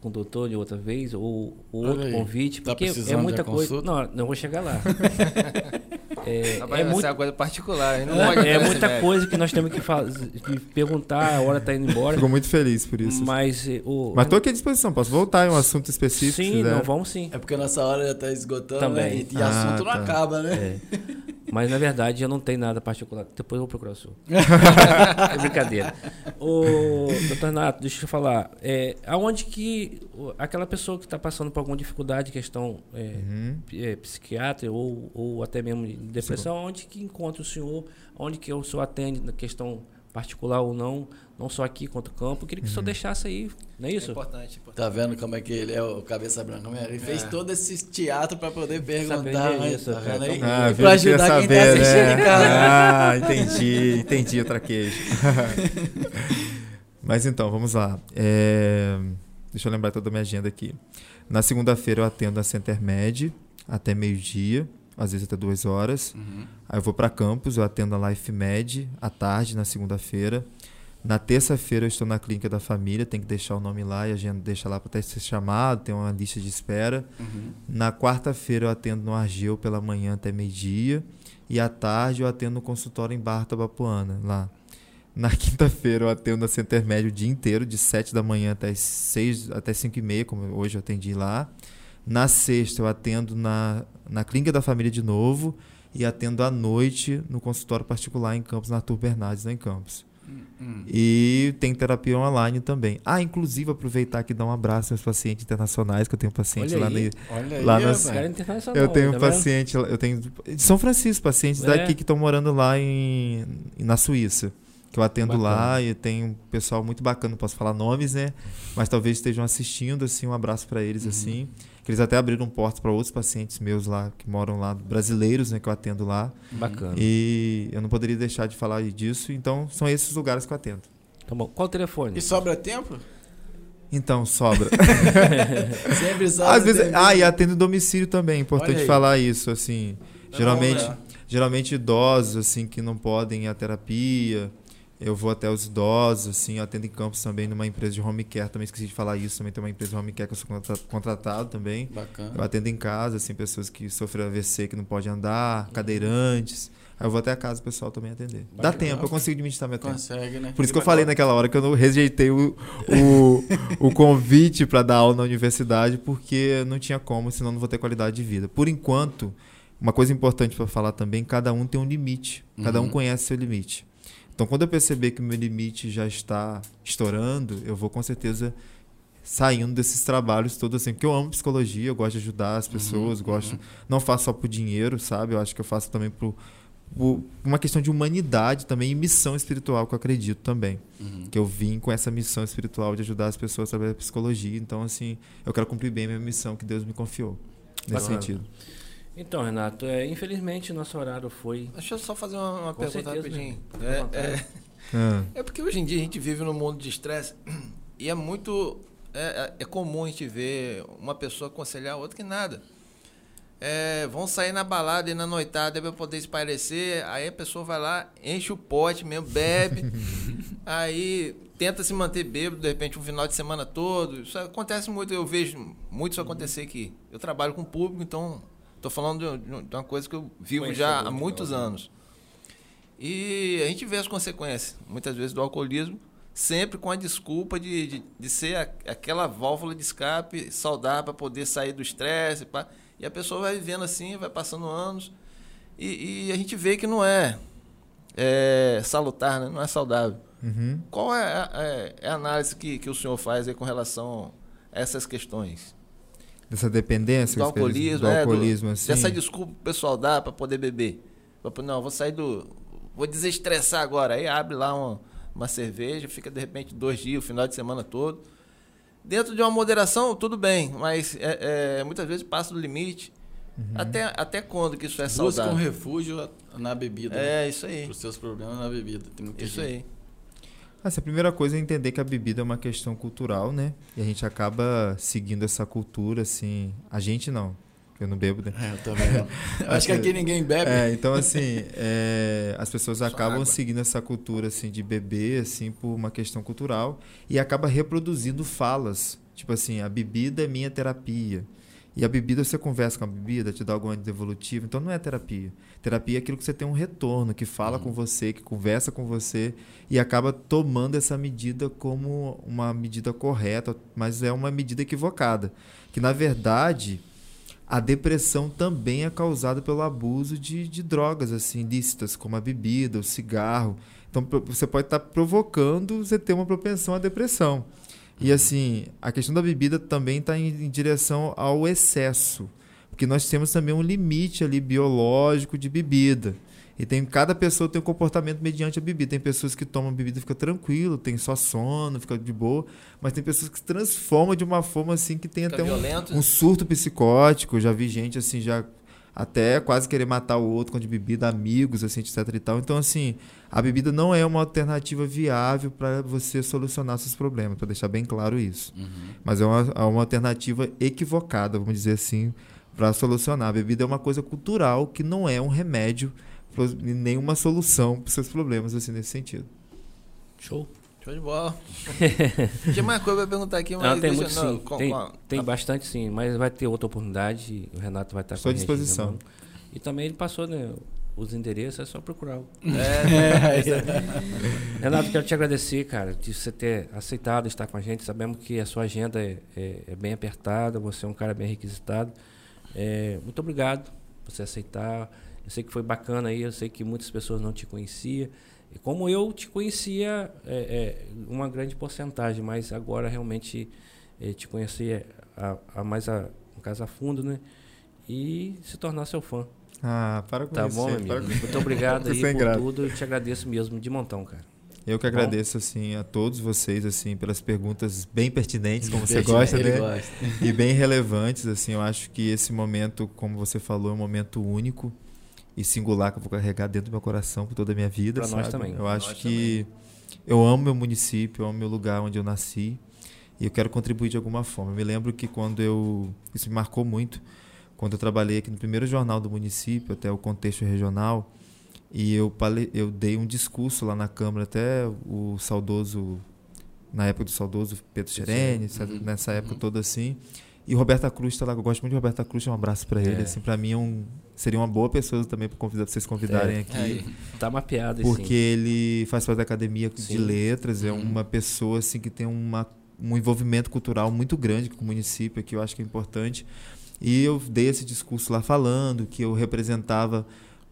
com o doutor de outra vez? Ou, ou outro aí. convite? Tá Porque é precisando muita coisa. Não, não vou chegar lá. é, Vai é ser muito- uma coisa particular, hein? Não é esse muita coisa que nós temos que, fazer, que perguntar, a hora tá indo embora. Fico muito feliz por isso. Mas eh, o. Mas estou aqui à disposição, posso voltar em um assunto específico? Sim, não, vamos sim. É porque a nossa hora já tá esgotando, Também. né? E, e Ah, assunto não tá. acaba, né? É. Mas na verdade eu não tenho nada particular. Depois eu vou procurar o seu. é brincadeira. Ô, doutor Renato, deixa eu falar. É, aonde que aquela pessoa que está passando por alguma dificuldade, questão é, Uhum. é, psiquiatra ou, ou até mesmo de depressão, onde que encontra o senhor? Onde que o senhor atende na questão particular ou não? Não só aqui quanto campo. Eu queria que o senhor Uhum. deixasse aí, não é É isso? importante, importante. Tá vendo como é que ele é o cabeça branca? É? Ele fez É. todo esse teatro pra poder perguntar. Saber né? isso, tá vendo aí? Ah, E pra ajudar quem tá saber, assistindo né? em casa. Ah, entendi, entendi o traquejo. Mas então, vamos lá. É, Deixa eu lembrar toda a minha agenda aqui. Na segunda-feira eu atendo a Centermed até meio-dia, às vezes até duas horas. Uhum. Aí eu vou para campus, eu atendo a Life Med à tarde, na segunda-feira. Na terça-feira eu estou na clínica da família, tem que deixar o nome lá e a gente deixa lá para ser chamado, tem uma lista de espera. Uhum. Na quarta-feira eu atendo no Argeu pela manhã até meio-dia. E à tarde eu atendo no consultório em Barra Tabapuana, lá. Na quinta-feira eu atendo na Center Médio o dia inteiro, de 7 da manhã até 6, até 5 e meia, como hoje eu atendi lá. Na sexta eu atendo na, na Clínica da Família de novo e atendo à noite no consultório particular em Campos, na Arthur Bernardes, lá em Campos. Hum. E tem terapia online também. Ah, inclusive aproveitar aqui e dar um abraço aos pacientes internacionais, que eu tenho paciente Olha lá aí. no, Olha aí, Lá Cara internacional. eu tenho tá um paciente, eu tenho de São Francisco, pacientes É. daqui que estão morando lá em, na Suíça, que eu atendo Bacana. lá e tem um pessoal muito bacana, não posso falar nomes, né? Mas talvez estejam assistindo, assim, um abraço para eles, Uhum. assim. Que eles até abriram portas para outros pacientes meus lá que moram lá, brasileiros, né, que eu atendo lá. Bacana. E eu não poderia deixar de falar disso, então são esses lugares que eu atendo. Tá bom. Qual o telefone? E sobra tempo? Então, sobra. Sempre sobra Às vezes, tempo. ah, e atendo domicílio também, é importante falar isso, assim. Não, geralmente, né? geralmente idosos, assim, que não podem ir à terapia. Eu vou até os idosos, assim, eu atendo em campos também numa empresa de home care, também esqueci de falar isso, também tem uma empresa de home care que eu sou contra- contratado também. Bacana. Eu atendo em casa, assim, pessoas que sofreram AVC, que não podem andar, cadeirantes. Aí eu vou até a casa do pessoal também atender. Dá tempo, eu consigo administrar meu tempo. Consegue, né? Por isso que eu falei naquela hora que eu não rejeitei o, o, o convite para dar aula na universidade, porque não tinha como, senão não vou ter qualidade de vida. Por enquanto, uma coisa importante para falar também, cada um tem um limite. Cada um Uhum. conhece seu limite. Então, quando eu perceber que o meu limite já está estourando, eu vou com certeza saindo desses trabalhos todos assim, porque eu amo psicologia, eu gosto de ajudar as pessoas, gosto, uhum. não faço só por dinheiro, sabe? Eu acho que eu faço também por, por uma questão de humanidade também e missão espiritual que eu acredito também Uhum. que eu vim com essa missão espiritual de ajudar as pessoas através da psicologia. Então, assim, eu quero cumprir bem a minha missão que Deus me confiou. Nesse sentido. Então, Renato, é, infelizmente nosso horário foi. Deixa eu só fazer uma, uma pergunta certeza, rapidinho. À É, é, Ah, é porque hoje em dia a gente vive num mundo de estresse e é muito. É, é- é comum a gente ver uma pessoa aconselhar a outra que nada. É, vão sair na balada e na noitada para poder espairecer, aí a pessoa vai lá, enche o pote mesmo, bebe, aí tenta se manter bêbado, de repente, um final de semana todo. Isso acontece muito, eu vejo muito isso acontecer aqui. Eu trabalho com público, então estou falando de, de, uma coisa que eu vivo já há muitos anos. E a gente vê as consequências, muitas vezes, do alcoolismo, sempre com a desculpa de, de, de ser a, aquela válvula de escape saudável para poder sair do estresse. E a pessoa vai vivendo assim, vai passando anos. E, e a gente vê que não é, é salutar, né? não é saudável. Uhum. Qual é a, é, é a, análise que, que o senhor faz com relação a essas questões? Dessa dependência? Do alcoolismo, do é, alcoolismo do, assim. Dessa desculpa que o pessoal dá para poder beber. Não, vou sair do. Vou desestressar agora. Aí abre lá uma, uma cerveja, fica de repente dois dias, o final de semana todo. Dentro de uma moderação, tudo bem, mas é, é, muitas vezes passa do limite. Uhum. Até, até quando que isso é saudável? Busca um refúgio na bebida. É, né? isso aí. Para os seus problemas na bebida. isso gente. aí. Essa a primeira coisa é entender que a bebida é uma questão cultural, né? E a gente acaba seguindo essa cultura, assim. A gente não. Eu não bebo, né? É, eu também não. Acho que aqui ninguém bebe. É, então, assim, é, as pessoas Só acabam água. seguindo essa cultura, assim, de beber, assim, por uma questão cultural e acaba reproduzindo falas. Tipo assim, a bebida é minha terapia. E a bebida, você conversa com a bebida, te dá algum devolutivo. Então não é terapia. Terapia é aquilo que você tem um retorno, que fala uhum. com você, que conversa com você e acaba tomando essa medida como uma medida correta, mas é uma medida equivocada. Que na verdade a depressão também é causada pelo abuso de, de drogas assim ilícitas, como a bebida, o cigarro. Então você pode estar provocando você ter uma propensão à depressão. E assim, a questão da bebida também está em, em, direção ao excesso, porque nós temos também um limite ali biológico de bebida. E tem cada pessoa tem um comportamento mediante a bebida. Tem pessoas que tomam bebida e fica tranquilo, tem só sono, fica de boa, mas tem pessoas que se transformam de uma forma assim que tem fica até um, um, surto psicótico. Já vi gente assim já até quase querer matar o outro com de bebida, amigos, assim, etc e tal. Então, assim, a bebida não é uma alternativa viável para você solucionar seus problemas, para deixar bem claro isso. Uhum. Mas é uma, é uma alternativa equivocada, vamos dizer assim, para solucionar. A bebida é uma coisa cultural que não é um remédio nenhuma solução para seus problemas, assim, nesse sentido. Show. Show de bola. Tinha mais coisa para perguntar aqui, mas não, tem muito, não, sim. Com, tem, com, tem bastante sim, mas vai ter outra oportunidade. O Renato vai estar Estou com à disposição. E também ele passou né, os endereços, é só procurar. É, é, Renato, quero te agradecer, cara, de você ter aceitado estar com a gente. Sabemos que a sua agenda é, é, é bem apertada, você é um cara bem requisitado. É, muito obrigado por você aceitar. Eu sei que foi bacana aí, eu sei que muitas pessoas não te conheciam. E como eu te conhecia é, é, uma grande porcentagem, mas agora realmente é, te conheci a, a mais a, um caso a fundo, né? E se tornar seu fã. Ah, para com tá isso. Tá bom, amigo. Para... Muito obrigado aí por tudo. Eu te agradeço mesmo de montão, cara. Eu que agradeço assim a todos vocês assim pelas perguntas bem pertinentes, como você gosta, né? Gosta. E bem relevantes assim. Eu acho que esse momento, como você falou, é um momento único e singular que eu vou carregar dentro do meu coração por toda a minha vida. Para nós também. Eu acho que também. eu amo meu município, eu amo meu lugar onde eu nasci e eu quero contribuir de alguma forma. Eu me lembro que quando eu. Isso me marcou muito. Quando eu trabalhei aqui no primeiro jornal do município, até o contexto regional, e eu, eu dei um discurso lá na Câmara, até o saudoso, na época do saudoso Pedro Xerene, uhum. nessa época uhum. toda assim. E Roberta Cruz está lá, eu gosto muito de Roberta Cruz, um abraço para ele. É. Assim, para mim é um, seria uma boa pessoa também para convidar, vocês convidarem é. aqui. É, tá mapeado Porque sim. ele faz parte da Academia sim. de Letras, é uhum. uma pessoa assim que tem uma, um envolvimento cultural muito grande com o município, que eu acho que é importante. E eu dei esse discurso lá falando que eu representava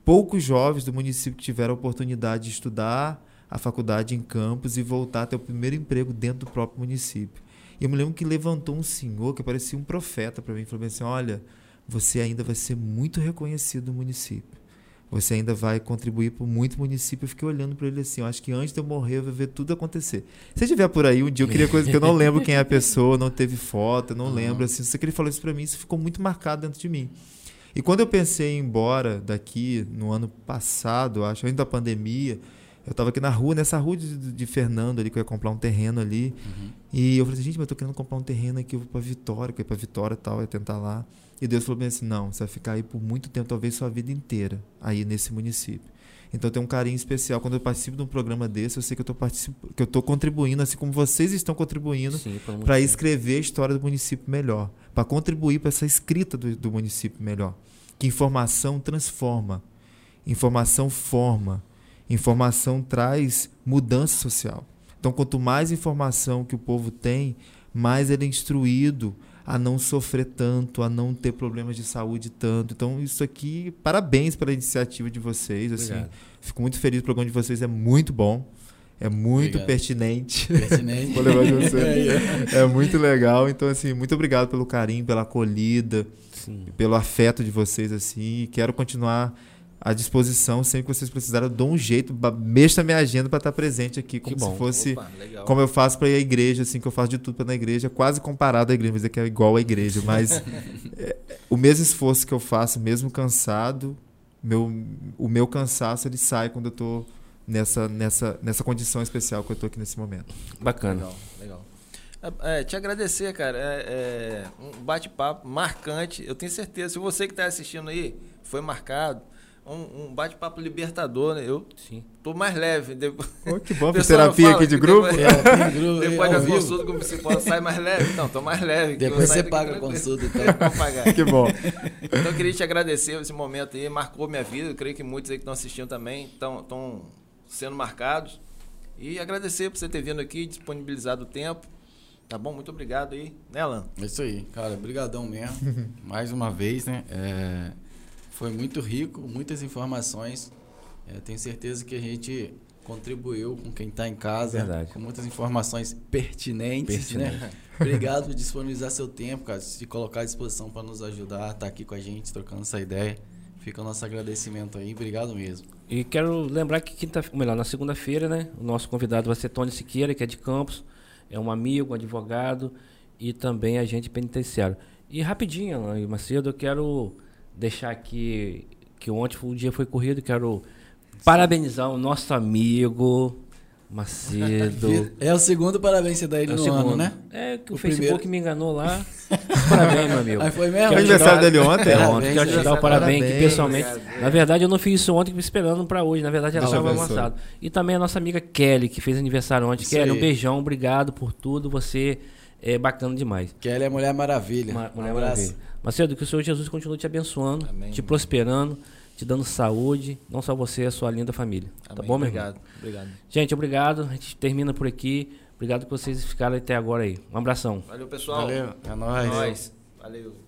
poucos jovens do município que tiveram a oportunidade de estudar a faculdade em campus e voltar a ter o primeiro emprego dentro do próprio município. E eu me lembro que levantou um senhor que parecia um profeta para mim falou assim: Olha, você ainda vai ser muito reconhecido no município. Você ainda vai contribuir para muito município. Eu fiquei olhando para ele assim. Eu acho que antes de eu morrer, eu vou ver tudo acontecer. Se estiver por aí, um dia eu queria coisa que eu não lembro quem é a pessoa, não teve foto, eu não uhum. lembro. Assim, sei que ele falou isso para mim, isso ficou muito marcado dentro de mim. E quando eu pensei em ir embora daqui, no ano passado, acho, antes da pandemia, eu estava aqui na rua, nessa rua de, de, Fernando ali, que eu ia comprar um terreno ali. Uhum. E eu falei assim, gente, mas eu tô querendo comprar um terreno aqui, eu vou pra Vitória, que é pra Vitória e tal, ia tentar lá. E Deus falou bem assim, não, você vai ficar aí por muito tempo, talvez sua vida inteira, aí nesse município. Então tem um carinho especial. Quando eu participo de um programa desse, eu sei que eu estou contribuindo, assim como vocês estão contribuindo, para escrever a história do município melhor, para contribuir para essa escrita do, do município melhor. Que informação transforma, informação forma, informação traz mudança social. Então, quanto mais informação que o povo tem, mais ele é instruído a não sofrer tanto, a não ter problemas de saúde tanto. Então, isso aqui, parabéns pela iniciativa de vocês. Assim, fico muito feliz, o programa de vocês é muito bom. É muito obrigado. pertinente. Pertinente. Vou levar de você. É, é. é, muito legal. Então, assim, muito obrigado pelo carinho, pela acolhida, Sim. pelo afeto de vocês, assim. Quero continuar à disposição sempre que vocês precisarem. Eu dou um jeito, mexa a minha agenda para estar presente aqui, como se fosse Opa, como eu faço para ir à igreja, assim, que eu faço de tudo para na igreja, quase comparado à igreja, mas é que é igual à igreja, mas é, o mesmo esforço que eu faço, mesmo cansado, meu, o meu cansaço ele sai quando eu estou nessa, nessa, nessa condição especial que eu estou aqui nesse momento. Bacana. Legal, legal. É, é, te agradecer, cara. É, é um bate-papo marcante. Eu tenho certeza. Se você que está assistindo aí foi marcado, um, um bate-papo libertador, né? Eu Sim. tô mais leve. Depois, oh, que bom, terapia aqui de grupo. Depois, é, grupo depois da consulta com o psicólogo sai mais leve. Não, tô mais leve. Depois você paga a consulta, então. Que bom. Então eu queria te agradecer esse momento aí, marcou minha vida. Eu creio que muitos aí que estão assistindo também estão sendo marcados. E agradecer por você ter vindo aqui, disponibilizado o tempo. Tá bom? Muito obrigado aí, né, Alan? É isso aí, cara. Obrigadão mesmo. Mais uma vez, né? É foi muito rico, muitas informações. É, tenho certeza que a gente contribuiu com quem está em casa, Verdade. com muitas informações pertinentes, né? Pertinente. né? Obrigado por disponibilizar seu tempo, cara, se colocar à disposição para nos ajudar, estar tá aqui com a gente, trocando essa ideia. Fica o nosso agradecimento aí, obrigado mesmo. E quero lembrar que quinta, melhor, na segunda-feira, né, o nosso convidado vai ser Tony Siqueira, que é de Campos, é um amigo, um advogado e também agente penitenciário. E rapidinho, Macedo, eu quero deixar aqui que ontem o dia foi corrido, quero parabenizar o nosso amigo Macedo. É o segundo parabéns você dá ele é no segundo. ano, né? É que o, o Facebook primeiro... me enganou lá. Parabéns, meu amigo. Aí foi mesmo? Foi aniversário dele ontem? É, ontem. Quero te dar o parabéns, parabéns pessoalmente. Obrigado. Na verdade, eu não fiz isso ontem esperando para hoje. Na verdade, era sábado avançado. E também a nossa amiga Kelly, que fez aniversário ontem. Isso Kelly, aí. um beijão, obrigado por tudo. Você é bacana demais. Kelly é Mulher Maravilha. Ma Mulher um Maravilha. Macedo, que o Senhor Jesus continue te abençoando, Amém, te prosperando, te dando saúde, não só você a sua linda família. Tá Amém. Tá bom, meu Obrigado. Irmão? Obrigado. Gente, obrigado. A gente termina por aqui. Obrigado por vocês ficarem até agora aí. Um abração. Valeu, pessoal. Valeu. É nóis. É nóis. Valeu.